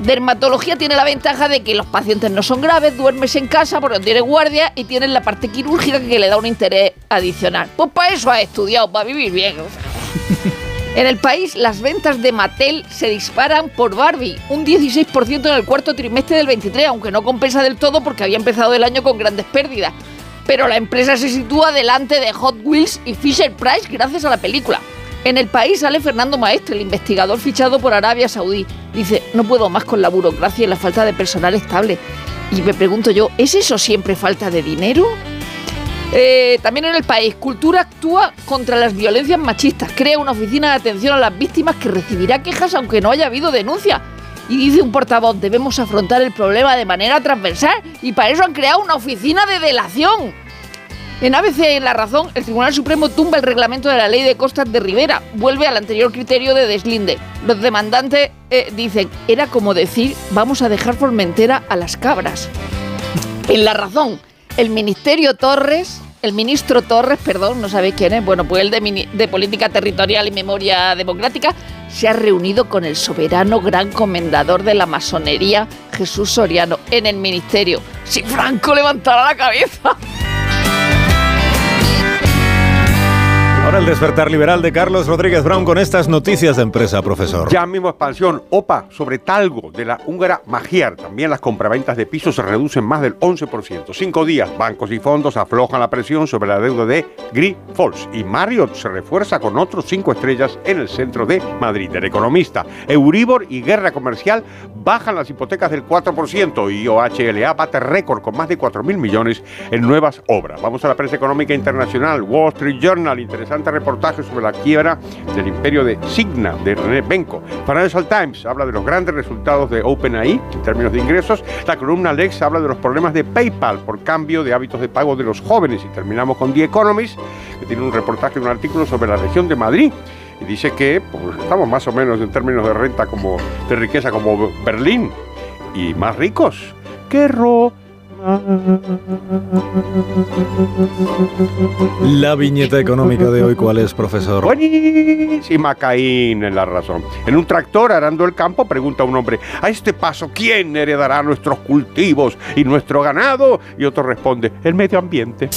[SPEAKER 131] Dermatología tiene la ventaja de que los pacientes no son graves, duermes en casa porque no tienes guardia y tienes la parte quirúrgica que le da un interés adicional. Pues para eso has estudiado, para vivir bien. En el país, las ventas de Mattel se disparan por Barbie, un 16% en el cuarto trimestre del 23, aunque no compensa del todo porque había empezado el año con grandes pérdidas. Pero la empresa se sitúa delante de Hot Wheels y Fisher Price gracias a la película. En el país sale Fernando Maestre, el investigador fichado por Arabia Saudí. Dice, no puedo más con la burocracia y la falta de personal estable. Y me pregunto yo, ¿es eso siempre falta de dinero? Eh, también en el país, Cultura actúa contra las violencias machistas. Crea una oficina de atención a las víctimas que recibirá quejas aunque no haya habido denuncia. Y dice un portavoz, debemos afrontar el problema de manera transversal y para eso han creado una oficina de delación. En ABC en La Razón, el Tribunal Supremo tumba el reglamento de la ley de costas de Rivera, vuelve al anterior criterio de deslinde. Los demandantes eh, dicen, era como decir, vamos a dejar Formentera a las cabras. En La Razón, el Ministerio Torres, el ministro Torres, perdón, no sabéis quién es, bueno, pues el de, de Política Territorial y Memoria Democrática, se ha reunido con el soberano gran comendador de la masonería, Jesús Soriano, en el ministerio. Si Franco levantara la cabeza.
[SPEAKER 129] Ahora el despertar liberal de Carlos Rodríguez Brown con estas noticias de empresa, profesor.
[SPEAKER 132] Ya mismo expansión, OPA sobre Talgo de la húngara Magiar. También las compraventas de pisos se reducen más del 11%. Cinco días, bancos y fondos aflojan la presión sobre la deuda de Falls Y Marriott se refuerza con otros cinco estrellas en el centro de Madrid. El economista, Euribor y guerra comercial bajan las hipotecas del 4% y OHLA bate récord con más de 4.000 millones en nuevas obras. Vamos a la prensa económica internacional. Wall Street Journal, interesante reportaje sobre la quiebra del imperio de Signa, de René Benko. Financial Times habla de los grandes resultados de OpenAI en términos de ingresos. La columna Lex habla de los problemas de PayPal por cambio de hábitos de pago de los jóvenes. Y terminamos con The Economist, que tiene un reportaje, un artículo sobre la región de Madrid y dice que pues, estamos más o menos en términos de renta como de riqueza como Berlín y más ricos que Ro
[SPEAKER 129] la viñeta económica de hoy, ¿cuál es, profesor?
[SPEAKER 132] Buenísima, Caín, en la razón. En un tractor arando el campo, pregunta un hombre, a este paso, ¿quién heredará nuestros cultivos y nuestro ganado? Y otro responde, el medio ambiente.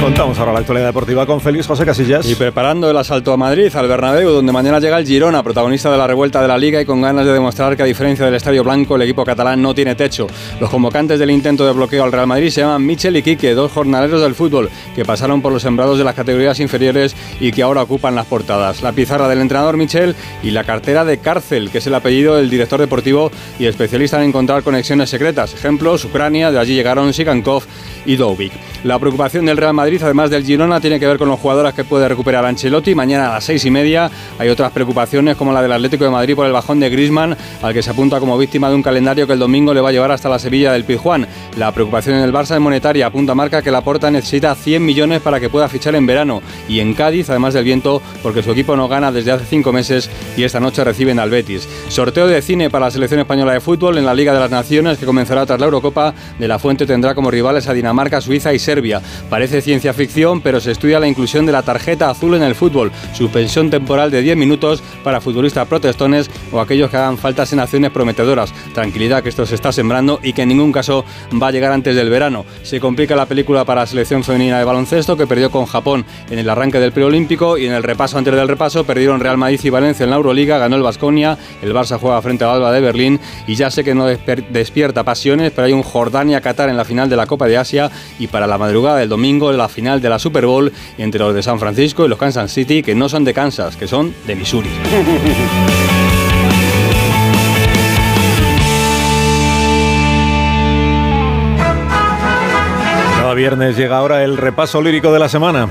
[SPEAKER 129] Contamos ahora la actualidad deportiva con Félix José Casillas.
[SPEAKER 133] Y preparando el asalto a Madrid, al Bernabéu, donde mañana llega el Girona, protagonista de la revuelta de la Liga y con ganas de demostrar que a diferencia del Estadio Blanco, el equipo catalán no tiene techo. Los convocantes del intento de bloqueo al Real Madrid se llaman Michel y Quique, dos jornaleros del fútbol que pasaron por los sembrados de las categorías inferiores y que ahora ocupan las portadas. La pizarra del entrenador Michel y la cartera de cárcel, que es el apellido del director deportivo y especialista en encontrar conexiones secretas. Ejemplos, Ucrania, de allí llegaron Sigankov y Dovik. La preocupación del Real Madrid, además del Girona, tiene que ver con los jugadores que puede recuperar Ancelotti. Mañana a las seis y media hay otras preocupaciones como la del Atlético de Madrid por el bajón de Grisman, al que se apunta como víctima de un calendario que el domingo le va a llevar hasta la Sevilla del Pizjuán. La preocupación en el Barça es monetaria, apunta marca que la Porta necesita 100 millones para que pueda fichar en verano. Y en Cádiz, además del viento, porque su equipo no gana desde hace cinco meses y esta noche reciben al Betis. Sorteo de cine para la selección española de fútbol en la Liga de las Naciones que comenzará tras la Eurocopa. De la Fuente tendrá como rivales a Dinamarca, Suiza y Serbia. Parece ciencia ciencia ficción, pero se estudia la inclusión de la tarjeta azul en el fútbol, suspensión temporal de 10 minutos para futbolistas protestones o aquellos que hagan faltas en acciones prometedoras. Tranquilidad que esto se está sembrando y que en ningún caso va a llegar antes del verano. Se complica la película para la selección femenina de baloncesto que perdió con Japón en el arranque del preolímpico y en el repaso antes del repaso perdieron Real Madrid y Valencia en la Euroliga, ganó el Vasconia, el Barça juega frente al Alba de Berlín y ya sé que no despierta pasiones, pero hay un Jordania-Qatar en la final de la Copa de Asia y para la madrugada del domingo la final de la Super Bowl entre los de San Francisco y los Kansas City, que no son de Kansas, que son de Missouri.
[SPEAKER 129] Cada viernes llega ahora el repaso lírico de la semana.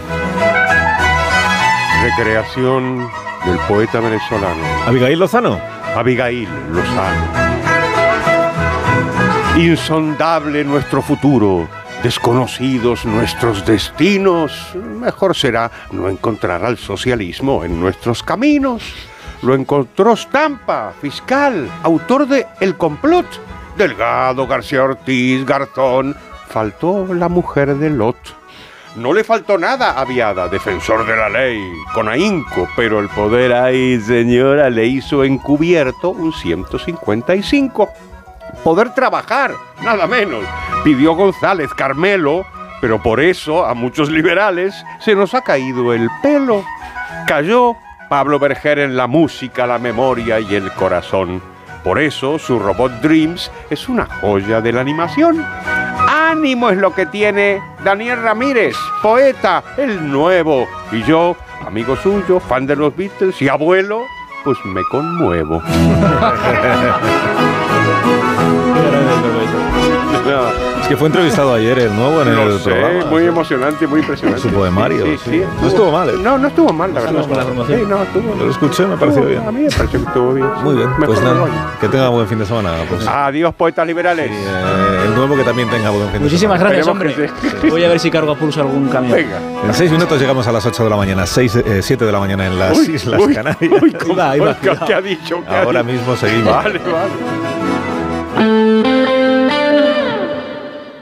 [SPEAKER 132] Recreación del poeta venezolano.
[SPEAKER 129] Abigail Lozano.
[SPEAKER 132] Abigail Lozano. Insondable nuestro futuro, desconocidos nuestros destinos, mejor será no encontrar al socialismo en nuestros caminos. Lo encontró Stampa, fiscal, autor de El complot. Delgado, García Ortiz, Garzón. Faltó la mujer de Lot. No le faltó nada a Viada, defensor de la ley, con ahínco, pero el poder ahí, señora, le hizo encubierto un 155 poder trabajar, nada menos. Pidió González Carmelo, pero por eso a muchos liberales se nos ha caído el pelo. Cayó Pablo Berger en la música, la memoria y el corazón. Por eso su robot Dreams es una joya de la animación. Ánimo es lo que tiene Daniel Ramírez, poeta, el nuevo. Y yo, amigo suyo, fan de los Beatles y abuelo, pues me conmuevo.
[SPEAKER 129] Es que fue entrevistado ayer el nuevo en el
[SPEAKER 132] sé,
[SPEAKER 129] programa.
[SPEAKER 132] muy emocionante, muy impresionante.
[SPEAKER 129] Su poemario.
[SPEAKER 132] Sí, sí,
[SPEAKER 129] sí. No estuvo mal. ¿eh?
[SPEAKER 132] No, no estuvo mal, la verdad.
[SPEAKER 129] Con la formación.
[SPEAKER 132] Sí, no, estuvo
[SPEAKER 129] Lo escuché, me pareció
[SPEAKER 132] estuvo-
[SPEAKER 129] bien.
[SPEAKER 132] A mí me pareció que estuvo bien.
[SPEAKER 129] Muy bien.
[SPEAKER 132] Mejor
[SPEAKER 129] Pues
[SPEAKER 132] no
[SPEAKER 129] nada, que tenga buen fin de semana. Pues.
[SPEAKER 132] Adiós, poetas liberales.
[SPEAKER 129] Eh, el nuevo que también tenga buen fin de
[SPEAKER 36] Muchísimas
[SPEAKER 129] semana.
[SPEAKER 36] gracias, hombre. Voy a ver si cargo a pulso algún camión.
[SPEAKER 132] Venga.
[SPEAKER 129] En seis minutos llegamos a las 8 de la mañana, 6, 7 de la mañana en las
[SPEAKER 132] Uy,
[SPEAKER 129] Islas
[SPEAKER 132] uy,
[SPEAKER 129] Canarias.
[SPEAKER 132] uy, ¿qué- ha dicho? ¿Qué ha
[SPEAKER 129] Ahora
[SPEAKER 132] dicho?
[SPEAKER 129] mismo seguimos.
[SPEAKER 132] Vale, vale.